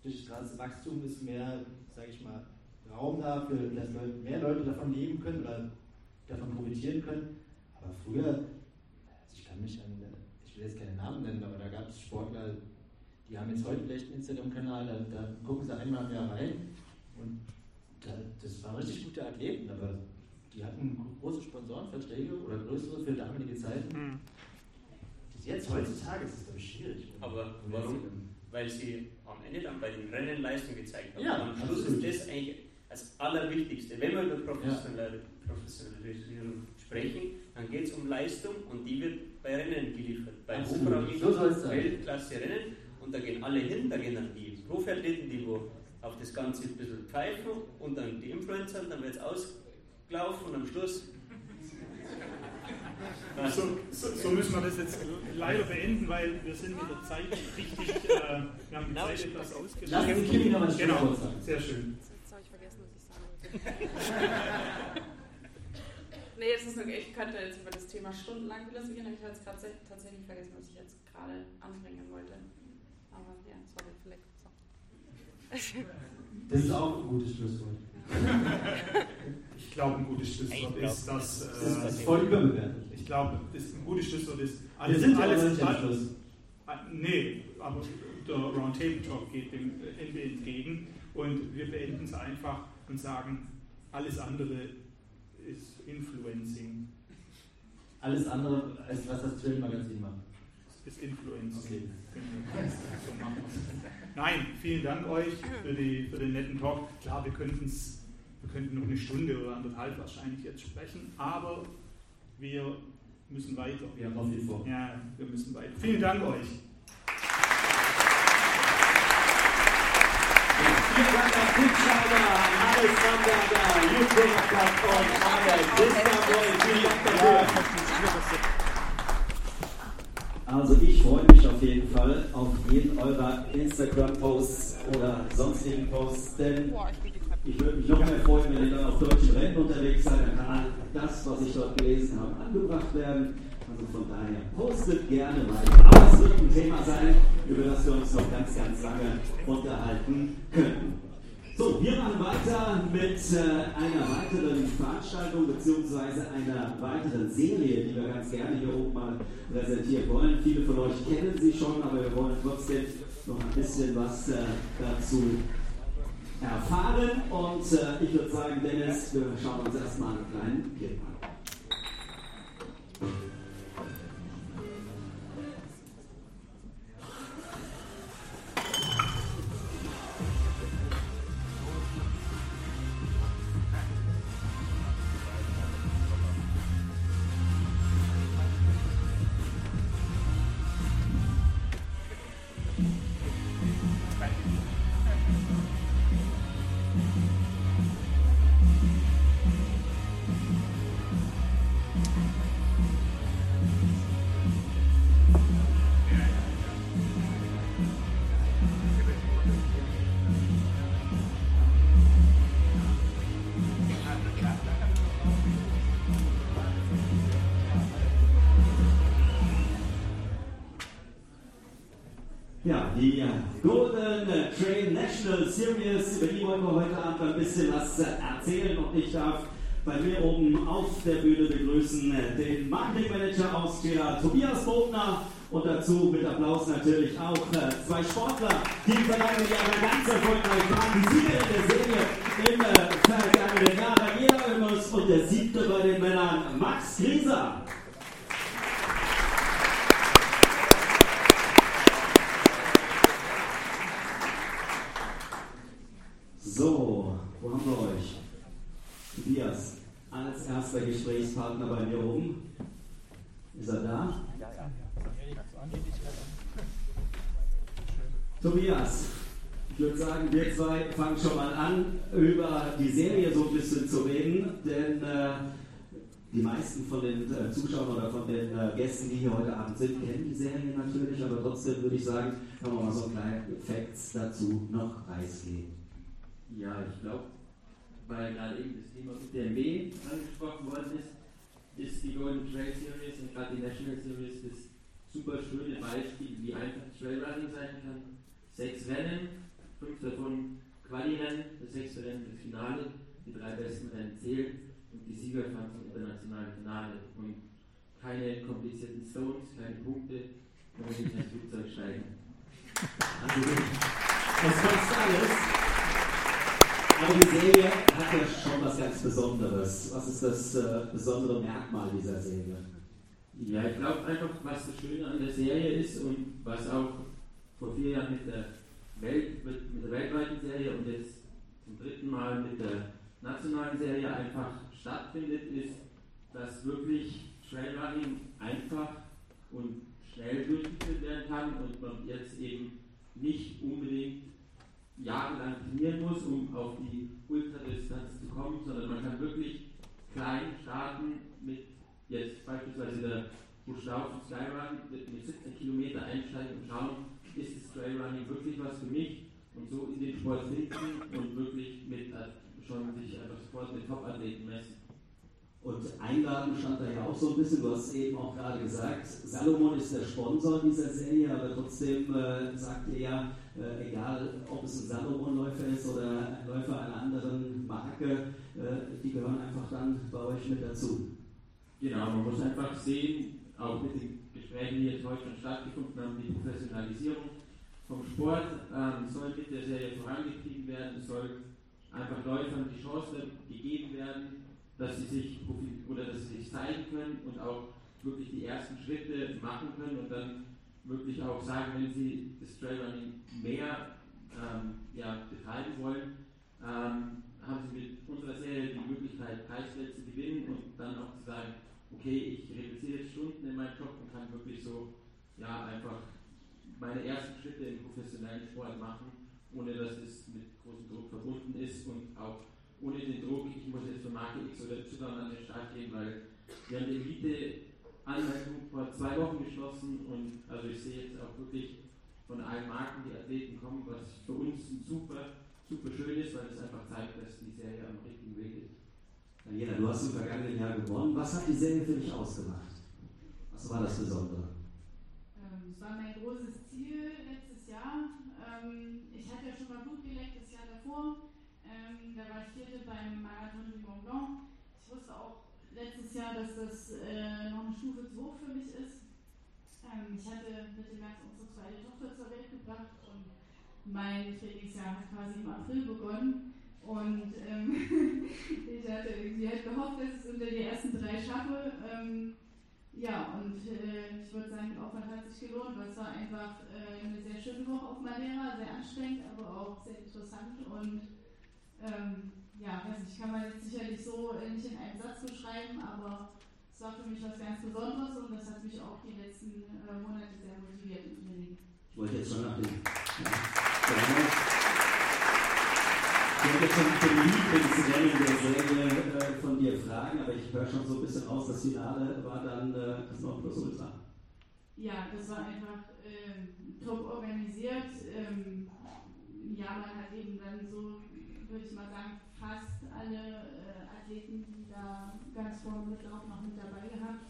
durch das Wachstum ist mehr, sage ich mal, Raum dafür, dass mehr Leute davon leben können oder davon profitieren können. Aber früher, also ich kann mich an, ich will jetzt keine Namen nennen, aber da gab es Sportler, die haben jetzt heute vielleicht einen Instagram-Kanal, da, da, gucken sie einmal im Jahr rein und da, das waren richtig gute Athleten, aber die hatten große Sponsorenverträge oder größere für damalige Zeiten. Jetzt heutzutage ist es glaube ich schwierig. Aber warum? Weil sie am Ende dann bei den Rennen Leistung gezeigt haben. Ja, am Schluss ist das eigentlich das Allerwichtigste. Wenn wir über Professionalisierung sprechen, dann geht es um Leistung und die wird bei Rennen geliefert. Bei hochrangigen so Weltklasse-Rennen und da gehen alle hin, da gehen dann die Profiathleten, die wo auf das Ganze ein bisschen pfeifen und dann die Influencer, und dann wird es ausgelaufen und am Schluss so, so, so, müssen wir das jetzt leider beenden, weil wir sind mit der Zeit richtig, äh, wir haben die Zeit etwas ausgeschöpft. Lass den Kimi noch mal Genau, sehr schön. Jetzt habe ich vergessen, was ich sagen wollte. nee, das ist okay. Ich könnte jetzt über das Thema stundenlang philosophieren, aber ich habe jetzt gerade tatsächlich vergessen, was ich jetzt gerade anbringen wollte. Aber ja, sorry, vielleicht so. Das ist auch ein gutes Schlusswort. ich glaube, ein gutes Schlusswort ist, dass. Äh, das ist voll überbewertet. Ich glaube, ein gutes Schlusswort ist. Alles, Wir sind alles, alles, alles Schluss. Nee, aber der Roundtable Talk geht dem Ende entgegen und wir beenden es einfach und sagen, alles andere ist Influencing. Alles andere, als was das Trail-Magazin macht. Ist Influencing. Okay. Machen Nein, vielen Dank euch für, die, für den netten Talk. Klar, wir könnten wir könnten noch eine Stunde oder anderthalb wahrscheinlich jetzt sprechen, aber wir müssen weiter. Wir haben noch viel vor. Ja, wir müssen weiter. Vielen Dank euch. Vielen Dank an an Jürgen. Also ich freue mich auf jeden jeden Fall auf jeden eurer Instagram-Posts oder sonstigen Posts, denn ich würde mich noch mehr freuen, wenn ihr dann auf deutschen Rennen unterwegs seid, dann kann das, was ich dort gelesen habe, angebracht werden. Also von daher postet gerne weiter. Aber es wird ein Thema sein, über das wir uns noch ganz, ganz lange unterhalten könnten. So, wir machen weiter mit äh, einer weiteren Veranstaltung bzw. einer weiteren Serie, die wir ganz gerne hier oben mal präsentieren wollen. Viele von euch kennen sie schon, aber wir wollen trotzdem noch ein bisschen was äh, dazu erfahren. Und äh, ich würde sagen, Dennis, wir schauen uns erstmal einen kleinen Clip an. Die Golden Trail National Series, über die wollen wir heute Abend ein bisschen was erzählen und ich darf bei mir oben auf der Bühne begrüßen den Marketingmanager Austria Tobias Bogner und dazu mit Applaus natürlich auch äh, zwei Sportler, die im vergangenen Jahr ganz erfolgreich waren. Die Siegerin der Serie im äh, vergangenen Jahr, Daniela Oemus und der siebte bei den Männern, Max Grieser. So, wo haben wir euch? Tobias, als erster Gesprächspartner bei mir oben. Ist er da? Tobias, ich würde sagen, wir zwei fangen schon mal an, über die Serie so ein bisschen zu reden, denn äh, die meisten von den äh, Zuschauern oder von den äh, Gästen, die hier heute Abend sind, kennen die Serie natürlich, aber trotzdem würde ich sagen, kann man mal so einen kleinen Facts dazu noch preisgeben. Ja, ich glaube, weil gerade eben das Thema mit der MB angesprochen worden ist, ist die Golden Trail Series und gerade die National Series das super schöne Beispiel, wie einfach Trailrunning sein kann. Sechs Rennen, fünf davon Quali-Rennen, das sechste Rennen das Finale, die drei besten Rennen zählen und die Sieger fahren zum internationalen Finale. Und keine komplizierten Stones, keine Punkte, man muss nicht ins Flugzeug steigen. Also, das passt alles. Aber die Serie hat ja schon was ganz Besonderes. Was ist das äh, besondere Merkmal dieser Serie? Ja, ich glaube einfach, was das Schöne an der Serie ist und was auch vor vier Jahren mit der, Welt, mit, mit der weltweiten Serie und jetzt zum dritten Mal mit der nationalen Serie einfach stattfindet, ist, dass wirklich Trailrunning einfach und schnell durchgeführt werden kann und man jetzt eben nicht unbedingt jahrelang trainieren muss, um auf die Ultradistanz zu kommen, sondern man kann wirklich klein starten mit jetzt beispielsweise der Buschlauf Skyrun mit 17 Kilometer einsteigen und schauen, ist das Trailrunning wirklich was für mich und so in den Sport finden und wirklich mit äh, schon sich einfach sofort mit Top-Athleten messen. Und Einladen stand da ja auch so ein bisschen, du hast eben auch gerade gesagt, Salomon ist der Sponsor dieser Serie, aber trotzdem äh, sagt ihr ja, äh, egal ob es ein Salomon-Läufer ist oder ein Läufer einer anderen Marke, äh, die gehören einfach dann bei euch mit dazu. Genau, man muss einfach sehen, auch mit den Gesprächen, die jetzt heute schon stattgefunden haben, die Professionalisierung vom Sport ähm, soll mit der Serie vorangetrieben werden, soll einfach Läufern die Chance gegeben werden, dass sie sich oder dass sie sich zeigen können und auch wirklich die ersten Schritte machen können und dann wirklich auch sagen, wenn sie das Trailrunning mehr ähm, ja, betreiben wollen, ähm, haben sie mit unserer Serie die Möglichkeit, Preisgeld zu gewinnen und dann auch zu sagen, okay, ich reduziere jetzt Stunden in meinem Job und kann wirklich so ja, einfach meine ersten Schritte im professionellen Sport machen, ohne dass es mit großem Druck verbunden ist und auch ohne den Druck, ich muss jetzt für Marke X oder Y an den Start gehen, weil wir haben die Elite Anmeldung vor zwei Wochen geschlossen und also ich sehe jetzt auch wirklich von allen Marken die Athleten kommen, was für uns super, super schön ist, weil es einfach zeigt, dass die Serie am richtigen Weg ist. Daniela, du hast im vergangenen Jahr gewonnen. Was hat die Serie für dich ausgemacht? Was war das Besondere? Ähm, es war mein großes Ziel letztes Jahr. Ähm, ich hatte ja schon mal Blut geleckt das Jahr davor. Ähm, da war ich Vierte beim Marathon du Mont Blanc. Ich wusste auch letztes Jahr, dass das äh, noch eine Stufe zu hoch für mich ist. ich hatte Mitte März unsere zweite Tochter zur Welt gebracht und mein Trainingsjahr hat quasi im April begonnen. Und ähm, ich hatte irgendwie halt gehofft, dass ich es unter die ersten drei schaffe. Ähm, ja, und äh, ich würde sagen, der Aufwand hat sich gelohnt, weil es war einfach äh, eine sehr schöne Woche auf Madeira, sehr anstrengend, aber auch sehr interessant. Und ähm, ja, weiß nicht, kann man jetzt sicherlich so nicht in einem Satz beschreiben, aber es war für mich was ganz Besonderes und das hat mich auch die letzten äh, Monate sehr motiviert im Training. Ich wollte jetzt schon nach dem. Ja. Ich werde schon nach dem Lieblingsrennen der Serie äh, von dir fragen, aber ich höre schon so ein bisschen raus, das Finale war dann äh, das Nonplusultra. Ja, das war einfach äh, top organisiert. Ähm, ja, man hat eben dann so, würde ich mal sagen, fast alle äh, Athleten, die da ganz vorne mit drauf noch mit dabei gehabt.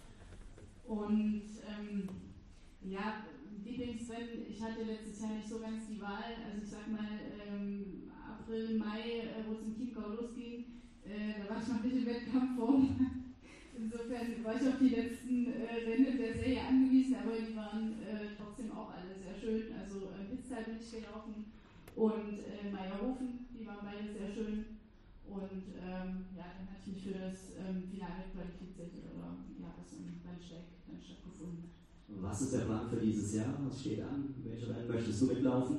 Und ähm, ja, Lieblingsrennen, ich hatte letztes Jahr nicht so ganz die Wahl. Also ich sag mal, ähm, April, Mai, äh, wo es im Chiemgau losging, äh, da war ich noch nicht in Wettkampfform. Insofern war ich auf die letzten äh, Rennen der Serie angewiesen, aber die waren äh, trotzdem auch alle sehr schön. Also äh, Pitztal bin ich gelaufen und äh, Meierhofen, die waren beide sehr schön. Und ähm, ja, dann hatte ich mich für das ähm, Finale qualifiziert oder ja, das in Rennsteig dann stattgefunden. Was ist der Plan für dieses Jahr? Was steht an? Welche Rennen möchtest du mitlaufen?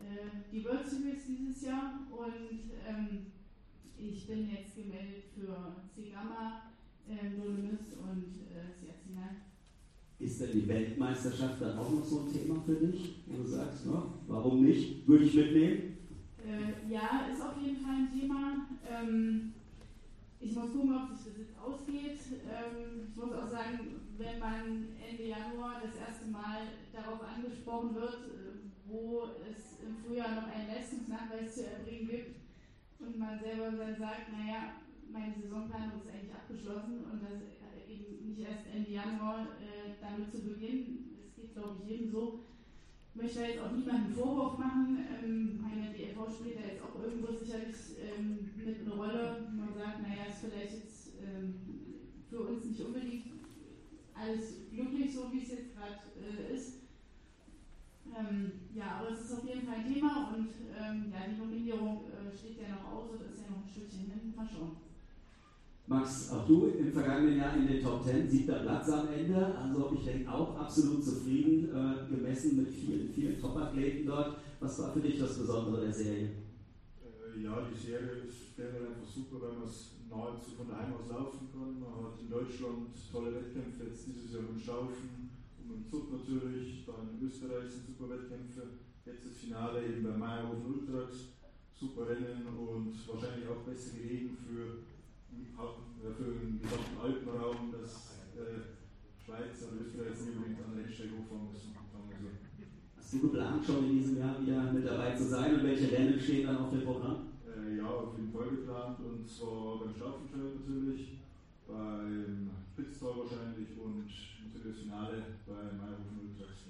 Äh, die World Series dieses Jahr und ähm, ich bin jetzt gemeldet für C-Gamma, äh, Dolomis und äh, Siazinal. Ist denn die Weltmeisterschaft dann auch noch so ein Thema für dich, wo du sagst, no, warum nicht? Würde ich mitnehmen? Äh, ja, ist auf jeden Fall ein Thema. Ähm, ich muss gucken, ob sich das jetzt ausgeht. Ähm, ich muss auch sagen, wenn man Ende Januar das erste Mal darauf angesprochen wird, äh, wo es im Frühjahr noch einen Leistungsnachweis zu erbringen gibt und man selber dann sagt, naja, meine Saisonplanung ist eigentlich abgeschlossen und das eben nicht erst Ende Januar äh, damit zu beginnen, das geht glaube ich jedem so. Ich möchte jetzt auch niemanden Vorwurf machen. Ähm, meine DFV spielt da jetzt auch irgendwo sicherlich ähm, mit einer Rolle. Man sagt, naja, ist vielleicht jetzt ähm, für uns nicht unbedingt alles glücklich, so wie es jetzt gerade äh, ist. Ähm, ja, aber es ist auf jeden Fall ein Thema und ähm, ja, die Nominierung äh, steht ja noch aus und ist ja noch ein Stückchen hin. Mal. Max, auch du im vergangenen Jahr in den Top 10, siebter Platz am Ende. Also ich denke auch absolut zufrieden, äh, gemessen mit vielen, vielen Top-Athleten dort. Was war für dich das Besondere der Serie? Äh, ja, die Serie ist generell einfach super, weil man es nahezu von daheim aus laufen kann. Man hat in Deutschland tolle Wettkämpfe, jetzt dieses Jahr mit Schaufen und Zug natürlich, dann in Österreich sind super Wettkämpfe, jetzt das Finale eben bei Meyerhofen Ultrax, super Rennen und wahrscheinlich auch bessere Regen für, für den gesamten Alpenraum, dass äh, Schweiz und Österreich nicht unbedingt an der Rennstrecke hochfahren müssen. Hast du geplant, schon in diesem Jahr wieder mit dabei zu sein und welche Rennen stehen dann auf dem Programm? Äh, ja, auf jeden Fall geplant und zwar beim Staffelfeld natürlich, beim Pitztal wahrscheinlich und natürlich das Finale bei Mayhofen Ultrax.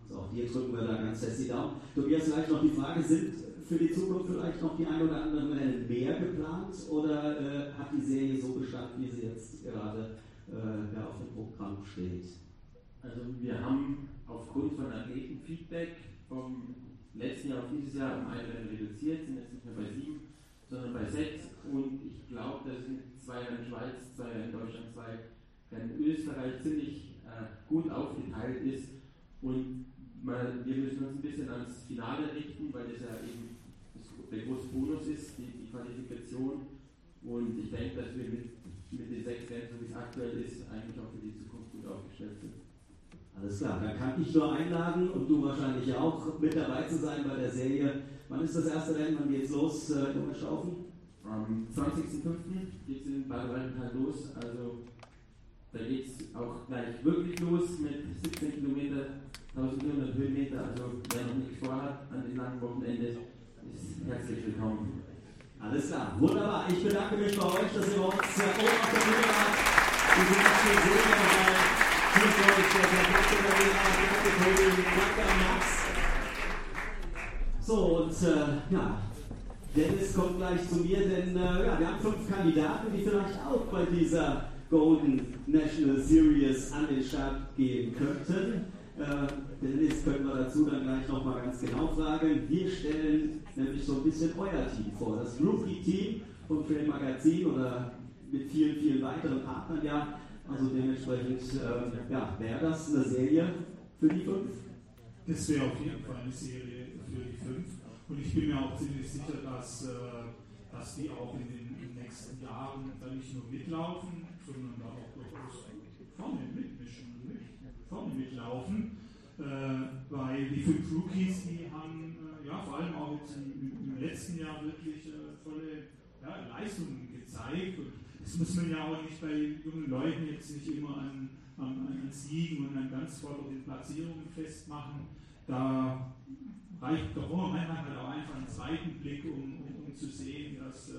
Also auch dir drücken wir da ganz fest die Daumen. Tobias, vielleicht noch die Frage, sind für die Zukunft vielleicht noch die ein oder anderen Rennen mehr geplant? Oder äh, hat die Serie so gestanden, wie sie jetzt gerade äh, ja, auf dem Programm steht? Also wir haben aufgrund von Athletenfeedback vom letzten Jahr auf dieses Jahr um ein Rennen reduziert, sind jetzt nicht mehr bei sieben, sondern bei sechs. Und ich glaube, das sind zwei Rennen Schweiz, zwei Rennen Deutschland, zwei Rennen Österreich ziemlich äh, gut aufgeteilt ist. Und man, wir müssen uns ein bisschen ans Finale richten, weil das ja eben große Bonus ist, die, die Qualifikation. Und ich denke, dass wir mit, mit den sechs Rennen, so wie es aktuell ist, eigentlich auch für die Zukunft gut aufgestellt sind. Alles klar, dann kann ich nur einladen und du wahrscheinlich auch mit dabei zu sein bei der Serie. Wann ist das erste Rennen? Wann geht's los, äh, Junge Staufen? Am 20.05. geht es in Baden-Württemberg los, also da geht es auch gleich wirklich los mit 17 Kilometer, 1400 Höhenmeter. Also wer noch nichts vorhat an diesem langen Wochenende, herzlich willkommen. Alles klar, wunderbar. Ich bedanke mich bei euch, dass ihr bei uns äh, oben auf der Bühne wart. Wir sind jetzt hier sehr dabei. Tschüss euch, der Danke Verena, danke Tobi, danke an Max. So, und äh, ja, Dennis kommt gleich zu mir, denn äh, ja, wir haben fünf Kandidaten, die vielleicht auch bei dieser Golden National Series an den Start gehen könnten. Äh, Dennis können wir dazu dann gleich nochmal ganz genau fragen. Wir stellen nämlich so ein bisschen euer Team vor. Das Rookie-Team vom Trail Magazin oder mit vielen, vielen weiteren Partnern ja. Also dementsprechend äh, ja, wäre das eine Serie für die fünf? Das wäre auf jeden Fall eine Serie für die fünf. Und ich bin mir auch ziemlich sicher, dass, äh, dass die auch in den, nächsten Jahren dann nicht nur mitlaufen, sondern da auch durchaus vorne mitmischen, mit, vorne mitlaufen. Äh, weil die fünf Rookies, die haben ja vor allem auch jetzt im, im letzten Jahr wirklich äh, tolle ja, Leistungen gezeigt. Und das muss man ja auch nicht bei jungen Leuten jetzt nicht immer an, an, an Siegen und an ganz vorderen Platzierungen festmachen. Da reicht doch manchmal halt auch einfach einen zweiten Blick, um, um, um zu sehen, dass, äh,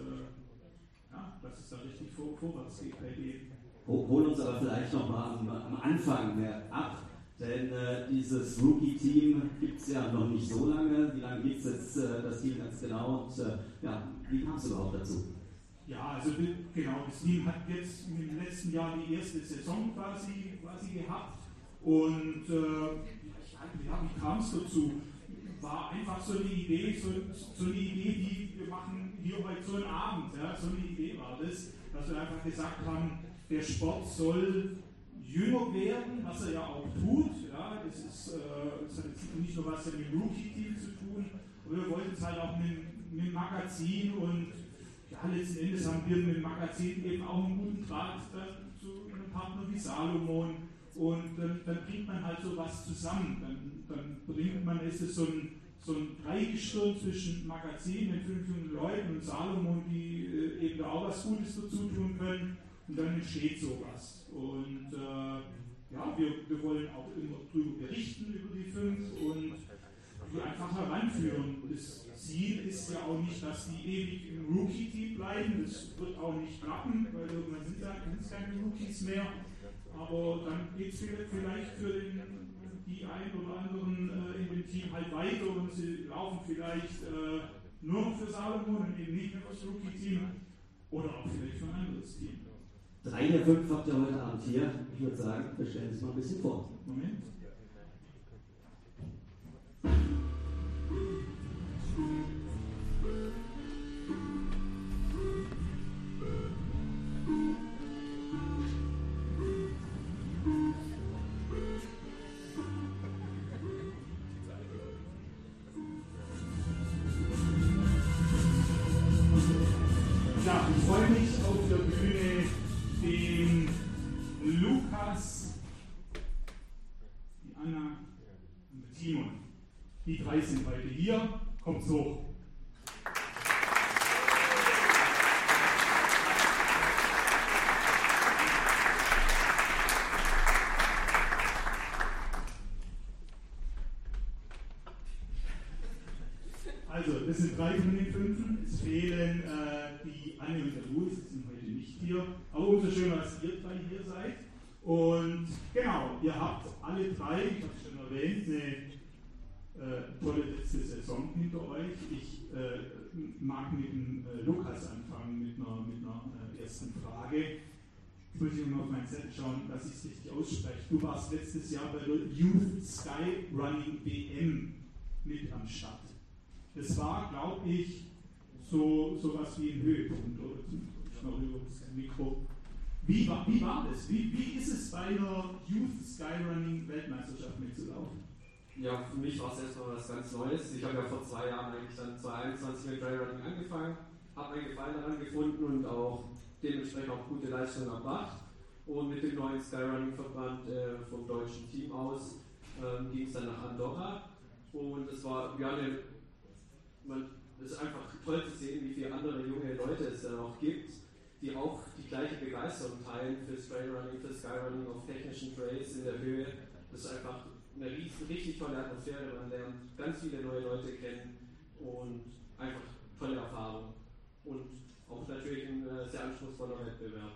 ja, dass es da richtig vor, vorwärts geht bei denen. Holen uns aber vielleicht nochmal am, am Anfang mehr ab, denn äh, dieses Rookie-Team gibt es ja noch nicht so lange. Wie lange gibt es jetzt äh, das Team ganz genau? Und äh, ja, wie kam es überhaupt dazu? Ja, also genau, das Team hat jetzt im letzten Jahr die erste Saison quasi, quasi gehabt. Und äh, ja, wie kam es dazu? war einfach so eine Idee, so, so, eine Idee, die wir machen hier heute so einen Abend. Ja, so eine Idee war das, dass wir einfach gesagt haben, der Sport soll jünger werden, was er ja auch tut. Ja, das, ist, äh, das hat jetzt nicht nur was mit dem Rookie-Team zu tun, aber wir wollten es halt auch mit, mit dem Magazin und ja, letzten Endes haben wir mit dem Magazin eben auch einen guten Draht zu einem Partner wie Salomon und dann, dann bringt man halt so was zusammen. Dann, dann bringt man, ist es so ein, so ein Dreigestirn zwischen Magazin mit fünf jungen Leuten und Salomon, die äh, eben da auch was Gutes dazu tun können. Und dann entsteht sowas. Und äh, ja, wir, wir wollen auch immer darüber berichten, über die fünf und die einfach heranführen. Das Ziel ist ja auch nicht, dass die ewig im Rookie-Team bleiben. Das wird auch nicht klappen, weil irgendwann sind es keine Rookies mehr aber dann geht es vielleicht für den, die ein oder anderen äh, in dem Team halt weiter und sie laufen vielleicht äh, nur noch für Salomon und eben nicht mehr fürs Rookie-Team oder auch vielleicht für ein anderes Team. Drei der fünf habt ihr heute Abend hier. Ich würde sagen, wir stellen es mal ein bisschen vor. Moment. Die drei sind heute hier. Kommt so. Also, das sind drei von den fünf. Es fehlen äh, die Anne und der Louis, sind heute nicht hier. Aber umso schöner, dass ihr drei hier seid. Und genau, ihr habt alle drei, ich habe es schon erwähnt, eine mag mit dem äh, Lukas anfangen, mit einer, mit einer äh, ersten Frage. Ich muss ich mal auf meinen Zettel schauen, dass ich es richtig ausspreche. Du warst letztes Jahr bei der Youth Sky Running WM mit am Start. Das war, glaube ich, so was wie ein Höhepunkt. Oder? Ich über das Mikro. Wie war, wie war das? Wie, wie ist es bei einer Youth Skyrunning Weltmeisterschaft mitzulaufen? Ja, für mich war es erstmal was ganz Neues. Ich habe ja vor zwei Jahren eigentlich dann 2021 mit Trailrunning angefangen, habe meinen Gefallen daran gefunden und auch dementsprechend auch gute Leistungen erbracht. Und mit dem neuen Skyrunning-Verband äh, vom deutschen Team aus ähm, ging es dann nach Andorra. Und es war ja eine, man, es ist einfach toll zu sehen, wie viele andere junge Leute es da noch gibt, die auch die gleiche Begeisterung teilen fürs Trailrunning, für Skyrunning auf technischen Trails in der Höhe. Das ist einfach eine richtig, richtig tolle Atmosphäre. Man lernt ganz viele neue Leute kennen und einfach tolle Erfahrung. Und auch natürlich ein äh, sehr anspruchsvoller Wettbewerb.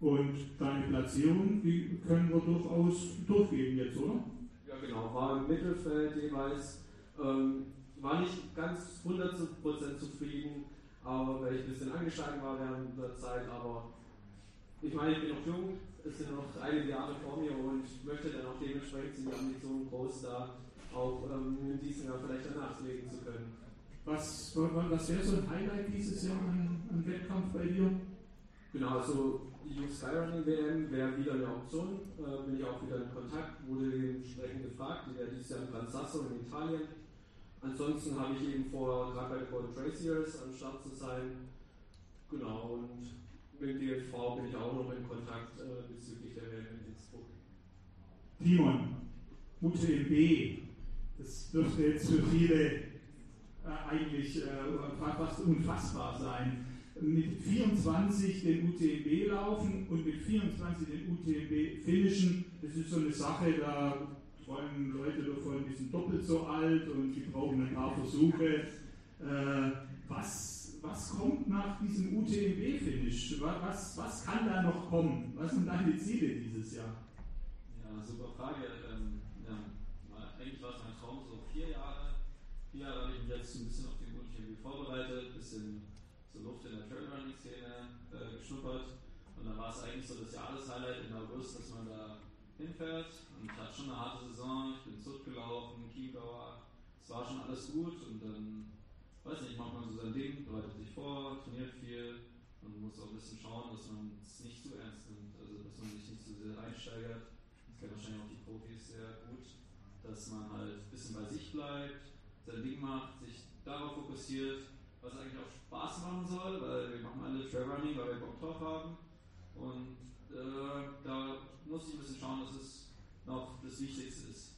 Und deine Platzierung, die können wir durchaus durchgeben jetzt, oder? Ja, genau. War im Mittelfeld jeweils. Ähm, war nicht ganz 100% zufrieden, aber weil ich ein bisschen angeschlagen war während der Zeit. Aber ich meine, ich bin noch jung, es sind noch einige Jahre vor mir und möchte dann auch dementsprechend die Ambitionen groß, da auch ähm, in diesem Jahr vielleicht danach legen zu können. Was, was wäre so ein Highlight dieses Jahr an, an Wettkampf bei dir? Genau, also die Youth Skyrunning WM wäre wieder eine Option, äh, bin ich auch wieder in Kontakt, wurde dementsprechend gefragt, die wäre dieses Jahr in Gran Sasso in Italien. Ansonsten habe ich eben vor, gerade bei den Golden Trace am Start zu sein. Genau, und mit DLV bin ich auch noch in Kontakt äh, bezüglich der WM in Innsbruck. Timon, UTMB, das dürfte jetzt für viele äh, eigentlich äh, fast unfassbar sein. Mit 24 den UTMB laufen und mit 24 den UTMB finishen, das ist so eine Sache, da träumen Leute davon, die sind doppelt so alt und die brauchen ein paar Versuche. Äh, was, was kommt nach diesem UTMB-Finish? Was, was kann da noch kommen? Was sind deine Ziele dieses Jahr? Ja, super Frage. Ähm, ja, eigentlich war es mein Traum, so vier Jahre vier Jahre habe ich mich jetzt ein bisschen auf die UTMB vorbereitet, ein bisschen so Luft in der Trailrunning-Szene äh, geschnuppert. Und dann war es eigentlich so das Jahreshighlight im August, dass man da hinfährt. Und ich hatte schon eine harte Saison, ich bin zurückgelaufen, Chiemgauer, es war schon alles gut. Und dann, weiß nicht, macht man so sein Ding, bereitet sich vor, trainiert viel und muss auch ein bisschen schauen, dass man es nicht zu ernst nimmt, also dass man sich nicht zu sehr reinsteigert. Das kennen wahrscheinlich auch die Profis sehr gut, dass man halt ein bisschen bei sich bleibt, sein Ding macht, sich darauf fokussiert, was eigentlich auch Spaß machen soll, weil wir machen alle Trailrunning, weil wir Bock drauf haben. Und äh, da muss ich ein bisschen schauen, dass es noch das Wichtigste ist.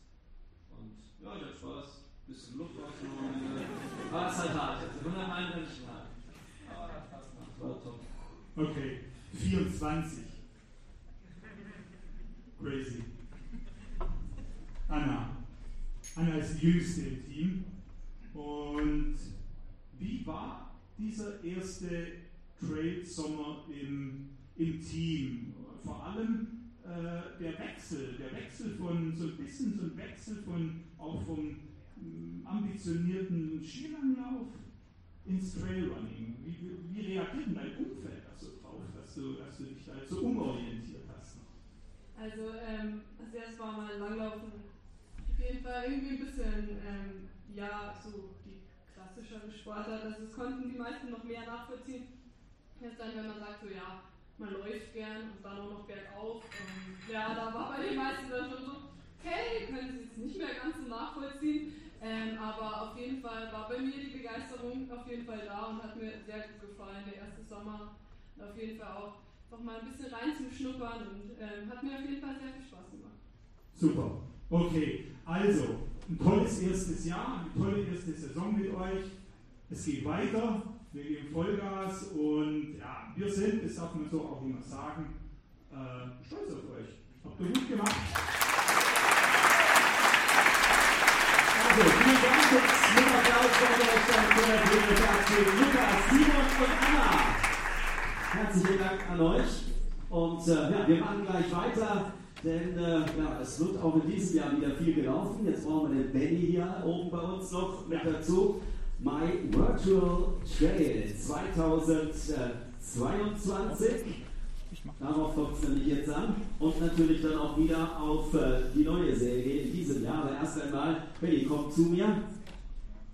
Und ja, ich habe Spaß, bisschen Luft rausgenommen. Aber es ist halt hart. Also 100 Menschen hart. Aber das macht, war top. Okay, 24. Crazy. Anna. Anna ist die jüngste im Team. Und wie war dieser erste Trade-Sommer im, im Team? Vor allem äh, der Wechsel, der Wechsel von so ein bisschen so ein Wechsel von auch vom ambitionierten Skilanglauf ins Trailrunning. Wie, wie reagiert denn dein Umfeld da so drauf, dass du, dass du dich da jetzt so umorientiert hast? Also ähm, als erstes war mal Langlaufen auf jeden Fall irgendwie ein bisschen ähm, ja, so die klassischere Sportart, also es konnten die meisten noch mehr nachvollziehen. Erst dann, wenn man sagt, so ja, man läuft gern und dann auch noch bergauf. Und, ja, da war bei den meisten dann schon so, okay, können sie jetzt nicht mehr ganz so nachvollziehen. Ähm, aber auf jeden Fall war bei mir die Begeisterung auf jeden Fall da und hat mir sehr gut gefallen, der erste Sommer. Und auf jeden Fall auch noch mal ein bisschen reinzuschnuppern und ähm, hat mir auf jeden Fall sehr viel Spaß gemacht. Super. Okay, also ein tolles erstes Jahr, eine tolle erste Saison mit euch. Es geht weiter, wir geben Vollgas und ja, wir sind, das darf man so auch immer sagen, äh, stolz auf euch. Habt ihr gut gemacht. Also, vielen Dank Lukas, Simon und Anna. Herzlichen Dank an euch. Und äh, wir machen gleich weiter. Denn äh, es wird auch in diesem Jahr wieder viel gelaufen. Jetzt brauchen wir den Benny hier oben bei uns noch mit dazu. My Virtual Trail 2022. Darauf kommt es nämlich jetzt an. Und natürlich dann auch wieder auf äh, die neue Serie in diesem Jahr. Aber erst einmal, Benny, komm zu mir.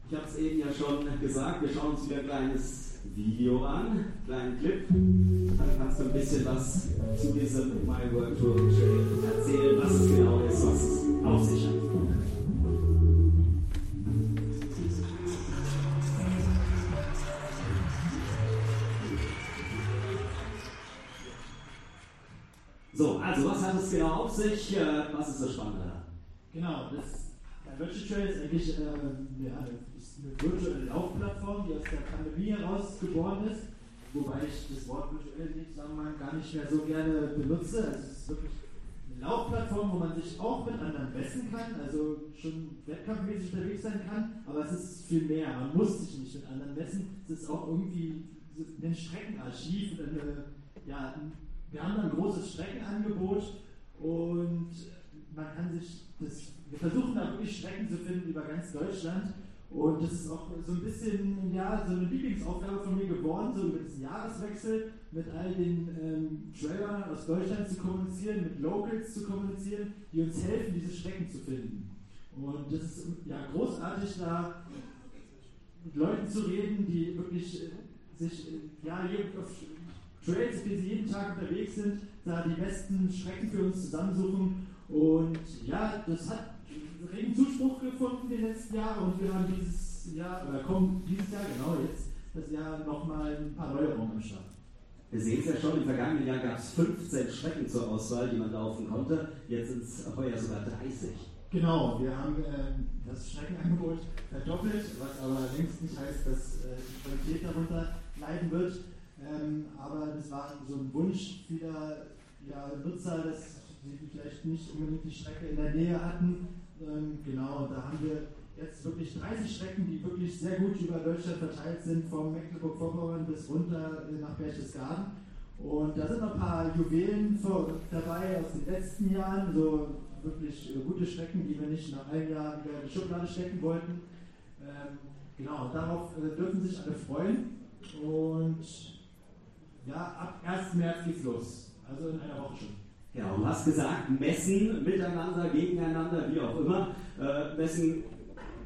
Ich habe es eben ja schon gesagt, wir schauen uns wieder ein kleines Video an, kleinen Clip. Dann kannst du ein bisschen was zu diesem My World Tour erzählen, was es genau ist, was es auf sich hat. Genau auf sich? Äh, was ist das Spannende? Genau, das Virtual Trail ist eigentlich äh, ja, ist eine virtuelle Laufplattform, die aus der Pandemie heraus geboren ist. wobei ich das Wort virtuell in dem Zusammenhang gar nicht mehr so gerne benutze. Also es ist wirklich eine Laufplattform, wo man sich auch mit anderen messen kann, also schon wettkampfmäßig unterwegs sein kann, aber es ist viel mehr. Man muss sich nicht mit anderen messen. Es ist auch irgendwie ein Streckenarchiv, eine, ja, wir haben ein großes Streckenangebot und man kann sich das, wir versuchen da wirklich Strecken zu finden über ganz Deutschland und das ist auch so ein bisschen, ja, so eine Lieblingsaufgabe von mir geworden, so über diesen Jahreswechsel mit all den ähm, Trailern aus Deutschland zu kommunizieren, mit Locals zu kommunizieren, die uns helfen, diese Strecken zu finden. Und das ist ja großartig, da mit Leuten zu reden, die wirklich äh, sich äh, ja, auf Trails, wie sie jeden Tag unterwegs sind, da die besten Strecken für uns zusammensuchen. Und ja, das hat regen Zuspruch gefunden die letzten Jahre und wir haben dieses Jahr, oder kommen dieses Jahr, genau jetzt, das Jahr nochmal ein paar Neuerungen am Start. Wir sehen es ja schon, im vergangenen Jahr gab es 15 Strecken zur Auswahl, die man laufen konnte. Jetzt sind es heuer sogar 30. Genau, wir haben äh, das Streckenangebot verdoppelt, was aber längst nicht heißt, dass äh, die Qualität darunter leiden wird. Ähm, aber das war so ein Wunsch vieler ja, Nutzer, dass sie vielleicht nicht unbedingt die Strecke in der Nähe hatten. Ähm, genau, da haben wir jetzt wirklich 30 Strecken, die wirklich sehr gut über Deutschland verteilt sind, vom Mecklenburg-Vorpommern bis runter nach Berchtesgaden. Und da sind noch ein paar Juwelen dabei aus den letzten Jahren, so wirklich gute Strecken, die wir nicht nach einem Jahr wieder in die Schublade stecken wollten. Ähm, genau, darauf äh, dürfen sich alle freuen. Und ja, ab 1. März geht's los. Also in einer Woche schon. Ja, du hast gesagt, messen miteinander, gegeneinander, wie auch immer. Äh, messen,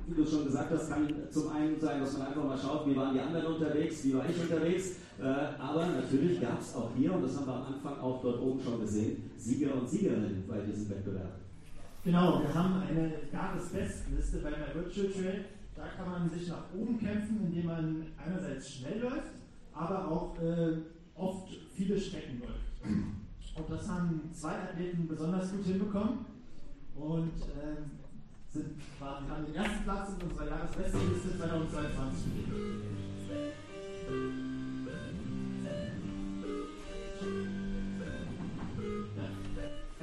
wie du schon gesagt hast, kann zum einen sein, dass man einfach mal schaut, wie waren die anderen unterwegs, wie war ich unterwegs. Äh, aber natürlich gab es auch hier, und das haben wir am Anfang auch dort oben schon gesehen, Sieger und Siegerinnen bei diesem Wettbewerb. Genau, wir haben eine Jahresbestliste bei der Virtual Trail. Da kann man sich nach oben kämpfen, indem man einerseits schnell läuft, aber auch äh, oft viele Strecken läuft. Und das haben zwei Athleten besonders gut hinbekommen und ähm, sind quasi an den ersten Platz in unserer Jahresbestliste 2022 ja.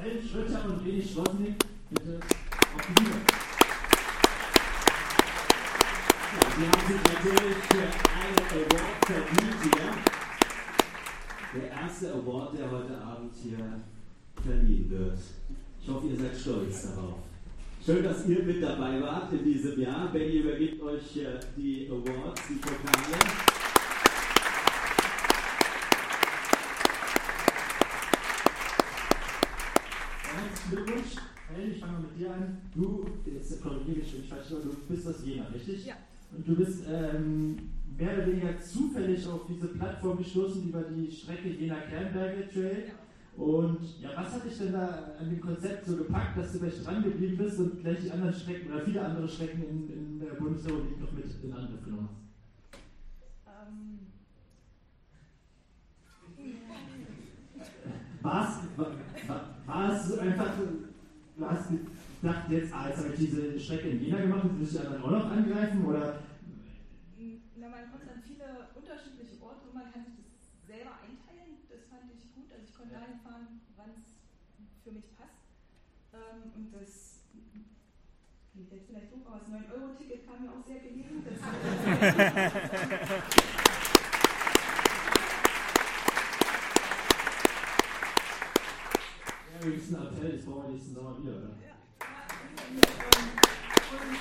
Ellen Schröter und Leni Schlotnik, bitte auf die Bühne. Sie haben sich natürlich für einen Award verdient hier der erste Award, der heute Abend hier verliehen wird. Ich hoffe, ihr seid stolz darauf. Schön, dass ihr mit dabei wart in diesem Jahr. Benny übergibt euch die Awards, die Pokale. Herzlichen Glückwunsch. Hey, ich fange mal mit dir an. Du, jetzt korrigiere ich falsch du bist aus Jena, richtig? Ja. Und du bist ähm, mehr oder weniger zufällig auf diese Plattform gestoßen über die Strecke Jena-Kernberger Trail. Und ja, was hat dich denn da an dem Konzept so gepackt, dass du gleich dran geblieben bist und gleich die anderen Strecken oder viele andere Strecken in, in der Bundesrepublik noch mit in Angriff genommen hast? Ähm. Was? War es einfach, du hast gedacht, jetzt, ah, jetzt habe ich diese Strecke in Jena gemacht, jetzt muss ich anderen auch noch angreifen? Oder Na, man kommt an viele unterschiedliche Orte und man kann sich das selber einteilen. Das fand ich gut. Also ich konnte dahin fahren, wann es für mich passt. Ähm, und das klingt jetzt vielleicht doof, aber das 9-Euro-Ticket kam mir auch sehr gelegen. Das Ja, übrigens ein Appell, das brauchen wir nächsten Sommer wieder, oder? Ja. Und ich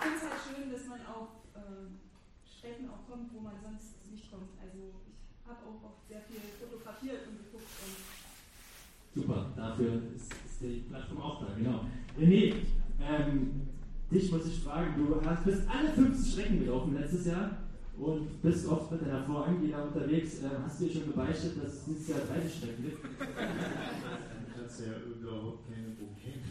finde es halt schön, dass man auf ähm, Städten auch kommt, wo man sonst nicht kommt. Also ich habe auch oft sehr viel fotografiert und geguckt. Und Super, dafür ist, ist die Plattform auch da, genau. René, ähm, dich muss ich fragen, du hast, bist alle 15 Strecken gelaufen letztes Jahr und bist oft mit deiner Frau Angela unterwegs. Ähm, hast du dir schon gebeichtet, dass es dieses Jahr 30 Strecken gibt? hat sie ja überhaupt keine Probleme.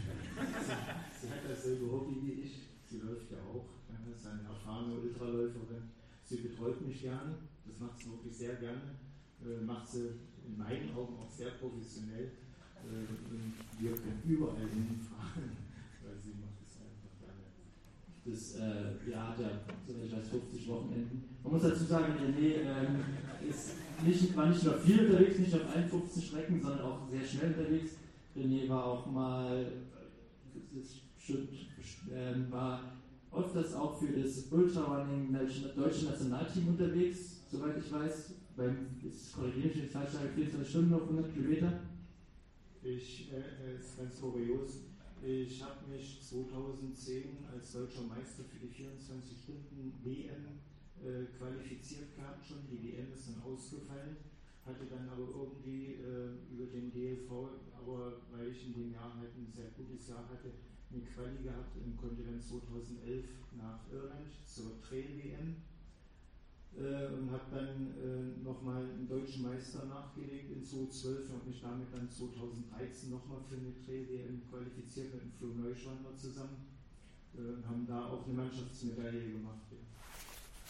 Sie hat dasselbe Hobby wie ich. Sie läuft ja auch. Sie ist eine erfahrene Ultraläuferin. Sie betreut mich gerne. Das macht sie wirklich sehr gerne. Äh, macht sie in meinen Augen auch sehr professionell. Äh, wir können überall hinfahren, weil sie macht es einfach gerne. Das äh, Jahr hat ja, ich weiß, 50 Wochenenden. Man muss dazu sagen, René ähm, ist nicht, war nicht nur viel unterwegs, nicht auf 51 Strecken, sondern auch sehr schnell unterwegs. René war auch mal, schon, äh, war öfters auch für das Ultrarunning deutsche Nationalteam unterwegs, soweit ich weiß. Beim, korrigiere ich mich falsch, 24 Stunden auf 100 Kilometer. Ich, äh, ist ganz kurios, ich habe mich 2010 als deutscher Meister für die 24 Stunden WM äh, qualifiziert gehabt schon. Die WM ist dann ausgefallen, hatte dann aber irgendwie äh, über den DLV, aber weil ich in dem Jahr halt ein sehr gutes Jahr hatte, eine Quali gehabt und konnte dann 2011 nach Irland zur Trail-WM äh, und habe dann äh, nochmal einen deutschen Meister nachgelegt in 2012 und habe mich damit dann 2013 nochmal für eine Trail-WM qualifiziert mit dem Flo Neuschwander zusammen äh, und haben da auch eine Mannschaftsmedaille gemacht. Ja.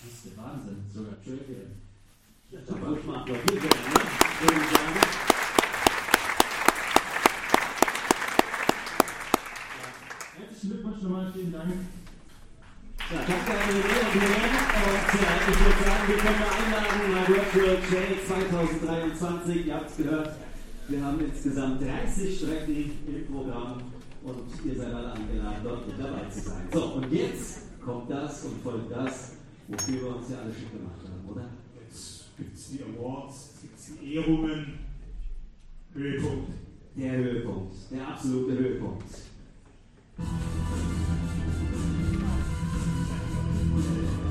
Das ist der Wahnsinn, sogar Trail-WM. Ja, da war ich mal applaudiert werden, ne? Würde ich sagen. Herzlichen Glückwunsch nochmal, vielen Dank. Ja, danke an die und äh, ich würde sagen, wir können mal einladen, Virtual Trail 2023, ihr habt es gehört, wir haben insgesamt 30 Strecken im Programm und ihr seid alle eingeladen, dort mit dabei zu sein. So, und jetzt kommt das und folgt das, wofür wir uns ja alle schick gemacht haben, oder? Jetzt gibt es die Awards, jetzt gibt es die Ehrungen. Höhepunkt. Der Höhepunkt, der absolute Höhepunkt. Thank you.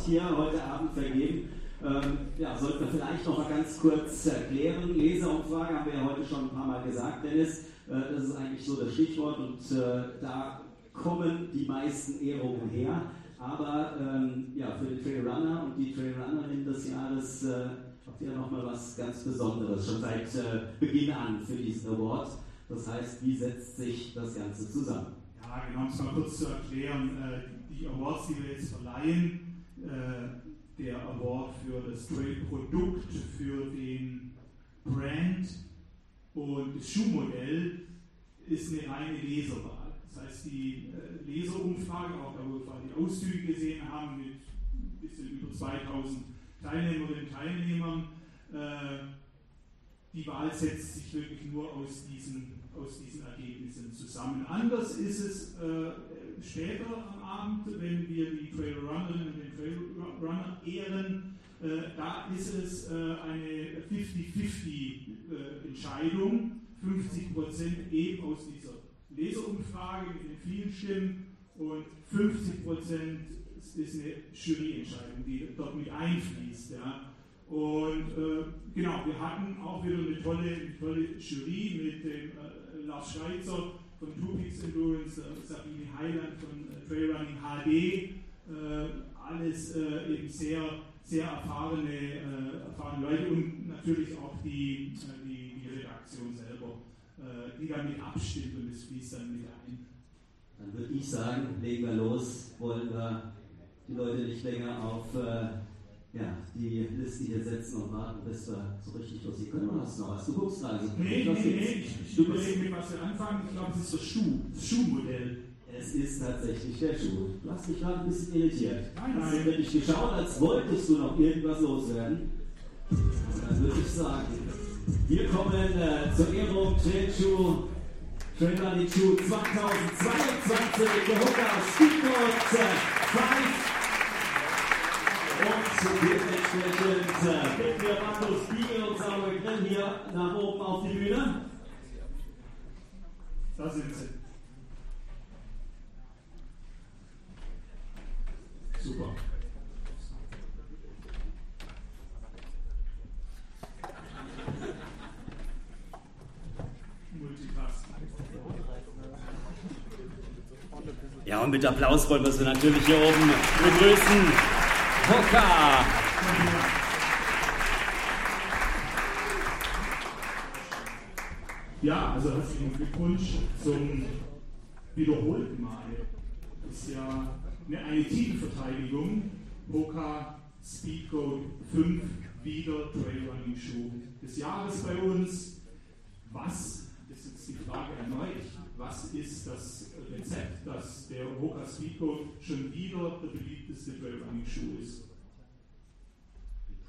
Award hier heute Abend vergeben, ähm, ja, sollten wir vielleicht noch mal ganz kurz erklären. Leserumfrage haben wir ja heute schon ein paar Mal gesagt, Dennis. Äh, das ist eigentlich so das Stichwort und äh, da kommen die meisten Ehrungen her. Aber ähm, ja, für den Trailrunner und die Trailrunnerin des Jahres äh, habt ihr nochmal was ganz Besonderes, schon seit äh, Beginn an für diesen Award. Das heißt, wie setzt sich das Ganze zusammen? Ja, genau, um es mal kurz zu erklären, äh, die Awards, die wir jetzt verleihen, äh, der Award für das Trail-Produkt, für den Brand und das Schuhmodell ist eine reine Leserwahl. Das heißt, die äh, Leserumfrage, auch da, wo wir die Auszüge gesehen haben, mit ein bisschen über 2000 Teilnehmerinnen und Teilnehmern, die Wahl setzt sich wirklich nur aus diesen, aus diesen Ergebnissen zusammen. Anders ist es äh, später Abend, wenn wir die Trailrunnerinnen und den Trailrunner ehren. Äh, da ist es äh, eine 50-50-Entscheidung. 50% eben aus dieser Leserumfrage mit den vielen Stimmen und 50% ist eine Juryentscheidung, die dort mit einfließt. Ja. Und äh, genau, wir hatten auch wieder eine tolle, eine tolle Jury mit dem äh, Lars Schweitzer von Two Peaks Endurance, Sabine Heiland von äh, Trailrunning HD, äh, alles äh, eben sehr, sehr erfahrene, erfahrene Leute und natürlich auch die, die, die Redaktion selber, die damit abstimmt und es fließt dann mit ein. Dann würde ich sagen, legen wir los, wollen wir die Leute nicht länger auf ja, die Liste hier setzen und warten, bis wir so richtig losgehen können. Oder hast du noch was? Du guckst gerade so. Nee, nee, nee, ich, ich überlege mir, was wir anfangen. Ich glaube, es ist das Schuh, das Schuhmodell. Es ist tatsächlich der Schuh. Du hast mich gerade ein bisschen irritiert. Nein, nein. nein. Wenn ich geschaut, als wolltest du noch irgendwas loswerden. Dann würde ich sagen, wir kommen äh, zur Ehrung Trailschuh Trailrunning Schuh 2022. Der Hooker Speedboat äh, 5 zum Bildungsstätten. Wir Markus Spiegel und Samuel Grimm hier nach oben auf die Bühne. Da sind sie. Super. Ja, und mit Applaus wollen wir sie natürlich hier oben begrüßen. Hoka! Ja, also herzlichen Glückwunsch zum wiederholten Mal. Das ist ja eine, eine Titelverteidigung. Hoka Speedcode 5 wieder Trailrunning Schuh des Jahres bei uns. Was ist jetzt die Frage erneut? Was ist das Rezept, dass der Hoka Speedcode schon wieder der beliebteste Trailrunning Schuh ist?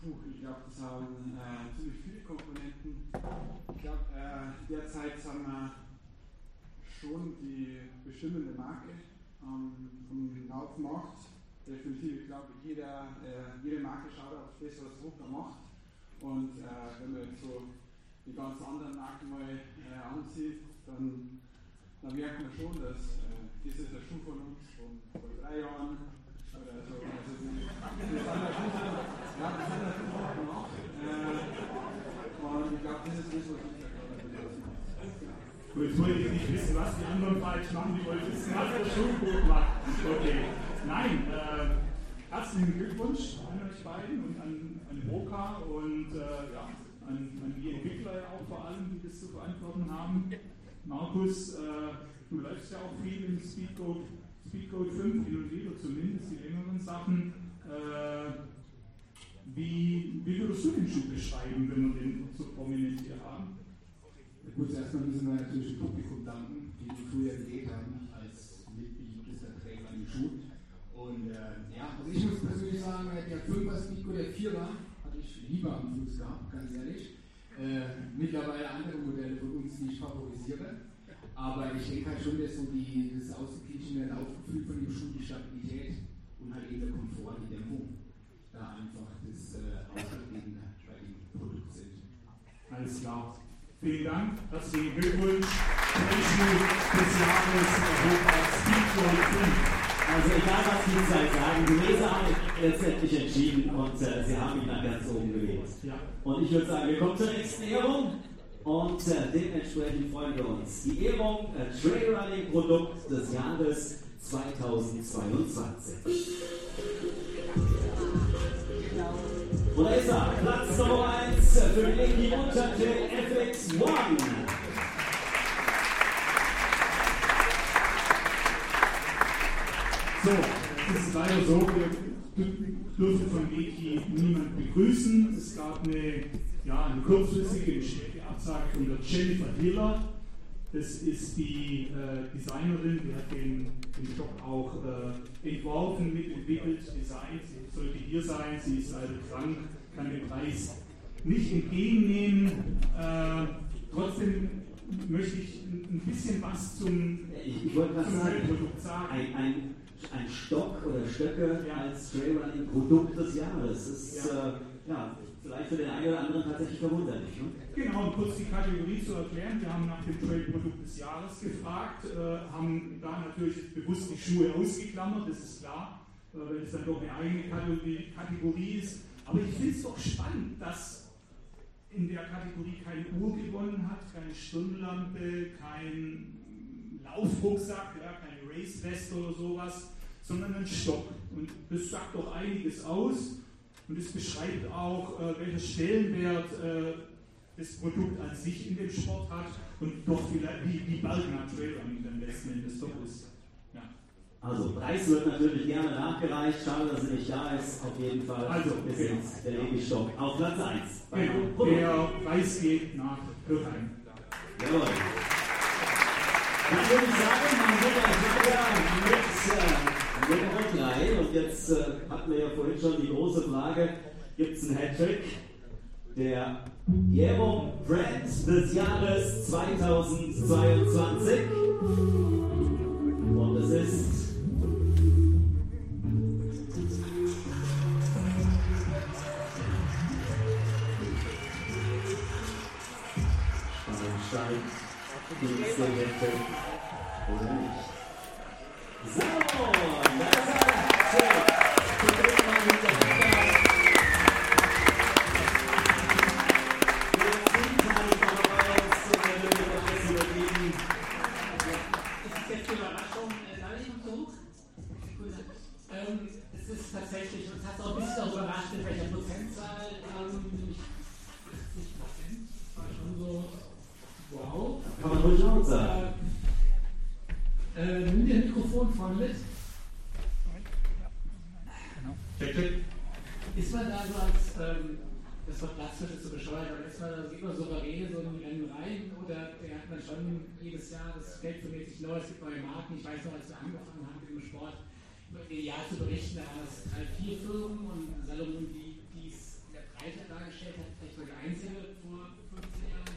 Puh, ich glaube, das haben äh, ziemlich viele Komponenten. Ich glaube, äh, derzeit haben wir schon die bestimmende Marke ähm, vom Laufmarkt. Definitiv, ich glaube, jeder, äh, jede Marke schaut auf das, was Drucker macht. Und äh, wenn man jetzt so die ganzen anderen Marken mal äh, ansieht, dann, dann merkt man schon, dass äh, das ist ein Schuh von uns von vor drei Jahren oder so. Also die sind ja schon so, ja, die sind ja schon so gemacht. Äh, und ich glaube, das ist das, was ich Gut, jetzt wollte ich nicht wissen, was die anderen falsch machen, die wollen wissen, was der Schuh gut macht. Okay. Nein, äh, herzlichen Glückwunsch an euch beiden und an, an Roka und äh, ja, an, an, die Entwickler auch vor allem, die das zu verantworten haben. Markus, äh, du läufst ja auch viel im Speedcode, Speedcode 5 hin und wieder, zumindest die längeren Sachen. Äh, wie, wie würdest du den Schuh beschreiben, wenn wir den so prominent hier haben? Gut, erstmal müssen wir natürlich dem Publikum danken, die wir früher gewählt haben als mitbeliebtester Träger an die Schuh. Und äh, ja, also ich muss persönlich sagen, der 5er Speedco, der 4er, hatte ich lieber am Fuß gehabt, ganz ehrlich. Äh, mittlerweile andere Modelle von uns, die ich favorisiere. Aber ich denke halt schon, dass so die, das ausgeglichene Laufgefühl von dem Schuh, die Stabilität und halt eben der Komfort, die Dämpfung, da einfach das äh, Ausschlaggebende bei dem Produkt sind. Alles klar. Vielen Dank, herzlichen Glückwunsch. Trailschuh des Jahres Europa Speedball 5. Also egal was die Zeit sagen, die Leser haben letztendlich entschieden und äh, sie haben ihn dann ganz oben gewählt. Ja. Und ich würde sagen, wir kommen zur nächsten Ehrung und äh, dementsprechend freuen wir uns. Die Ehrung äh, Trailrunning Produkt des Jahres 2022. Und da ist er, Platz Nummer 1 für den Linky Unterte FX1. So, es ist leider so, wir dürfen von Wiki niemand begrüßen. Es gab eine, ja, eine kurzfristige Absage von der Jennifer Hiller. Das ist die äh, Designerin, die hat den, den Shop auch äh, entworfen, mitentwickelt, designt. Sie sollte hier sein, sie ist leider krank, kann den Preis nicht entgegennehmen. Äh, trotzdem möchte ich ein bisschen was zum, Ich, ich was zum sagen. Produkt sagen. Ein, ein, ein Stock oder Stöcke als Trailrunning Produkt des Jahres. Das ist Ja. äh, ja, vielleicht für den einen oder anderen tatsächlich verwunderlich. Ne? Genau, um kurz die Kategorie zu erklären. Wir haben nach dem Trail-Produkt des Jahres gefragt, äh, haben da natürlich bewusst die Schuhe ausgeklammert, das ist klar, äh, weil es dann doch eine eigene Kategorie, Kategorie ist. Aber ich finde es doch spannend, dass in der Kategorie keine Uhr gewonnen hat, keine Stirnlampe, kein Laufrucksack, ja, keine Race-Weste oder sowas, sondern ein Stock. Und das sagt doch einiges aus. Und es beschreibt auch, äh, welcher Stellenwert äh, das Produkt an sich in dem Sport hat und doch vielleicht wie, wie Balgna Trailrunning dann letzten Endes doch ist. Ja. Also, Preis wird natürlich gerne nachgereicht. Schade, dass er nicht da ist. Auf jeden Fall Also, ist genau. jetzt der Levi Stock auf Platz 1. Genau, der Preis geht nach Kirchheim. Jawohl. Dann würde ich sagen, man geht gleich weiter mit äh, Nummer 3. Und jetzt äh, hatten wir ja vorhin schon die große Frage: gibt es einen Hattrick? Der Jero Brand des Jahres 2022. Und es ist. Gibt es den schon jedes Jahr das Feld für mäßig neu, es gibt neue Marken, ich weiß noch, als wir angefangen haben dem Sport, über Jahr zu berichten, da waren es drei, vier Firmen und Salomon, die, es in der Breite dargestellt hat, vielleicht mal die einzige vor 15 Jahren.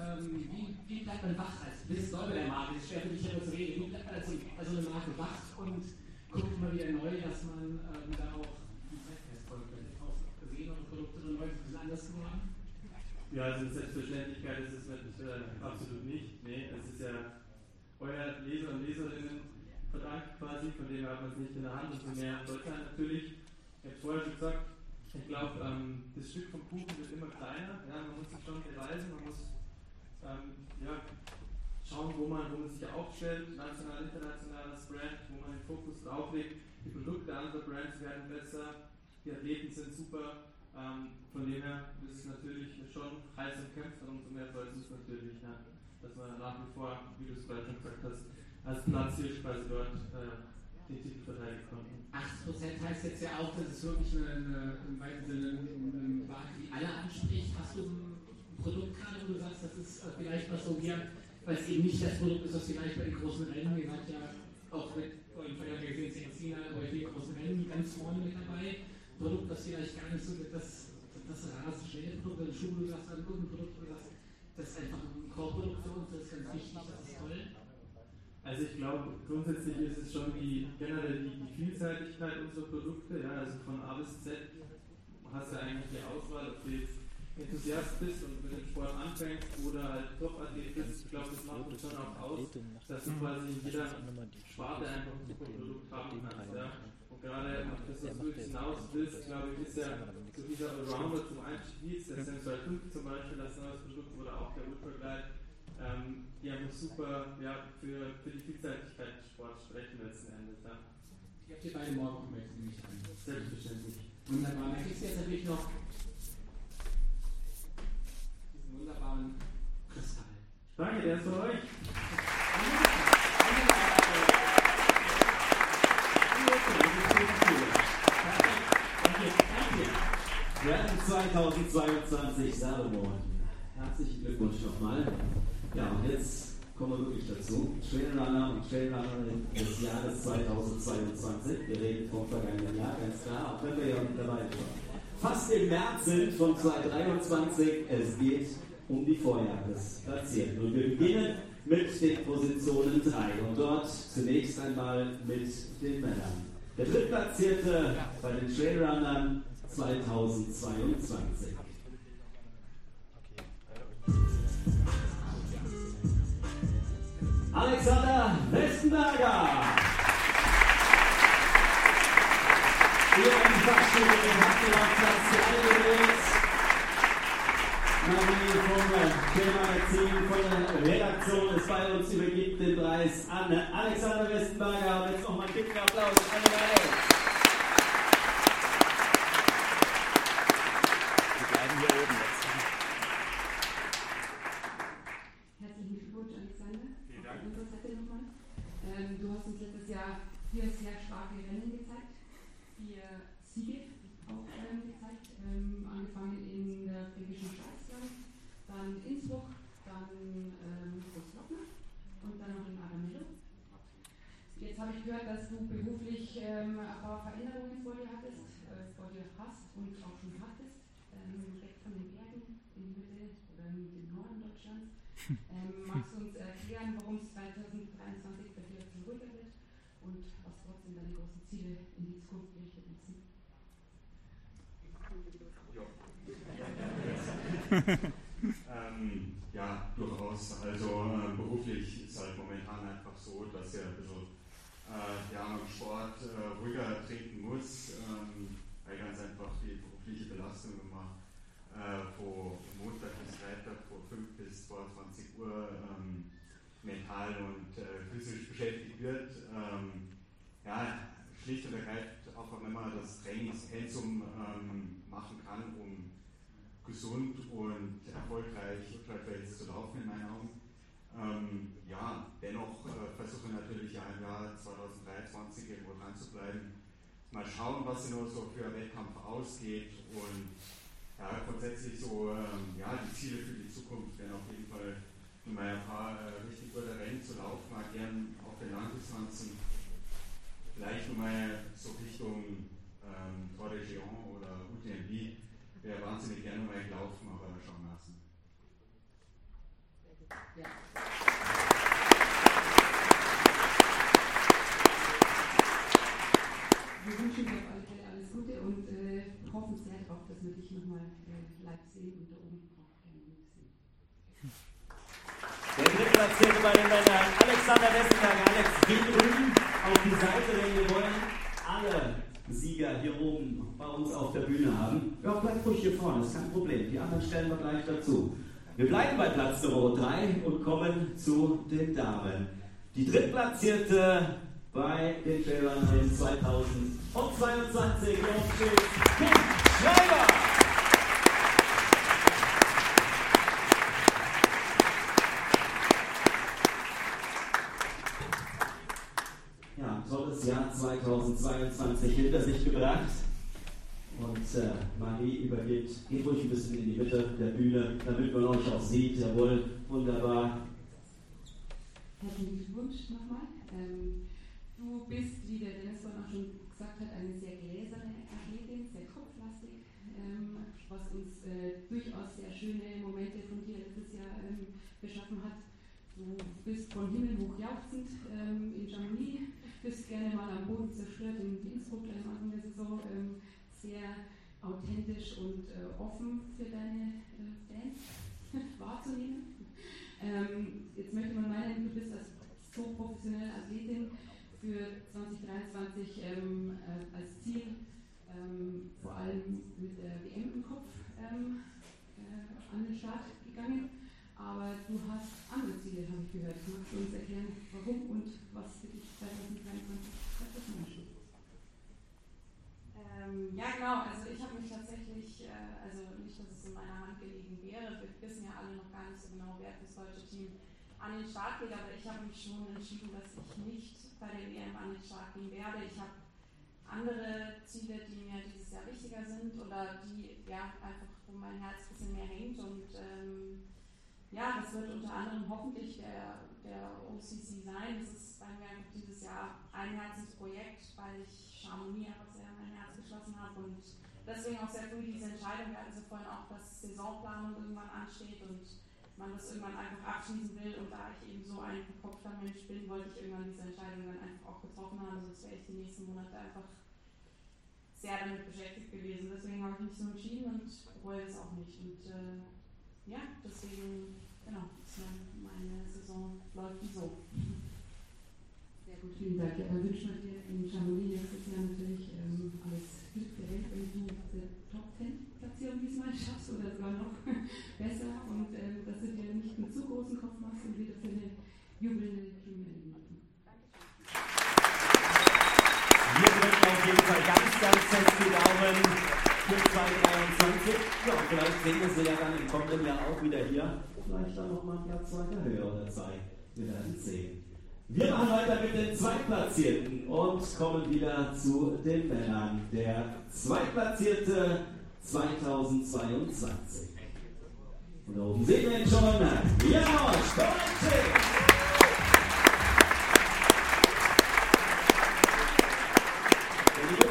Ähm, wie, wie bleibt man wach als neu bei der Marke, das ist schwer für dich darüber zu reden, wie bleibt man als, als eine Marke wach und guckt immer wieder neu, dass man ähm, da auch die Zeitgeist folgt. Auch gesehen, eure Produkte und neu ein bisschen anders geworden? Ja, also Selbstverständlichkeit ist es natürlich äh, absolut nicht. Nee, es ist ja euer Leser und Leserinnen verdankt quasi, von dem hat man es nicht in der Hand, umso mehr soll sein natürlich. Ich habe vorher schon gesagt, ich glaube, ähm, das Stück vom Kuchen wird immer kleiner. Ja, man muss sich schon beweisen, man muss ähm, ja, schauen, wo man, wo man sich aufstellt, national, international als Brand, wo man den Fokus drauf legt. Die Produkte anderer Brands werden besser, die Athleten sind super. Ähm, von dem her ist es natürlich schon heiß umkämpft, und umso mehr freut es natürlich, ja, dass man nach wie vor, wie du es gerade schon gesagt hast, als Platzhirsch quasi dort äh, den Titel verteidigen konnten. 80% heißt jetzt ja auch, dass es wirklich eine, im weiten Sinne eine Marke, die alle anspricht. Hast du ein Produkt gerade, wo du sagst, das ist äh, vielleicht was so wie weil es eben nicht das Produkt ist, was vielleicht bei den großen Rennen, ihr seid ja auch mit euren Vergangenheit gesehen, China, bei vielen großen Rennen ganz vorne mit dabei. Produkt, das vielleicht gar nicht so das, das rasend schnelle Produkt, ein Schuh, sagst, ein Produkt, das ist einfach ein Core-Produkt für uns, das ist ganz wichtig, das ist toll. Also ich glaube, grundsätzlich ist es schon die generell die, die Vielseitigkeit unserer Produkte, ja, also von A bis Z hast du eigentlich die Auswahl, ob du jetzt Enthusiast bist und mit dem Sport anfängst oder halt Top-Athlet bist, ich glaube, das macht uns schon auch aus, dass du quasi in jeder Sparte einfach ein Produkt haben kannst. Ja. Gerade auf das, was du hinaus willst, glaube ich, ist ja so dieser Allrounder zum Einstieg, der Sensor 5 zum Beispiel, das neues Produkt oder auch der Ultraglide, ähm, die einfach super ja, für, für die Vielseitigkeit des Sports sprechen letzten Endes. Ja. Ich habe dir beide morgen auch mit, nehme ich an. Selbstverständlich. Wunderbar. Dann kriegst du jetzt natürlich noch diesen wunderbaren Kristall. Danke, der ist für euch. Werden 2022 Salomon. Herzlichen Glückwunsch nochmal. Ja, und jetzt kommen wir wirklich dazu. Trailrunner und Trailrunnerin des Jahres 2022. Wir reden vom vergangenen Jahr, ganz klar, auch wenn wir ja dabei waren. Fast im März sind von 2023. Es geht um die Vorjahresplatzierten. Und wir beginnen mit den Positionen 3 und dort zunächst einmal mit den Männern. Der drittplatzierte bei den Trailrunnern 2022. Alexander Westenberger. Hier in die Fachschule hat er auf Platz 3 gewählt. Marie vom Themagazin von der Redaktion ist bei uns, übergibt den Preis an Alexander Westenberger. Und jetzt nochmal einen dicken Applaus an. Wir hier. Herzlichen Glückwunsch, Alexander. Vielen Dank. Ähm, du hast uns letztes Jahr vier sehr starke Rennen gezeigt, vier Siege auch ähm, gezeigt, ähm, angefangen in der fränkischen Schweiz, dann Innsbruck, dann ähm, Großglockner und dann noch in Aramello. Jetzt habe ich gehört, dass du beruflich ähm, ein paar Veränderungen vor dir hattest, äh, vor dir hast und auch schon hattest, ähm, weg von den Bergen in die Mitte oder in den Norden Deutschlands. Ähm, magst du uns erklären, warum es 2023 bei dir ruhiger wird und was trotzdem deine großen Ziele in die Zukunft gerichtet sind? ähm, ja, durchaus. Also äh, beruflich ist halt momentan einfach so, dass er ein bisschen äh, ja, im Sport äh, ruhiger treten muss, ähm, weil ganz einfach die berufliche Belastung immer äh, von Montag bis Freitag von 5 bis 22 Uhr ähm, mental und äh, physisch beschäftigt wird. Ähm, ja, schlicht und ergreifend, auch wenn man das Trainingspensum ähm, machen kann, um gesund und erfolgreich Ultra-Trails zu laufen, in meinen Augen. Ähm, ja, dennoch äh, versuche natürlich ja im Jahr 2023 irgendwo dran zu bleiben. Mal schauen, was nur so für Wettkampf ausgeht und ja, grundsätzlich so ähm, ja, die Ziele für die Zukunft werden auf jeden Fall mal ein paar äh, richtig gute Rennen zu laufen, mal gern auf den Langdistanzen. Vielleicht nochmal so Richtung ähm, Tour de Géant oder UTMB. Wäre wahnsinnig gerne mal gelaufen, aber schauen. Wir wünschen dir auf alle Fälle alles Gute und äh, hoffen sehr darauf, dass wir dich nochmal äh, live sehen und da oben auch sehen. Der drittplatzierte bei den Männern, Alexander Wessenberger. Alex, geh drüben auf die Seite, denn wir wollen alle Sieger hier oben bei uns auf der Bühne haben. Ja, bleib ruhig hier vorne, ist kein Problem. Die anderen stellen wir gleich dazu. Wir bleiben bei Platz Nummer 3 und kommen zu den Damen. Die drittplatzierte bei den Trailrunnern 2022 und steht Kim Schreiber. Ja, tolles Jahr 2022 hinter sich gebracht. Und äh, Marie übergeht, geht ruhig ein bisschen in die Mitte der Bühne, damit man euch auch sieht. Jawohl, wunderbar. Herzlichen Glückwunsch nochmal. Ähm, du bist, wie der Dennis vorhin auch schon gesagt hat, eine sehr gläserne Athletin, sehr kopflastig, ähm, was uns äh, durchaus sehr schöne Momente von dir letztes Jahr ähm, beschaffen hat. Du bist von Himmel hoch jauchzend ähm, in Chamonix, bist gerne mal am Boden zerstört in Innsbruck am Anfang der Saison, ähm, sehr authentisch und äh, offen für deine äh, Fans wahrzunehmen. Ähm, jetzt möchte man meinen, du bist als so professionelle Athletin für 2023 ähm, äh, als Ziel ähm, vor allem mit der WM im Kopf ähm, äh, an den Start gegangen. Aber du hast andere Ziele, habe ich gehört. Magst du uns erklären, warum und was für dich 2023 das ansteht? Ähm, ja, genau. Also ich habe mich tatsächlich, äh, also nicht, dass es in meiner Hand gelegen wäre, wir wissen ja alle noch gar nicht so genau, wer das deutsche Team an den Start geht, aber ich habe mich schon entschieden, dass ich nicht bei der EM an den Start gehen werde. Ich habe andere Ziele, die mir dieses Jahr wichtiger sind oder die ja einfach, wo mein Herz ein bisschen mehr hängt und ähm, ja, das wird unter anderem hoffentlich der, der OCC sein. Das ist bei mir dieses Jahr ein Herzensprojekt, weil ich Chamonix einfach Herz geschlossen habe und deswegen auch sehr früh diese Entscheidung. Wir hatten sie vorhin auch, dass Saisonplanung irgendwann ansteht und man das irgendwann einfach abschließen will. Und da ich eben so ein verkopfter Mensch bin, wollte ich irgendwann diese Entscheidung dann einfach auch getroffen haben. Sonst wäre ich die nächsten Monate einfach sehr damit beschäftigt gewesen. Deswegen habe ich mich so entschieden und bereue es auch nicht. Und äh, ja, deswegen, genau, meine Saison läuft so. Gut, vielen Dank. Ja, dann wünschen wir dir in Chamonix nächstes Jahr natürlich ähm, alles Glück der Welt, wenn du diese Top 10 Platzierung diesmal schaffst oder sogar noch besser und ähm, dass du dir nicht einen zu großen Kopf machst und wieder für eine jubelnde machen. Wir drücken auf jeden Fall ganz, ganz fest die Daumen für 2023. Ja, vielleicht sehen wir sie ja dann im kommenden Jahr auch wieder hier. Vielleicht dann nochmal Platz weiter höher oder zwei. Wir werden sehen. Wir machen weiter mit den Zweitplatzierten und kommen wieder zu den Männern. Der Zweitplatzierte 2022. Und da oben sehen wir ihn schon. Janosch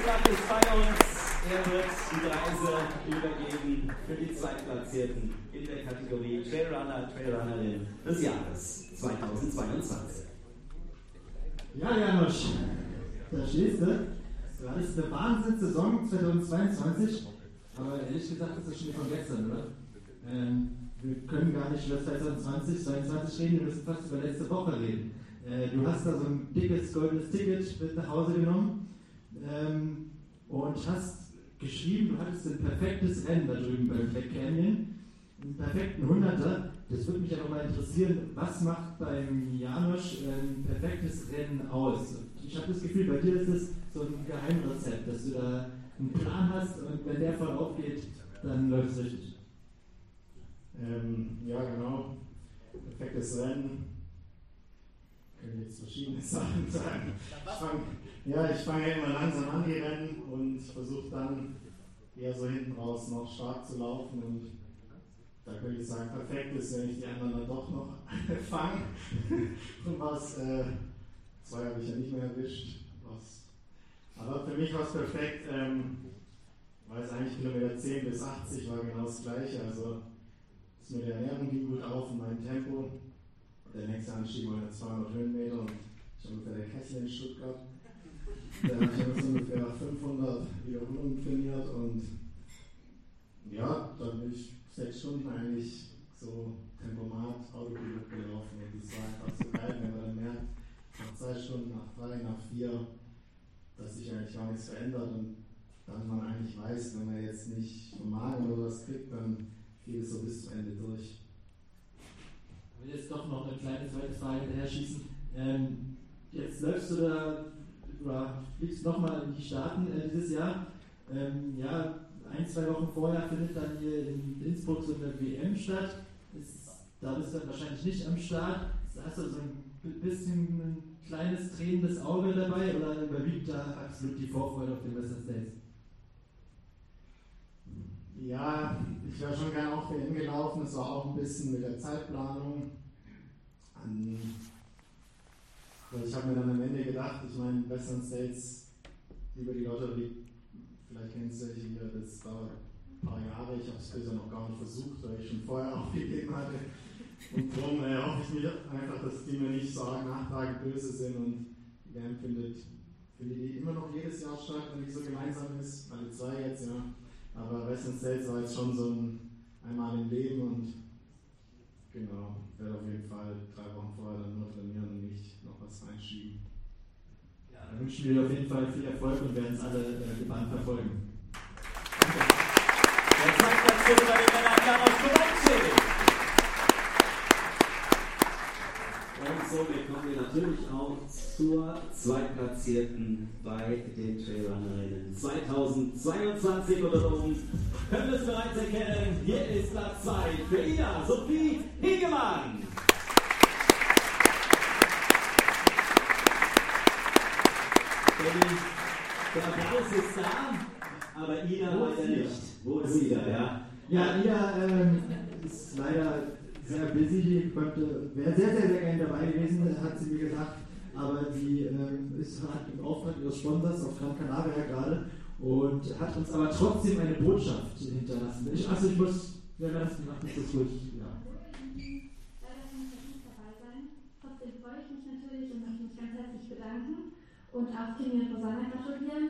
Frank ist bei uns. Er wird die Reise übergeben für die Zweitplatzierten in der Kategorie Trailrunner, Trailrunnerin des Jahres 2022. Ja, Janosch, da stehst du. Du hattest eine Wahnsinnssaison 2022, aber ehrlich gesagt ist das schon von gestern, oder? Ähm, wir können gar nicht über 2020, 2022 reden, wir müssen fast über letzte Woche reden. Äh, du hast da so ein dickes goldenes Ticket mit nach Hause genommen ähm, und hast geschrieben, du hattest ein perfektes Rennen da drüben beim Black Canyon, einen perfekten Hunderter. Das würde mich aber mal interessieren, was macht beim Janosch ein perfektes Rennen aus? ich habe das Gefühl, bei dir ist es so ein Geheimrezept, dass du da einen Plan hast und wenn der voll aufgeht, dann läuft es richtig. Ähm, ja, genau. Perfektes Rennen. Können jetzt verschiedene Sachen sagen. Ich fang, ja, ich fange immer langsam an, die Rennen, und versuche dann eher so hinten raus noch stark zu laufen. Und da könnte ich sagen, perfekt ist, wenn ich die anderen dann doch noch fange. und was, äh, zwei habe ich ja nicht mehr erwischt. Was, aber für mich war es perfekt. Ähm, weil es eigentlich Kilometer 10 bis 80 war genau das gleiche. Also ist mir der Ernährung ging gut auf und mein Tempo. Der nächste Anstieg war 200 Höhenmeter und ich habe ungefähr der Kessel in Stuttgart. Da habe ich jetzt ungefähr 500 Wiederholungen trainiert und ja, dann bin ich sechs Stunden eigentlich so Tempomat, Autopilot gelaufen und das war einfach so geil, wenn man dann merkt, nach zwei Stunden, nach drei, nach vier, dass sich eigentlich gar nichts verändert und dann man eigentlich weiß, wenn man jetzt nicht vom Magen oder was kriegt, dann geht es so bis zum Ende durch. Ich will jetzt doch noch eine kleine zweite Frage hinterher schießen. Ähm, jetzt läufst du da, oder fliegst nochmal in die Staaten äh, dieses Jahr. Ähm, ja, ein, zwei Wochen vorher findet dann hier in Innsbruck so eine WM statt. Ist, da bist du dann wahrscheinlich nicht am Start. Hast du so ein bisschen ein kleines tränendes Auge dabei oder überwiegt da absolut die Vorfreude auf den Western States? Ja, ich wäre schon gerne auch WM gelaufen. Es war auch ein bisschen mit der Zeitplanung. Also ich habe mir dann am Ende gedacht, ich meine, Western States über die Lotterie, vielleicht kennst du hier, das dauert ein paar Jahre. Ich habe es bisher noch gar nicht versucht, weil ich schon vorher aufgegeben hatte. Und darum äh, hoffe ich mir einfach, dass die mir nicht so arg nachtragend böse sind und die WM findet, findet die immer noch jedes Jahr statt, wenn die so gemeinsam ist. Alle zwei jetzt, ja. Aber Western States war jetzt schon so ein einmal im Leben und genau, werde auf jeden Fall drei Wochen vorher dann nur trainieren und nicht noch was reinschieben. Dann wünschen wir dir auf jeden Fall viel Erfolg und werden es alle äh, gebannt verfolgen. Der Zeitplatz bei den Männern darauf Kowalczyk. Und somit kommen wir natürlich auch zur Zweitplatzierten bei den Trailrunnerinnen 2022 oder darum können wir es bereits erkennen. Hier ist Platz 2 für Ida Sophie Hegemann. Der Applaus ist da, aber Ida leider nicht. Wo ist Ida? Ja, ja Ida ähm, ist leider sehr busy, konnte, wäre sehr, sehr, sehr gerne dabei gewesen, hat sie mir gesagt, aber die ähm, ist hat im Auftrag ihres Sponsors auf Gran Canaria gerade und hat uns aber trotzdem eine Botschaft hinterlassen. Ich, also ich muss, wer das macht, ist das ruhig. Ja. Trotzdem freue ich mich natürlich und möchte mich ganz herzlich bedanken und auch Timmy und Rosanna gratulieren.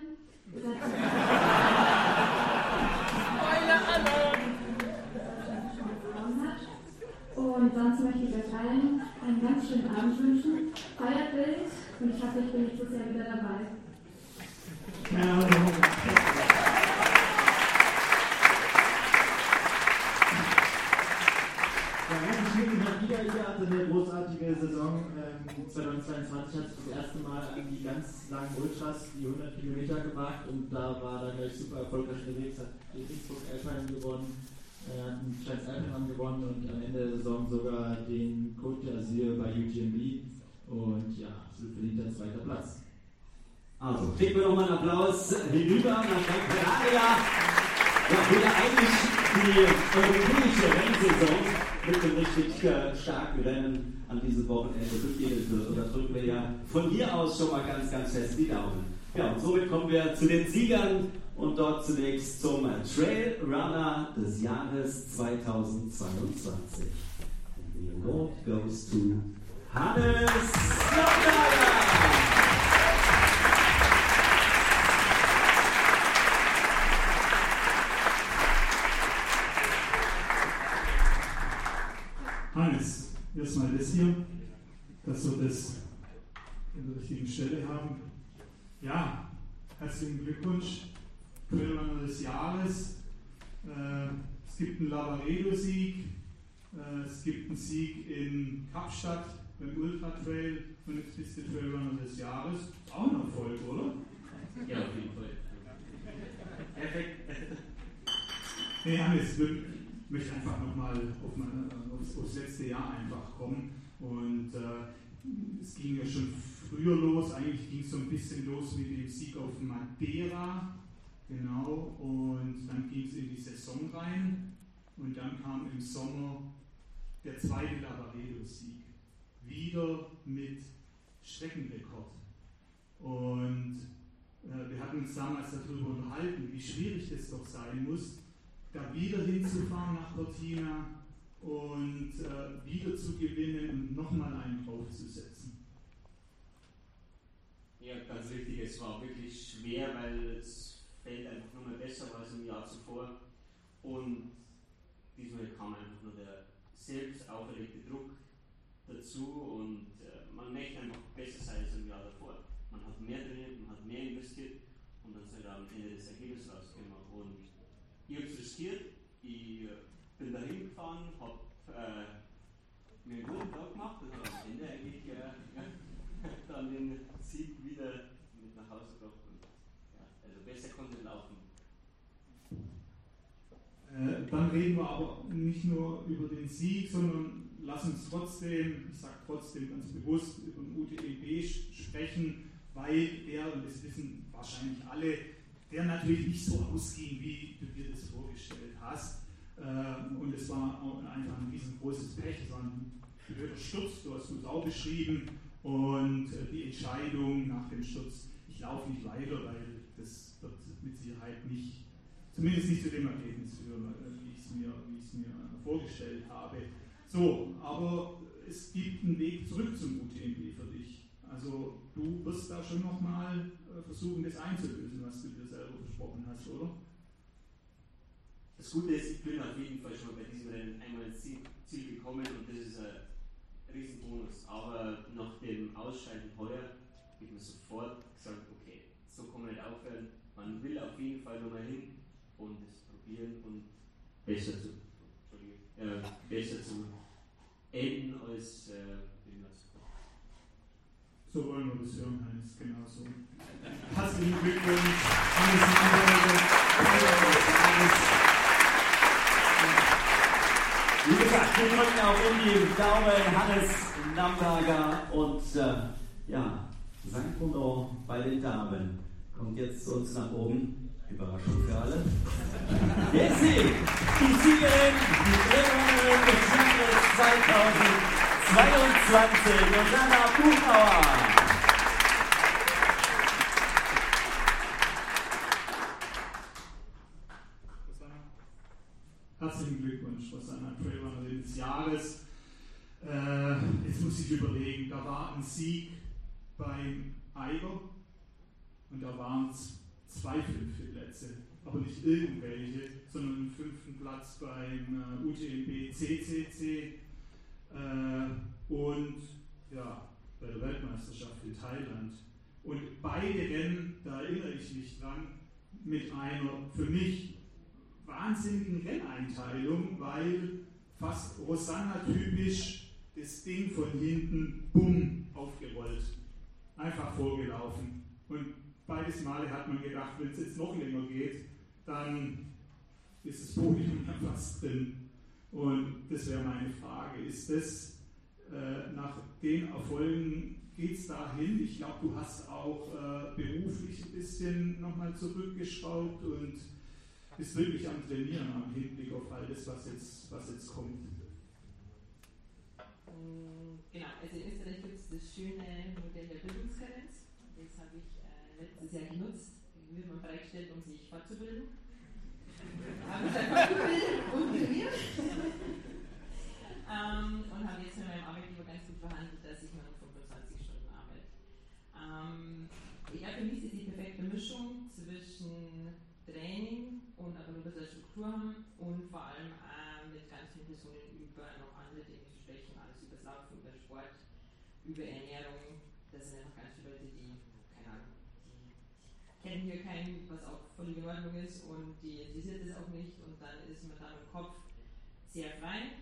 Und sonst möchte ich euch allen einen ganz schönen Abend wünschen. Feiert wild und ich hoffe, ich bin nächstes Jahr wieder dabei. Ja, herzlich Ida hatte eine großartige Saison. Ähm, 2022 hat sie das erste Mal an die ganz langen Ultras, die 100 Kilometer gewagt und da war dann gleich super erfolgreich unterwegs, hat Innsbruck Elfheim gewonnen, einen Trans Alpenrun gewonnen und am Ende der Saison sogar den Côte d'Azur bei UTMB und ja, absolut verdienter zweiter Platz. Also, kriegen wir nochmal einen Applaus hinüber nach Gran Canaria. Ja, wieder eigentlich die europäische Rennsaison mit dem richtig äh, starken Rennen an diesem Wochenende beginnen wird. Und da drücken wir ja von hier aus schon mal ganz, ganz fest die Daumen. Ja, und somit kommen wir zu den Siegern und dort zunächst zum Trail Runner des Jahres 2022. The award goes to Hannes Lockeyer. Hannes, erstmal das hier, dass wir das in der richtigen Stelle haben. Ja, herzlichen Glückwunsch, Trailrunner des Jahres. Äh, es gibt einen Lavaredo-Sieg, äh, es gibt einen Sieg in Kapstadt beim Ultra Trail und jetzt bist du Trailrunner des Jahres. Auch ein Erfolg, oder? Ja, auf jeden Fall. Perfekt. Nee, Hannes, ich möchte einfach nochmal auf mein, aufs, letzte Jahr einfach kommen. Und äh, es ging ja schon früher los, eigentlich ging es so ein bisschen los mit dem Sieg auf Madeira. Genau, und dann ging es in die Saison rein. Und dann kam im Sommer der zweite Lavaredo-Sieg. Wieder mit Streckenrekord. Und äh, wir hatten uns damals darüber unterhalten, wie schwierig es doch sein muss, da wieder hinzufahren nach Cortina und äh, wieder zu gewinnen und nochmal einen draufzusetzen. Ja, ganz richtig. Es war wirklich schwer, weil das Feld einfach nochmal besser als im Jahr zuvor. Und diesmal kam einfach nur der selbst auferlegte Druck dazu und äh, man möchte einfach besser sein als im Jahr davor. Man hat mehr trainiert, man hat mehr investiert und dann seid ihr am Ende das Ergebnis rausgekommen. Und ich habe es riskiert, ich bin dahin gefahren, habe äh, mir einen guten Tag gemacht und habe am Ende eigentlich äh, dann den Sieg wieder mit nach Hause gebracht. Und, ja, also besser konnte laufen. Äh, dann reden wir aber nicht nur über den Sieg, sondern lass uns trotzdem, ich sage trotzdem ganz bewusst, über den UTEB sprechen, weil der, und das wissen wahrscheinlich alle, der natürlich nicht so ausging, wie du dir das vorgestellt hast. Äh, und es war einfach ein riesengroßes Pech, es war ein blöder Sturz, du hast es auch beschrieben, und äh, die Entscheidung nach dem Sturz, ich laufe nicht weiter, weil das wird mit Sicherheit nicht, zumindest nicht zu dem Ergebnis führen, äh, wie ich es mir, mir vorgestellt habe. So, aber es gibt einen Weg zurück zum UTMB für dich. Also du wirst da schon nochmal versuchen, das einzulösen, was du dir selber versprochen hast, oder? Das Gute ist, ich bin auf jeden Fall schon bei diesem Rennen einmal ins Ziel, Ziel gekommen und das ist ein Riesenbonus. Aber nach dem Ausscheiden heuer habe ich mir sofort gesagt, okay, so kann man nicht aufhören. Man will auf jeden Fall nochmal hin und es probieren und besser zu, äh, besser zu enden als äh, so wollen wir das hören, Heinz, genau so. Herzlichen Glückwunsch, Hannes Wie gesagt, wir drücken auch in die Daumen Hannes Namberger und äh, ja, St. Bruno bei den Damen kommt jetzt zu uns nach oben. Überraschung für alle. Jetzt sie, die Siegerin, die Trainerin des Jahres 2022, Rosanna Buchauer. Herzlichen Glückwunsch, Rosanna Trailrunnerin des Jahres. Äh, jetzt muss ich überlegen, da war ein Sieg beim Eiger und da waren es zwei fünfte Plätze, aber nicht irgendwelche, sondern einen fünften Platz beim äh, UTMB CCC äh, und ja, bei der Weltmeisterschaft in Thailand. Und beide Rennen, da erinnere ich mich dran, mit einer für mich wahnsinnigen Renneinteilung, weil fast Rosanna-typisch das Ding von hinten, bumm, aufgerollt. Einfach vorgelaufen. Und beides Male hat man gedacht, wenn es jetzt noch länger geht, dann ist das Podium ja fast drin. Und das wäre meine Frage. Ist das äh, nach den Erfolgen, geht es dahin? Ich glaube, du hast auch äh, beruflich ein bisschen nochmal zurückgeschraubt und bist wirklich am Trainieren, am Hinblick auf all das, was jetzt, was jetzt kommt. Genau, also in Österreich gibt es das schöne Modell der Bildungskarenz. Das habe ich äh, letztes Jahr genutzt. Wird man freigestellt, um sich fortzubilden. habe ich dann fortgebildet und trainiert. ähm, und habe jetzt mit meinem Arbeitgeber ganz gut verhandelt, dass ich nur noch 25 Stunden arbeite. Ähm, ja, für mich ist die perfekte Mischung zwischen Training und aber nur ein bisschen Struktur haben und vor allem äh, mit ganz vielen Personen über noch andere Dinge zu sprechen, alles über das Laufen, über Sport, über Ernährung. Das sind einfach ganz viele Leute, die, keine Ahnung, die kennen hier keinen, was auch völlig in Ordnung ist und die interessiert es auch nicht und dann ist man da im Kopf sehr frei.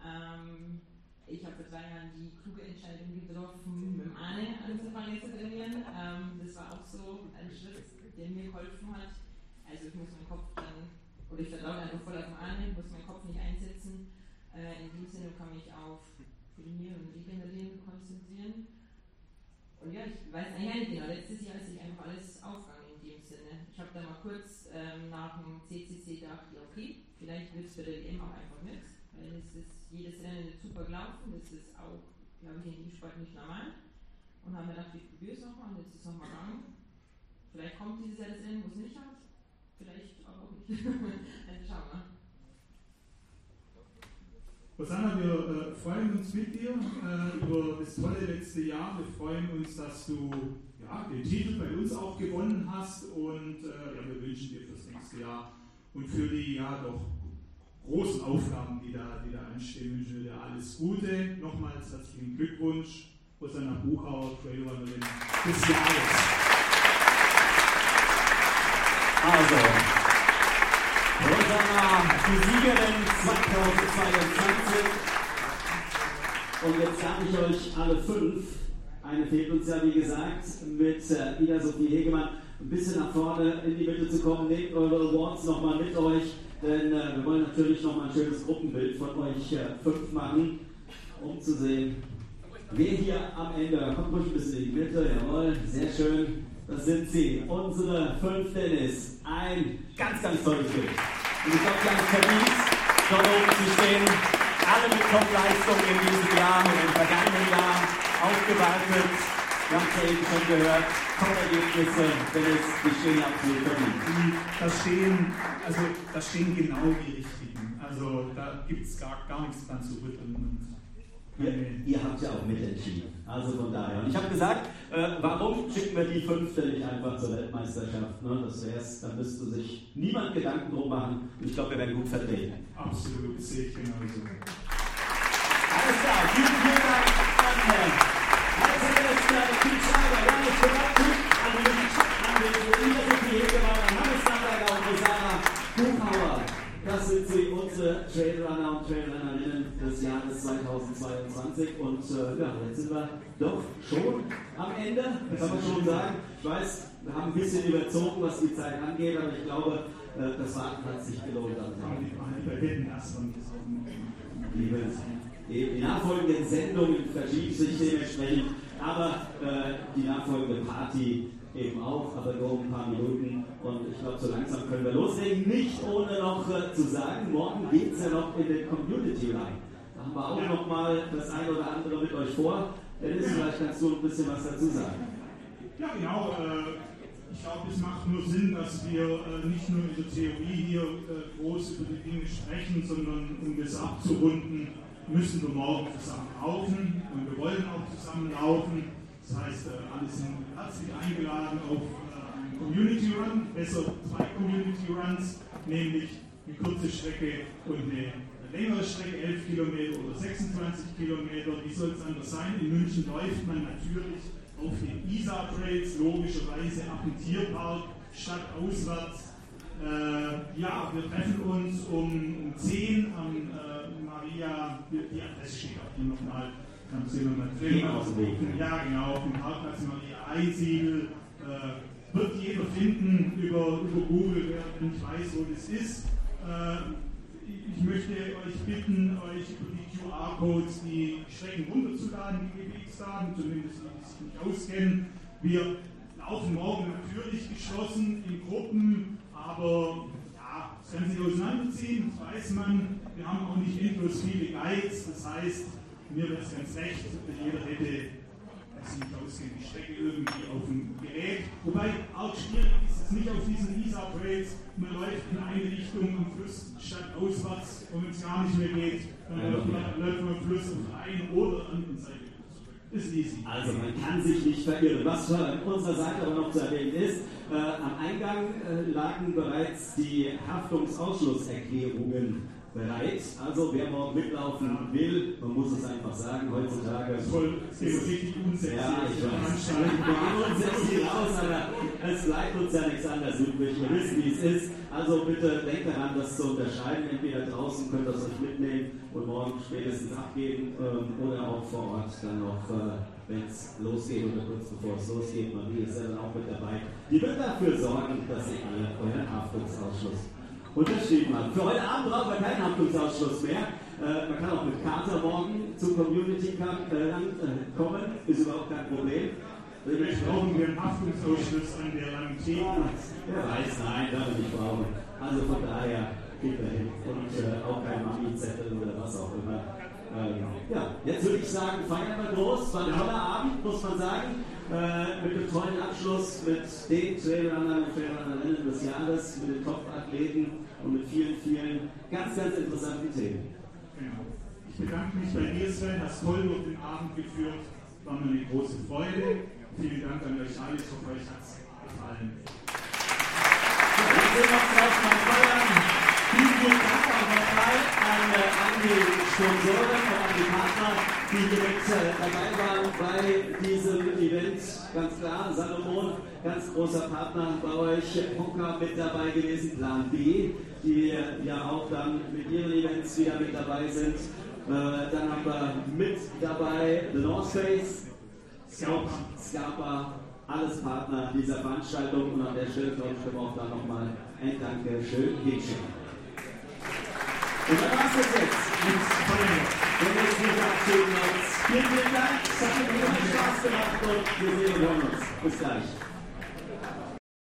Ähm, ich habe vor drei Jahren die kluge Entscheidung getroffen, mit dem Arne anzufangen zu trainieren. Ähm, das war auch so ein Schritt, der mir geholfen hat. Also ich muss meinen Kopf dann, oder ich vertraue einfach voll auf den Arne, muss meinen Kopf nicht einsetzen. Äh, in dem Sinne kann ich auf Trainieren und Regenerieren konzentrieren. Und ja, ich weiß eigentlich nicht genau, letztes Jahr ist sich einfach alles aufgegangen in dem Sinne. Ich habe da mal kurz ähm, nach dem CCC gedacht, ja okay, vielleicht wird es für der EM auch einfach nichts, weil es ist jedes Rennen super gelaufen, das ist auch, glaube ich, in dem Sport nicht normal. Und haben wir gedacht, ich probiere es nochmal und jetzt ist es nochmal gegangen. Vielleicht kommt dieses Jahr das Rennen, wo es nicht hat, vielleicht auch nicht. also schauen wir. Rosanna, wir äh, freuen uns mit dir äh, über das tolle letzte Jahr. Wir freuen uns, dass du ja, den Titel bei uns auch gewonnen hast und äh, ja, wir wünschen dir fürs nächste Jahr und für die ja doch großen Aufgaben, die da, die da anstehen, wünschen wir dir alles Gute. Nochmals herzlichen Glückwunsch, Rosanna Buchauer, Trailrunnerin des Jahres. Also, Rosanna, die Siegerin 2022. Und jetzt darf ich euch alle fünf, eine fehlt uns ja wie gesagt, mit äh, Ida Sophie Hegemann, ein bisschen nach vorne in die Mitte zu kommen. Nehmt eure Awards nochmal mit euch, denn äh, wir wollen natürlich nochmal ein schönes Gruppenbild von euch äh, fünf machen, um zu sehen, wer hier am Ende, kommt ruhig ein bisschen in die Mitte, jawohl, sehr schön. Das sind sie, unsere fünf Dennis. Ein ganz, ganz tolles Bild. Und ich glaube, ganz verdient, dort oben zu stehen. Alle mit Top-Leistung in diesem Jahr und im vergangenen Jahr aufgewartet. Wir haben es ja eben schon gehört. Top-Ergebnisse, Dennis, die stehen absolut verdient. Da stehen, also, da stehen genau die richtigen. Also da gibt es gar, gar nichts dran zu rütteln. Ihr, ihr, habt ja auch mitentschieden. Also von daher. Und ich habe gesagt, äh, warum schicken wir die fünfte nicht einfach zur Weltmeisterschaft? Ne? Das wär's, da müsste sich niemand Gedanken drum machen. Und ich glaube, wir werden gut vertreten. Absolut, das sehe ich genauso. Alles klar, vielen, vielen Dank an Herrn Alexander Kim Schreiber, Janis Kovacic, an den Sophie Hegemann, an Hannes Namberger und Rosanna Buchauer. Das sind sie, unsere Trailrunner und Jahres 2022. Und äh, ja, jetzt sind wir doch schon am Ende, kann man schon sagen. Ich weiß, wir haben ein bisschen überzogen, was die Zeit angeht, aber ich glaube, äh, das Warten hat sich gelohnt. Liebe, die nachfolgenden Sendungen verschieben sich dementsprechend, aber äh, die nachfolgende Party eben auch, aber nur um ein paar Minuten. Und ich glaube, so langsam können wir loslegen. Nicht ohne noch äh, zu sagen, morgen geht es ja noch in den Community rein. Wir auch ja. noch mal das eine oder andere mit euch vor. Dennis, vielleicht kannst du ein bisschen was dazu sagen. Ja, genau. Äh, ich glaube, es macht nur Sinn, dass wir äh, nicht nur in der Theorie hier äh, groß über die Dinge sprechen, sondern um das abzurunden, müssen wir morgen zusammen laufen und wir wollen auch zusammen laufen. Das heißt, alle sind herzlich eingeladen auf einen Community Run, besser zwei Community Runs, nämlich eine kurze Strecke und eine längere Strecke, 11 Kilometer oder 26 Kilometer. Wie soll es anders sein? In München läuft man natürlich auf den Isar-Trails, logischerweise ab dem Tierpark, stadtauswärts. Äh, ja, wir treffen uns um, um 10 am äh, Maria, die Adresse steht auch hier nochmal, dann sehen wir mal drin. Aus ja, genau, auf dem Parkplatz Maria Einsiedel. Äh, wird jeder finden über, über Google, wer nicht weiß, wo das ist. Äh, ich möchte euch bitten, euch über die QR-Codes die Strecken runterzuladen, die Gebietsdaten, zumindest die, die sich nicht auskennen. Wir laufen morgen natürlich geschlossen in Gruppen, aber ja, das kann sich auseinanderziehen, das weiß man. Wir haben auch nicht endlos viele Guides, das heißt, mir wäre es ganz recht, jeder hätte nicht ausgehen, die Strecke irgendwie auf dem Gerät. Wobei auch schwierig ist es nicht auf diesen Isar-Trails, man läuft in eine Richtung am Fluss statt auswärts und wenn es gar nicht mehr geht, dann ja, läuft, man, läuft man am Fluss auf der einen oder anderen Seite. Ist easy. Also man kann sich nicht verirren. Was von unserer Seite aber noch zu erwähnen ist, äh, am Eingang äh, lagen bereits die Haftungsausschlusserklärungen bereit. Also wer morgen mitlaufen will, man muss es einfach sagen, heutzutage. Voll richtig unsexy. Ja, ich weiß. Wir unsexy raus, aber es bleibt uns ja nichts anderes übrig. Wir wissen, wie es ist. Also bitte denkt daran, das zu unterscheiden. Entweder draußen könnt ihr es euch mitnehmen und morgen spätestens abgeben ähm, oder auch vor Ort dann noch, äh, wenn es losgeht oder kurz bevor es losgeht. Marie ist ja dann auch mit dabei. Die wird dafür sorgen, dass ihr alle euren Haftungsausschluss unterschrieben habt. Für heute Abend brauchen wir keinen Haftungsausschluss mehr. Äh, man kann auch mit Kater morgen zum Community Cup äh, kommen, ist überhaupt kein Problem. Vielleicht brauchen wir einen Haftungsausschluss an der langen Thema. Wer weiß, nein, darf ich nicht brauchen. Also von daher geht er hin. Und äh, auch kein Mami-Zettel oder was auch immer. Ähm, ja, jetzt würde ich sagen, feiern wir groß. War ein toller Abend, muss man sagen. Äh, mit dem tollen Abschluss mit den Trailrunnern und Trailrunnerinnen des Jahres, mit den Top-Athleten und mit vielen, vielen ganz, ganz interessanten Themen. Genau. Ich bedanke mich bei dir, Sven, hast toll durch den Abend geführt. War mir eine große Freude. Vielen Dank an euch alle. Ich hoffe, euch hat es gefallen. Vielen, vielen Dank auch nochmal an, äh, an die Sponsoren und an die Partner, die direkt dabei waren bei diesem Event. Ganz klar, Salomon, ganz großer Partner bei euch, Honka mit dabei gewesen, Plan B, die ja auch dann mit ihren Events wieder mit dabei sind. Dann haben wir mit dabei The North Face, Scout, Scarpa, alles Partner dieser Veranstaltung und an der Stelle glaube ich, wir auch da nochmal ein Dankeschön hinschicken. Und dann war es das jetzt mit der nächsten Verabschiedung. Vielen, vielen Dank. Es hat mir immer Spaß gemacht und wir sehen und hören uns. Bis gleich.